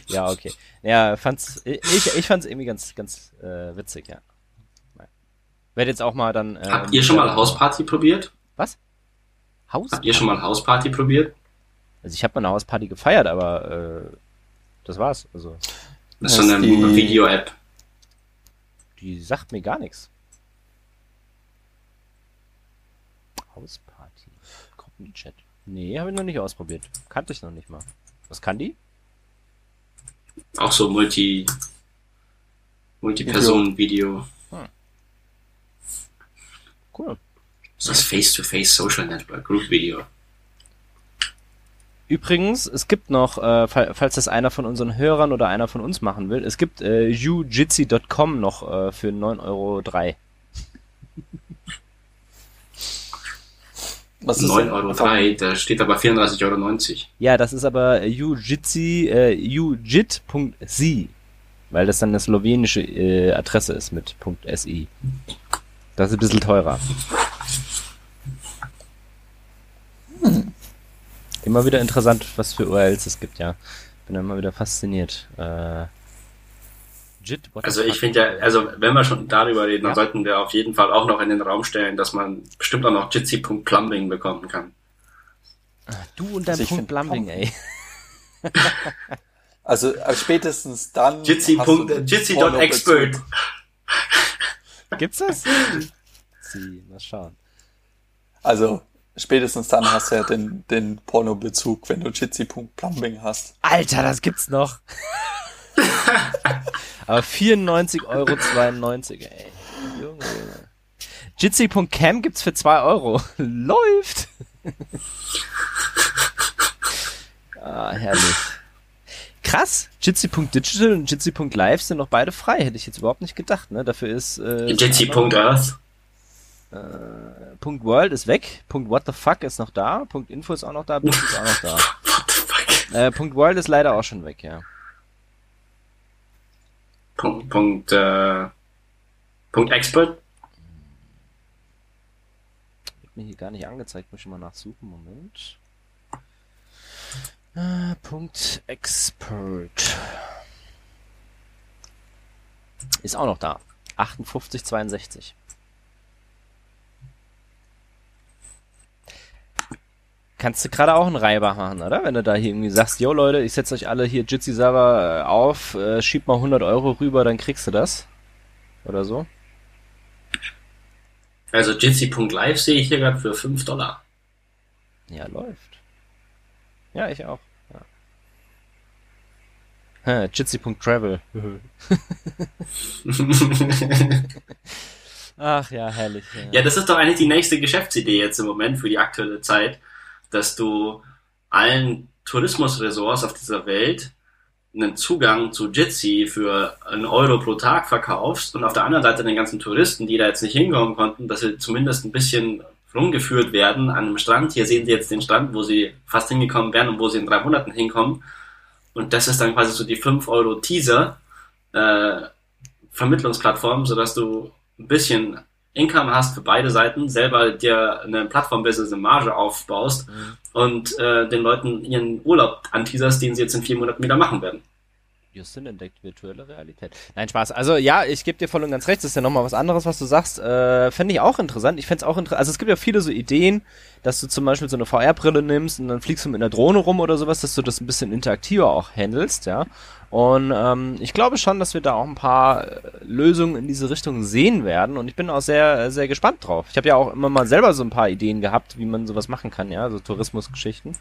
Ja, okay. Ja, fand's, ich, ich fand's irgendwie ganz, ganz äh, witzig, ja. Werd jetzt auch mal dann. Äh, Habt ihr schon mal Hausparty probiert? Was? Haus? Habt ihr schon mal Hausparty probiert? Also ich habe mal eine Hausparty gefeiert, aber äh, das war's. Also Das ist Das so eine die- Video-App. die sagt mir gar nichts. Hausparty. Gruppenchat. Nee, habe ich noch nicht ausprobiert. Kannte ich noch nicht mal. Was kann die? Auch so Multi, Multi-Personen-Video. Cool. Das ist das Face-to-Face Social Network Group Video. Übrigens, es gibt noch, äh, fall- falls das einer von unseren Hörern oder einer von uns machen will, es gibt äh, jujitsi.com noch äh, für 9,03 Euro. Was ist 9,03 denn Euro, da steht aber 34,90 Euro. Ja, das ist aber Jujitsi, äh, jujit.si, weil das dann eine slowenische äh, Adresse ist mit .si. Das ist ein bisschen teurer. Immer wieder interessant, was für URLs es gibt, ja. Bin immer wieder fasziniert. Äh, JIT, also ich finde ja, also wenn wir schon darüber reden, ja. dann sollten wir auf jeden Fall auch noch in den Raum stellen, dass man bestimmt auch noch Jitsi.plumbing bekommen kann. Du und dein also Punkt Plumbing, ey. Also spätestens dann. Jitsi.expert. Gibt's das? Sie, mal schauen. Also spätestens dann hast du ja den, den Porno-Bezug, wenn du Jitsi.plumbing hast. Alter, das gibt's noch. Aber 94,92 Euro, ey. Junge, Junge. Jitsi.cam gibt's für 2 Euro. Läuft! ah, herrlich. Krass, Jitsi.digital und Jitsi.live sind noch beide frei. Hätte ich jetzt überhaupt nicht gedacht, ne? Dafür ist... Äh, Jitsi.earth? Äh, Punkt World ist weg. Punkt What the fuck ist noch da. Punkt Info ist auch noch da. Bits ist auch noch da. What the fuck? Äh, Punkt World ist leider auch schon weg, ja. Punkt, Punkt, äh, Punkt Expert? Wird mir hier gar nicht angezeigt, muss ich mal nachsuchen. Moment. Äh, Punkt Expert. Ist auch noch da. 5862. kannst du gerade auch einen Reibach machen, oder? Wenn du da hier irgendwie sagst, yo Leute, ich setze euch alle hier Jitsi-Server äh, auf, äh, schieb mal 100 Euro rüber, dann kriegst du das. Oder so. Also Jitsi.live sehe ich hier gerade für 5 Dollar. Ja, läuft. Ja, ich auch. Ja. Jitsi.travel. Ach ja, herrlich. Ja. ja, das ist doch eigentlich die nächste Geschäftsidee jetzt im Moment für die aktuelle Zeit dass du allen Tourismusresorts auf dieser Welt einen Zugang zu Jitsi für einen Euro pro Tag verkaufst und auf der anderen Seite den ganzen Touristen, die da jetzt nicht hinkommen konnten, dass sie zumindest ein bisschen rumgeführt werden an einem Strand. Hier sehen sie jetzt den Strand, wo sie fast hingekommen wären und wo sie in drei Monaten hinkommen. Und das ist dann quasi so die 5 Euro Teaser äh, Vermittlungsplattform, sodass du ein bisschen Income hast für beide Seiten, selber dir eine Plattform-Business in Marge aufbaust mhm. und äh, den Leuten ihren Urlaub anteaserst, den sie jetzt in vier Monaten wieder machen werden. Justin entdeckt virtuelle Realität. Nein, Spaß. Also ja, ich gebe dir voll und ganz recht, das ist ja nochmal was anderes, was du sagst. Äh, Fände ich auch interessant. Ich fände es auch interessant. Also es gibt ja viele so Ideen, dass du zum Beispiel so eine VR-Brille nimmst und dann fliegst du mit einer Drohne rum oder sowas, dass du das ein bisschen interaktiver auch handelst, ja. Und ähm, ich glaube schon, dass wir da auch ein paar äh, Lösungen in diese Richtung sehen werden. Und ich bin auch sehr, sehr gespannt drauf. Ich habe ja auch immer mal selber so ein paar Ideen gehabt, wie man sowas machen kann, ja, so Tourismusgeschichten.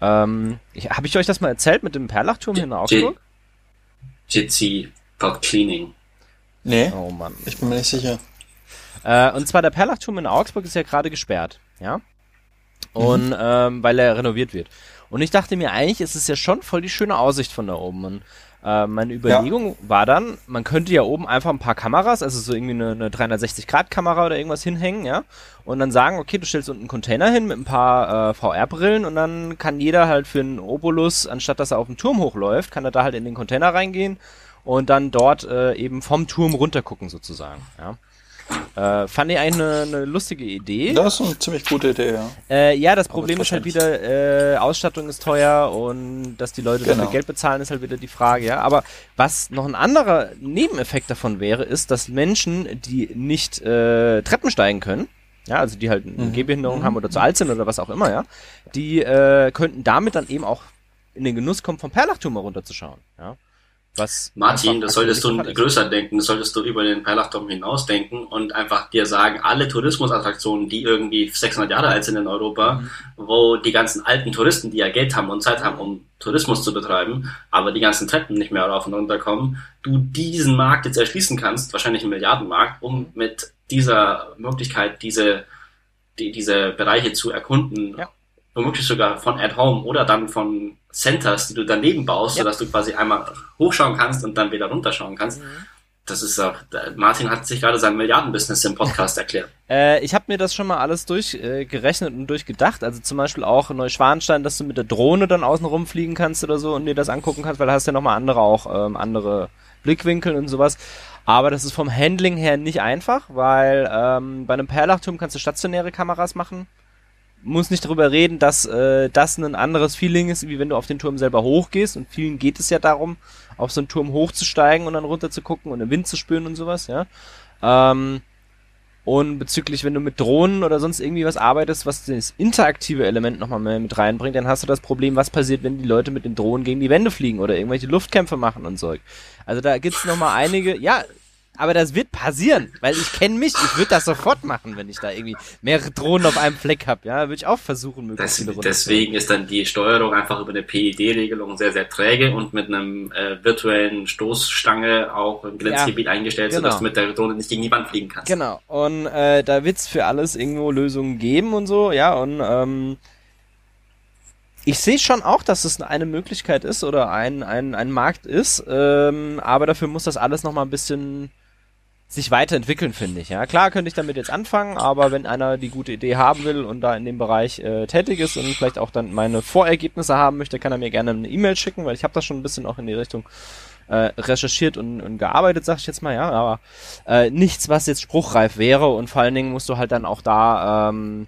Ähm, habe ich euch das mal erzählt mit dem Perlachturm hier in Augsburg? Jitsi Dot Cleaning. Nee. Oh Mann. Ich bin mir nicht sicher. Äh, und zwar der Perlachturm in Augsburg ist ja gerade gesperrt, ja. Und mhm. ähm, weil er renoviert wird. Und ich dachte mir, eigentlich ist es ja schon voll die schöne Aussicht von da oben. Und äh, meine Überlegung ja. war dann, man könnte ja oben einfach ein paar Kameras, also so irgendwie eine, eine 360-Grad-Kamera oder irgendwas hinhängen, ja. Und dann sagen, okay, du stellst unten einen Container hin mit ein paar äh, VR-Brillen und dann kann jeder halt für einen Obolus, anstatt dass er auf den Turm hochläuft, kann er da halt in den Container reingehen und dann dort äh, eben vom Turm runtergucken sozusagen, ja. Äh, fand ich eigentlich eine, eine lustige Idee. Das ist eine ziemlich gute Idee, ja. Äh, ja, das Problem ist halt wieder, äh, Ausstattung ist teuer und dass die Leute genau. dafür Geld bezahlen, ist halt wieder die Frage, ja. Aber was noch ein anderer Nebeneffekt davon wäre, ist, dass Menschen, die nicht äh, Treppen steigen können, ja, also die halt eine mhm. Gehbehinderung mhm. haben oder zu alt sind oder was auch immer, ja, die äh, könnten damit dann eben auch in den Genuss kommen, vom Perlachturm runterzuschauen, ja. Was Martin, das solltest du größer denken, das solltest du über den Perlachturm hinaus denken und einfach dir sagen, alle Tourismusattraktionen, die irgendwie 600 Jahre alt sind in Europa, mhm. wo die ganzen alten Touristen, die ja Geld haben und Zeit haben, um Tourismus zu betreiben, aber die ganzen Treppen nicht mehr rauf und runter kommen, du diesen Markt jetzt erschließen kannst, wahrscheinlich einen Milliardenmarkt, um mit dieser Möglichkeit diese, die, diese Bereiche zu erkunden, ja. Womöglich sogar von at home oder dann von Centers, die du daneben baust, ja. sodass du quasi einmal hochschauen kannst und dann wieder runterschauen kannst. Mhm. Das ist auch, Martin hat sich gerade sein Milliardenbusiness im Podcast erklärt. Äh, ich habe mir das schon mal alles durchgerechnet äh, und durchgedacht. Also zum Beispiel auch Neuschwanstein, dass du mit der Drohne dann außen rumfliegen kannst oder so und dir das angucken kannst, weil da hast du ja nochmal andere auch, ähm, andere Blickwinkel und sowas. Aber das ist vom Handling her nicht einfach, weil ähm, bei einem Perlachturm kannst du stationäre Kameras machen muss nicht darüber reden, dass äh, das ein anderes Feeling ist, wie wenn du auf den Turm selber hochgehst. Und vielen geht es ja darum, auf so einen Turm hochzusteigen und dann runter zu gucken und den Wind zu spüren und sowas, ja. Ähm, und bezüglich, wenn du mit Drohnen oder sonst irgendwie was arbeitest, was das interaktive Element nochmal mehr mit reinbringt, dann hast du das Problem, was passiert, wenn die Leute mit den Drohnen gegen die Wände fliegen oder irgendwelche Luftkämpfe machen und so. Also da gibt's nochmal einige, ja, aber das wird passieren, weil ich kenne mich. Ich würde das sofort machen, wenn ich da irgendwie mehrere Drohnen auf einem Fleck habe. Ja, würde ich auch versuchen, möglichst das, Deswegen ist dann die Steuerung einfach über eine PID-Regelung sehr, sehr träge und mit einem äh, virtuellen Stoßstange auch im Grenzgebiet ja, eingestellt, genau. sodass du mit der Drohne nicht gegen die Wand fliegen kannst. Genau. Und äh, da wird's für alles irgendwo Lösungen geben und so. Ja, und ähm, ich sehe schon auch, dass es eine Möglichkeit ist oder ein, ein, ein Markt ist, ähm, aber dafür muss das alles nochmal ein bisschen sich weiterentwickeln, finde ich. Ja, klar könnte ich damit jetzt anfangen, aber wenn einer die gute Idee haben will und da in dem Bereich äh, tätig ist und vielleicht auch dann meine Vorergebnisse haben möchte, kann er mir gerne eine E-Mail schicken, weil ich habe das schon ein bisschen auch in die Richtung äh, recherchiert und, und gearbeitet, sag ich jetzt mal, ja, aber äh, nichts, was jetzt spruchreif wäre und vor allen Dingen musst du halt dann auch da ähm,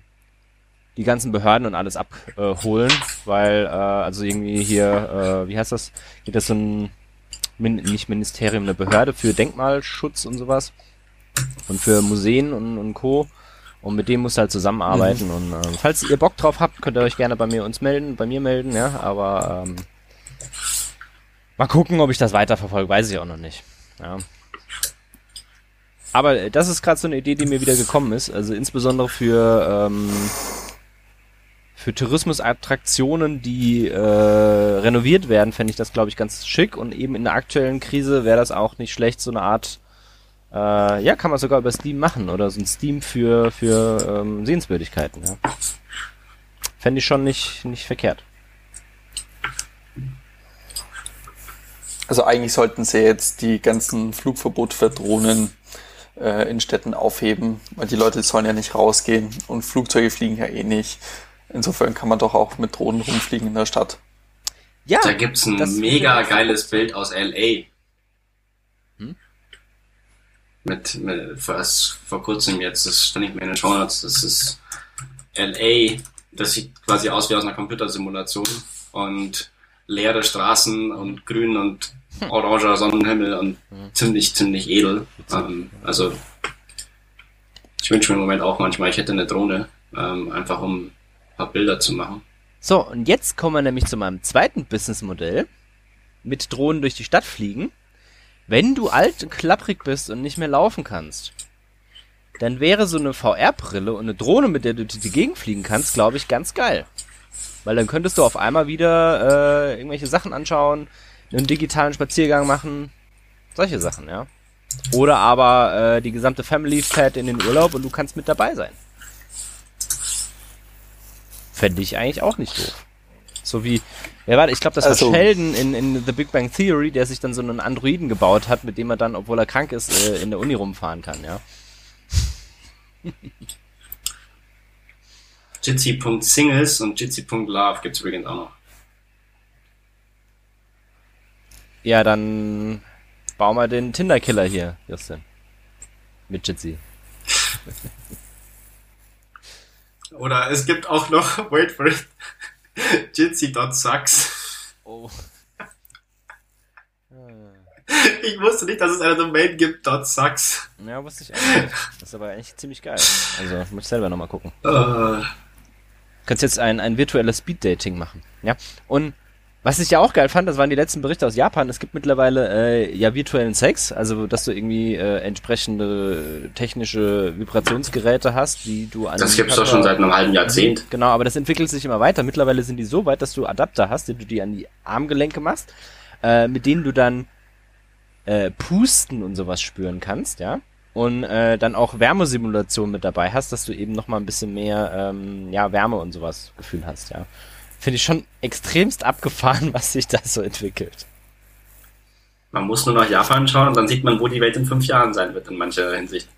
die ganzen Behörden und alles abholen, äh, weil äh, also irgendwie hier, äh, wie heißt das, geht das so ein Min nicht Ministerium, eine Behörde für Denkmalschutz und sowas. Und für Museen und, und Co. Und mit dem musst du halt zusammenarbeiten. Mhm. Und äh, falls ihr Bock drauf habt, könnt ihr euch gerne bei mir uns melden, bei mir melden, ja. Aber ähm, mal gucken, ob ich das weiterverfolge, weiß ich auch noch nicht. Ja. Aber das ist gerade so eine Idee, die mir wieder gekommen ist. Also insbesondere für ähm, für Tourismusattraktionen, die äh, renoviert werden, fände ich das, glaube ich, ganz schick. Und eben in der aktuellen Krise wäre das auch nicht schlecht, so eine Art, äh, ja, kann man sogar über Steam machen oder so ein Steam für, für ähm, Sehenswürdigkeiten. Ja. Fände ich schon nicht, nicht verkehrt. Also eigentlich sollten sie jetzt die ganzen Flugverbot für Drohnen äh, in Städten aufheben, weil die Leute sollen ja nicht rausgehen und Flugzeuge fliegen ja eh nicht. Insofern kann man doch auch mit Drohnen rumfliegen in der Stadt. Ja. Da gibt's ein mega geiles Bild aus LA. Hm? Mit, mit was vor kurzem jetzt, das stand ich mir in den Show Notes, das ist LA, das sieht quasi aus wie aus einer Computersimulation und leere Straßen und grün und hm. oranger Sonnenhimmel und hm. ziemlich, ziemlich edel. Ähm, also ich wünsche mir im Moment auch manchmal, ich hätte eine Drohne, ähm, einfach um paar Bilder zu machen. So, und jetzt kommen wir nämlich zu meinem zweiten Businessmodell. Mit Drohnen durch die Stadt fliegen. Wenn du alt und klapprig bist und nicht mehr laufen kannst, dann wäre so eine VR-Brille und eine Drohne, mit der du durch die Gegend fliegen kannst, glaube ich, ganz geil. Weil dann könntest du auf einmal wieder äh, irgendwelche Sachen anschauen, einen digitalen Spaziergang machen, solche Sachen, ja. Oder aber äh, die gesamte Family fährt in den Urlaub und du kannst mit dabei sein. Fände ich eigentlich auch nicht doof. So wie, wer war Ich glaube, das war also, Sheldon in, in The Big Bang Theory, der sich dann so einen Androiden gebaut hat, mit dem er dann, obwohl er krank ist, äh, in der Uni rumfahren kann, ja. Jitsi.singles und Jitsi.love gibt's übrigens auch noch. Ja, dann bau mal den Tinder-Killer hier, Justin. Mit Jitsi. Oder es gibt auch noch, wait for it, Jitsi.sucks. Oh. Ich wusste nicht, dass es eine Domain gibt, .sucks. Ja, wusste ich auch nicht. Das ist aber eigentlich ziemlich geil. Also, muss ich selber nochmal gucken. Uh. Kannst jetzt ein, ein virtuelles Speed-Dating machen. Ja. Und was ich ja auch geil fand, das waren die letzten Berichte aus Japan. Es gibt mittlerweile äh, ja virtuellen Sex, also dass du irgendwie äh, entsprechende technische Vibrationsgeräte hast, die du an. Das gibt's doch schon seit einem halben Jahrzehnt. Genau, aber das entwickelt sich immer weiter. Mittlerweile sind die so weit, dass du Adapter hast, die du dir an die Armgelenke machst, äh, mit denen du dann äh, Pusten und sowas spüren kannst, ja. Und äh, dann auch Wärmesimulation mit dabei hast, dass du eben noch mal ein bisschen mehr ähm, ja Wärme und sowas Gefühl hast, ja finde ich schon extremst abgefahren, was sich da so entwickelt. Man muss nur nach Japan schauen und dann sieht man, wo die Welt in fünf Jahren sein wird in mancher Hinsicht.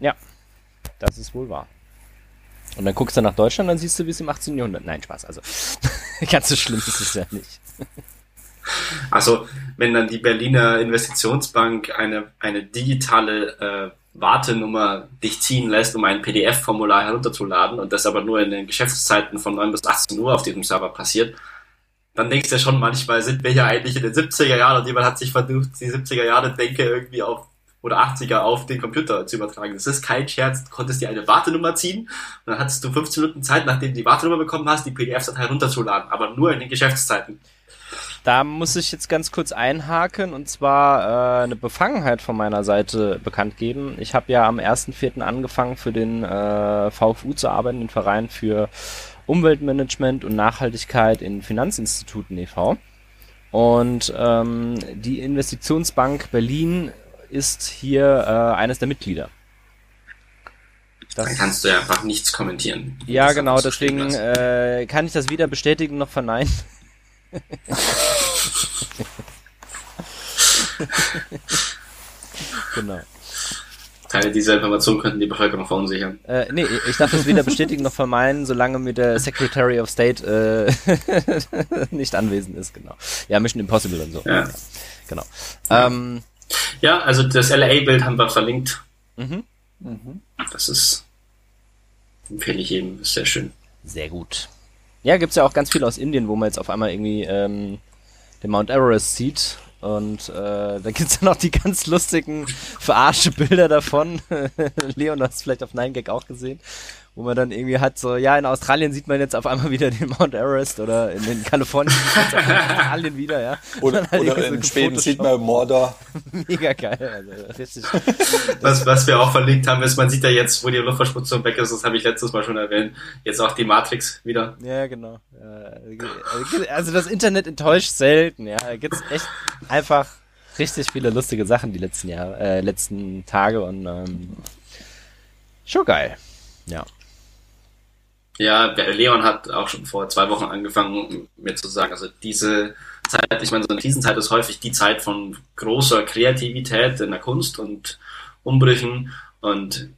Ja, das ist wohl wahr. Und dann guckst du nach Deutschland, dann siehst du, wie es im 18. Jahrhundert. Nein, Spaß, also ganz so schlimm ist es ja nicht. Also, wenn dann die Berliner Investitionsbank eine, eine digitale äh, Wartenummer dich ziehen lässt, um ein PDF-Formular herunterzuladen und das aber nur in den Geschäftszeiten von 9 bis 18 Uhr auf diesem Server passiert, dann denkst du ja schon manchmal, sind wir ja eigentlich in den 70er Jahren und jemand hat sich versucht, die 70er Jahre Denke irgendwie auf oder 80er auf den Computer zu übertragen. Das ist kein Scherz. Du konntest dir eine Wartenummer ziehen und dann hattest du 15 Minuten Zeit, nachdem du die Wartenummer bekommen hast, die PDF-Datei herunterzuladen, aber nur in den Geschäftszeiten. Da muss ich jetzt ganz kurz einhaken und zwar äh, eine Befangenheit von meiner Seite bekannt geben. Ich habe ja am 1.4. angefangen für den äh, VFU zu arbeiten, den Verein für Umweltmanagement und Nachhaltigkeit in Finanzinstituten e.V. Und ähm, die Investitionsbank Berlin ist hier äh, eines der Mitglieder. Das Dann kannst du ja einfach nichts kommentieren. Ja, genau, deswegen äh, kann ich das weder bestätigen noch verneinen. genau. Teile dieser Information könnten die Bevölkerung verunsichern. Äh, nee, ich darf das weder bestätigen noch vermeiden, solange mir der Secretary of State äh, nicht anwesend ist, genau. Ja, Mission Impossible und so. Ja. Genau. Ähm, ja, also das LA-Bild haben wir verlinkt. Mhm. Das ist, empfehle ich jedem, ist sehr schön. Sehr gut. Ja, gibt's ja auch ganz viel aus Indien, wo man jetzt auf einmal irgendwie ähm, den Mount Everest sieht. Und äh, da gibt's ja noch die ganz lustigen verarsche Bilder davon. Leon hat es vielleicht auf 9gag auch gesehen wo man dann irgendwie hat, so, ja, in Australien sieht man jetzt auf einmal wieder den Mount Everest oder in, in Kalifornien sieht man Australien wieder, ja. Oder, halt oder in so Schweden sieht man Mordor. Mega geil, also richtig. Was, was wir auch verlinkt haben, ist, man sieht ja jetzt, wo die Luftverschmutzung weg ist, das habe ich letztes Mal schon erwähnt, jetzt auch die Matrix wieder. Ja, genau. Also das Internet enttäuscht selten, ja. Da gibt's echt einfach richtig viele lustige Sachen die letzten Jahre, äh, letzten Tage und ähm, schon geil. Ja. Ja, Leon hat auch schon vor zwei Wochen angefangen, mir zu sagen, also diese Zeit, ich meine, so eine Krisenzeit ist häufig die Zeit von großer Kreativität in der Kunst und Umbrüchen und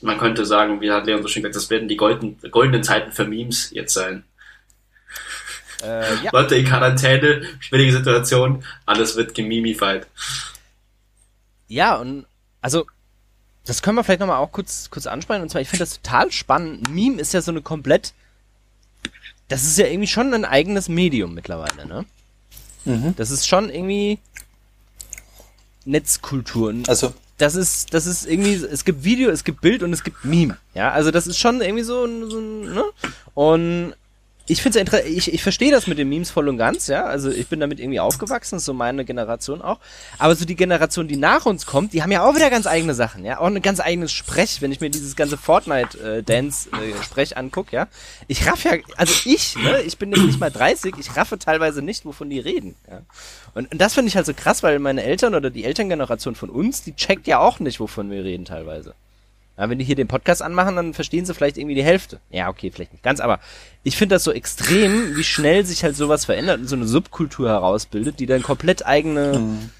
man könnte sagen, wie hat Leon so schön gesagt, das werden die golden, goldenen Zeiten für Memes jetzt sein. Äh, ja. Leute in Quarantäne, schwierige Situation, alles wird gemimified. Ja, und also das können wir vielleicht nochmal auch kurz, kurz ansprechen. Und zwar, ich finde das total spannend. Meme ist ja so eine komplett. Das ist ja irgendwie schon ein eigenes Medium mittlerweile, ne? Mhm. Das ist schon irgendwie Netzkultur. Also. Das ist, das ist irgendwie, es gibt Video, es gibt Bild und es gibt Meme. Ja, also das ist schon irgendwie so, so ne? Und ich finde es ich, ich verstehe das mit den Memes voll und ganz, ja. Also ich bin damit irgendwie aufgewachsen, so meine Generation auch. Aber so die Generation, die nach uns kommt, die haben ja auch wieder ganz eigene Sachen, ja. Auch ein ganz eigenes Sprech, wenn ich mir dieses ganze Fortnite-Dance-Sprech äh, anguck, ja. Ich raff ja, also ich, ne, ich bin jetzt nicht mal 30, ich raffe teilweise nicht, wovon die reden, ja. Und, und das finde ich halt so krass, weil meine Eltern oder die Elterngeneration von uns, die checkt ja auch nicht, wovon wir reden teilweise. Ja, wenn die hier den Podcast anmachen, dann verstehen sie vielleicht irgendwie die Hälfte. Ja, okay, vielleicht nicht ganz, aber ich finde das so extrem, wie schnell sich halt sowas verändert und so eine Subkultur herausbildet, die dann komplett eigene, mhm.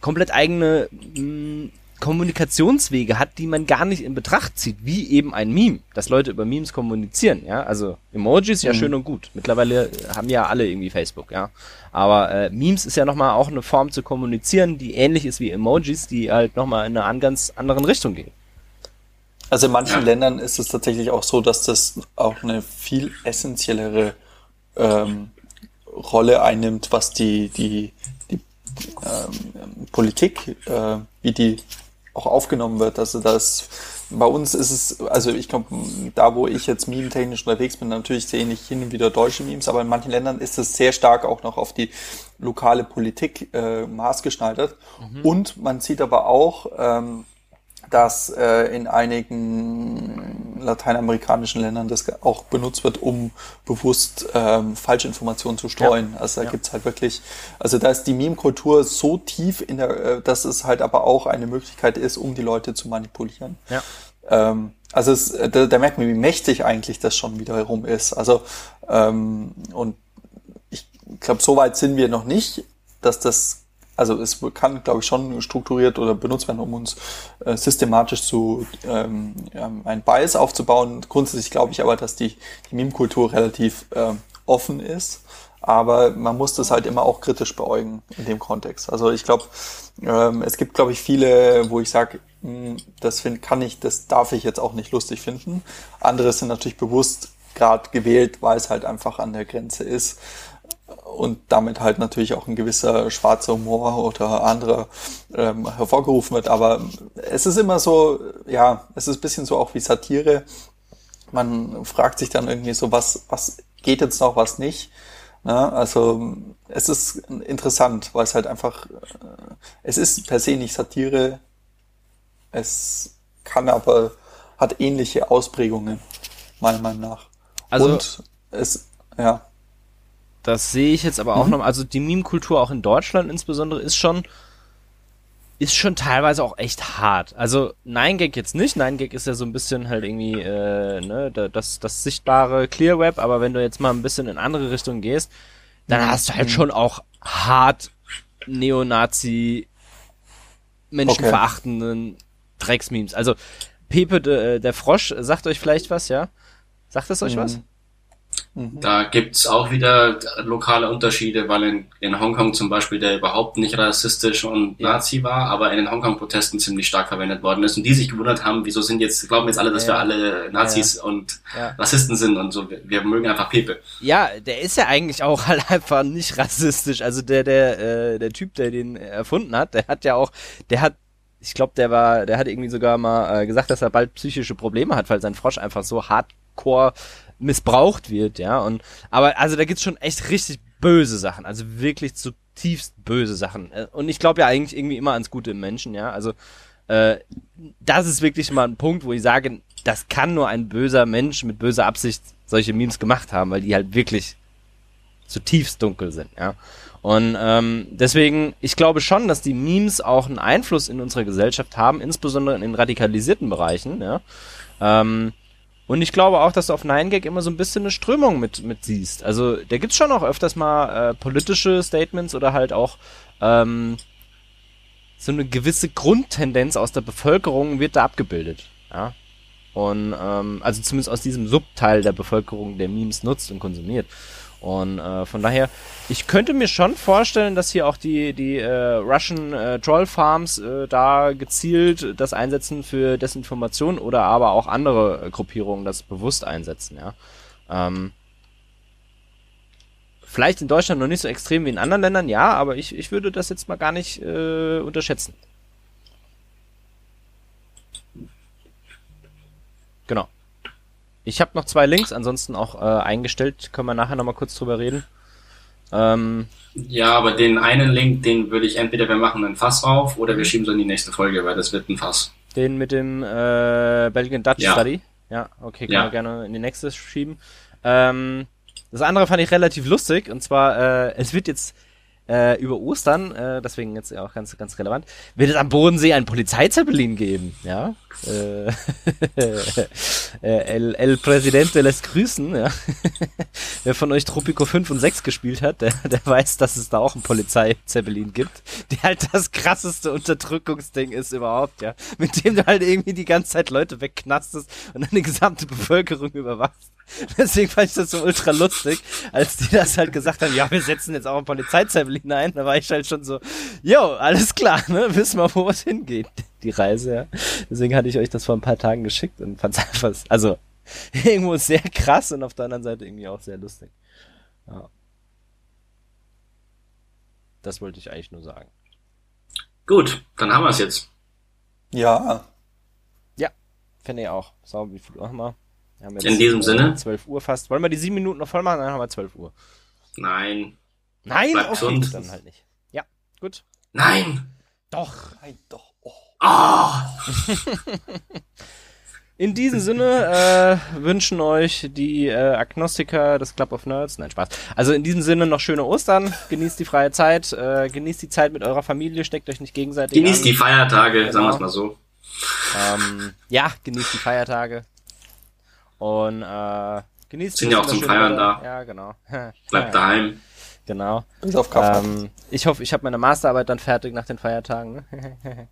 komplett eigene mh, mm, Kommunikationswege hat, die man gar nicht in Betracht zieht, wie eben ein Meme, dass Leute über Memes kommunizieren, ja, also Emojis ja mhm. schön und gut. Mittlerweile haben ja alle irgendwie Facebook, ja, aber äh, Memes ist ja nochmal auch eine Form zu kommunizieren, die ähnlich ist wie Emojis, die halt nochmal in eine ganz anderen Richtung gehen. Also in manchen. Ländern ist es tatsächlich auch so, dass das auch eine viel essentiellere ähm, Rolle einnimmt, was die, die, die ähm, Politik, äh, wie die auch aufgenommen wird. Also das bei uns ist es, also ich glaube, da wo ich jetzt meme-technisch unterwegs bin, natürlich sehe ich hin und wieder deutsche Memes, aber in manchen Ländern ist es sehr stark auch noch auf die lokale Politik äh, maßgeschneidert. Mhm. Und man sieht aber auch, ähm, dass äh, in einigen lateinamerikanischen Ländern das auch benutzt wird, um bewusst ähm, Falschinformationen zu streuen. Ja. Also da ja. gibt's halt wirklich, also da ist die Meme-Kultur so tief in der, äh, dass es halt aber auch eine Möglichkeit ist, um die Leute zu manipulieren. Ja. Ähm, also es, äh, da, da merkt man, wie mächtig eigentlich das schon wiederum ist. Also ähm, und ich glaube, so weit sind wir noch nicht, dass das also es kann, glaube ich, schon strukturiert oder benutzt werden, um uns äh, systematisch zu ähm, ähm, ein Bias aufzubauen. Grundsätzlich glaube ich aber, dass die, die Meme-Kultur relativ äh, offen ist. aber man muss das halt immer auch kritisch beäugen in dem Kontext. Also ich glaube, ähm, es gibt, glaube ich, viele, wo ich sage, hm, das find, kann ich, das darf ich jetzt auch nicht lustig finden. Andere sind natürlich bewusst gerade gewählt, weil es halt einfach an der Grenze ist und damit halt natürlich auch ein gewisser schwarzer Humor oder anderer ähm, hervorgerufen wird. Aber es ist immer so, ja, es ist ein bisschen so auch wie Satire. Man fragt sich dann irgendwie so, was, was geht jetzt noch, was nicht. Ja, also es ist interessant, weil es halt einfach, äh, es ist per se nicht Satire, es kann aber, hat ähnliche Ausprägungen, meiner Meinung nach. Also, Und es, ja. Das sehe ich jetzt aber auch Mhm. noch, also die Meme-Kultur auch in Deutschland insbesondere ist schon, ist schon teilweise auch echt hart. Also Nine gag jetzt nicht, Nine gag ist ja so ein bisschen halt irgendwie, äh, ne, da- das, das sichtbare Clear Web, aber wenn du jetzt mal ein bisschen in andere Richtungen gehst, dann Mhm. hast du halt schon auch hart Neonazi, menschenverachtenden Drecksmemes. Also Pepe de, der Frosch, sagt euch vielleicht was, ja? Sagt es euch was? Mhm. Da gibt's auch wieder lokale Unterschiede, weil in, in Hongkong zum Beispiel der überhaupt nicht rassistisch und Ja. Nazi war, aber in den Hongkong-Protesten ziemlich stark verwendet worden ist und die sich gewundert haben, wieso sind jetzt, glauben jetzt alle, dass Ja. wir alle Nazis und Ja. Rassisten sind und so. Wir, wir mögen einfach Pepe. Ja, der ist ja eigentlich auch halt einfach nicht rassistisch. Also der, der, äh, der Typ, der den erfunden hat, der hat ja auch, der hat, ich glaube, der war, der hat irgendwie sogar mal äh, gesagt, dass er bald psychische Probleme hat, weil sein Frosch einfach so hardcore missbraucht wird, ja. Und aber also da gibt's schon echt richtig böse Sachen, also wirklich zutiefst böse Sachen. Äh, Und ich glaube ja eigentlich irgendwie immer ans Gute im Menschen, ja. Also äh, das ist wirklich mal ein Punkt, wo ich sage, das kann nur ein böser Mensch mit böser Absicht solche Memes gemacht haben, weil die halt wirklich zutiefst dunkel sind, ja. Und ähm, deswegen, ich glaube schon, dass die Memes auch einen Einfluss in unserer Gesellschaft haben, insbesondere in den radikalisierten Bereichen, ja. Ähm, und ich glaube auch, dass du auf 9gag immer so ein bisschen eine Strömung mit, mit siehst. Also da gibt's schon auch öfters mal äh, politische Statements oder halt auch ähm, so eine gewisse Grundtendenz aus der Bevölkerung wird da abgebildet. Ja. Und ähm, also zumindest aus diesem Subteil der Bevölkerung, der Memes nutzt und konsumiert. Und äh, von daher, ich könnte mir schon vorstellen, dass hier auch die, die äh, Russian äh, Troll Farms äh, da gezielt das einsetzen für Desinformation oder aber auch andere äh, Gruppierungen das bewusst einsetzen, ja. Ähm, vielleicht in Deutschland noch nicht so extrem wie in anderen Ländern, ja, aber ich, ich würde das jetzt mal gar nicht äh, unterschätzen. Genau. Ich habe noch zwei Links, ansonsten auch äh, eingestellt, können wir nachher nochmal kurz drüber reden. Ähm, Ja, aber den einen Link, den würde ich entweder wir machen ein Fass auf oder wir schieben so in die nächste Folge, weil das wird ein Fass. den mit dem äh, Belgian Dutch Ja. Study. Ja, okay, können Ja. wir gerne in die nächste schieben. Ähm, das andere fand ich relativ lustig und zwar, äh, es wird jetzt äh, über Ostern, äh, deswegen jetzt auch ganz, ganz relevant, wird es am Bodensee einen Polizeizeppelin geben, ja. Äh, äh, El, El Presidente lässt grüßen, ja. Wer von euch Tropico 5 und 6 gespielt hat, der, der weiß, dass es da auch einen Polizeizeppelin gibt, der halt das krasseste Unterdrückungsding ist überhaupt, ja. Mit dem du halt irgendwie die ganze Zeit Leute wegknastest und eine gesamte Bevölkerung überwachst. Deswegen fand ich das so ultra lustig, als die das halt gesagt haben, ja, wir setzen jetzt auch einen Polizeizeppelin ein, da war ich halt schon so, jo, alles klar, ne, wissen wir, wo es hingeht, die Reise, ja. Deswegen hatte ich euch das vor ein paar Tagen geschickt und fand's einfach, also, irgendwo sehr krass und auf der anderen Seite irgendwie auch sehr lustig. Ja. Das wollte ich eigentlich nur sagen. Gut, dann haben wir es jetzt. Ja, Finde ich auch. So, wie viel Uhr haben wir? wir haben In diesem Sinne? 12 Uhr fast. Wollen wir die sieben Minuten noch voll machen? Dann haben wir 12 Uhr. Nein. Nein, Bleibt okay, gesund. dann halt nicht. Ja, gut. Nein! Doch. Nein, doch. Ah! In diesem Sinne äh, wünschen euch die äh, Agnostiker des Club of Nerds, nein Spaß. Also in diesem Sinne noch schöne Ostern, genießt die freie Zeit, äh, genießt die Zeit mit eurer Familie, steckt euch nicht gegenseitig Genießt an. die Feiertage, sagen wir es Genau. mal so. Ähm, ja, genießt die Feiertage und äh, genießt Sind ja auch zum Feiern da. Ja, genau. Bleibt daheim. Genau. Bis auf Kaffee. Ähm, ich hoffe, ich habe meine Masterarbeit dann fertig nach den Feiertagen. Ne?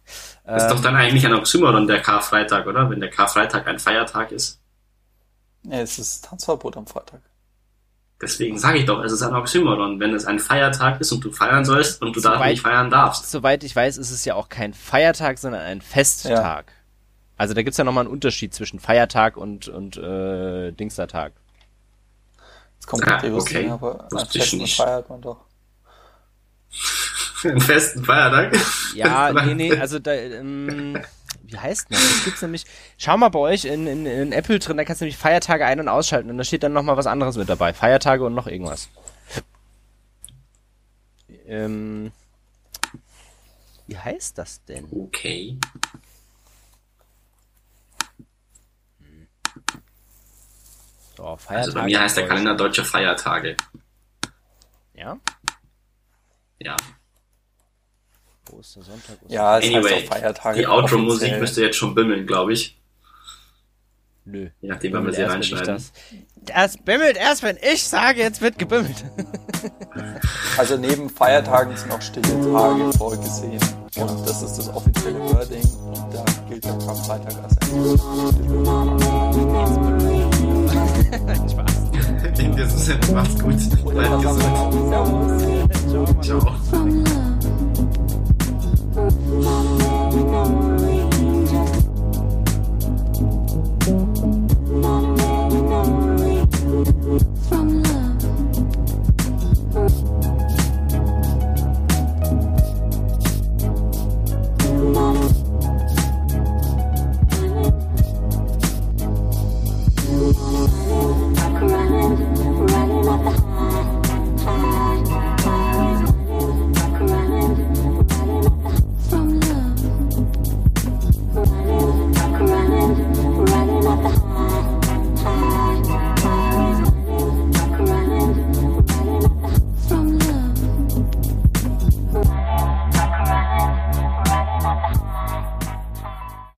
Ist doch dann eigentlich ein Oxymoron, der Karfreitag, oder? Wenn der Karfreitag ein Feiertag ist. ja, es ist Tanzverbot am Freitag. Deswegen sage ich doch, es ist ein Oxymoron, wenn es ein Feiertag ist und du feiern sollst und du da Soweit- nicht feiern darfst. Soweit ich weiß, ist es ja auch kein Feiertag, sondern ein Festtag. Also da gibt's ja nochmal einen Unterschied zwischen Feiertag und, und äh, Dingstertag. Jetzt kommt Ah, okay. aber an Festen nicht. feiert man doch. Einen festen Feiertag. Ja, nee, nee, also da, ähm, wie heißt denn das? Das gibt's nämlich, schau mal bei euch in, in, in Apple drin, da kannst du nämlich Feiertage ein- und ausschalten und da steht dann nochmal was anderes mit dabei. Feiertage und noch irgendwas. Ähm, wie heißt das denn? Okay. So, Feiertage. Also bei mir heißt der Kalender Deutsche Feiertage. Ja? Ja. Ostersonntag, Oster Ja, es Anyway, heißt auch Feiertage. Die Outro-Musik müsste jetzt schon bimmeln, glaube ich. Nö. Je nachdem, wann wir sie reinschneiden. Das, das bimmelt erst, wenn ich sage, jetzt wird gebimmelt. Also neben Feiertagen sind auch stille Tage vorgesehen. Und das ist das offizielle Wording. Und da gilt der Karfreitag als ein Spaß. In diesem Sinne, macht's gut. Bleibt gesund. Servus. Ciao.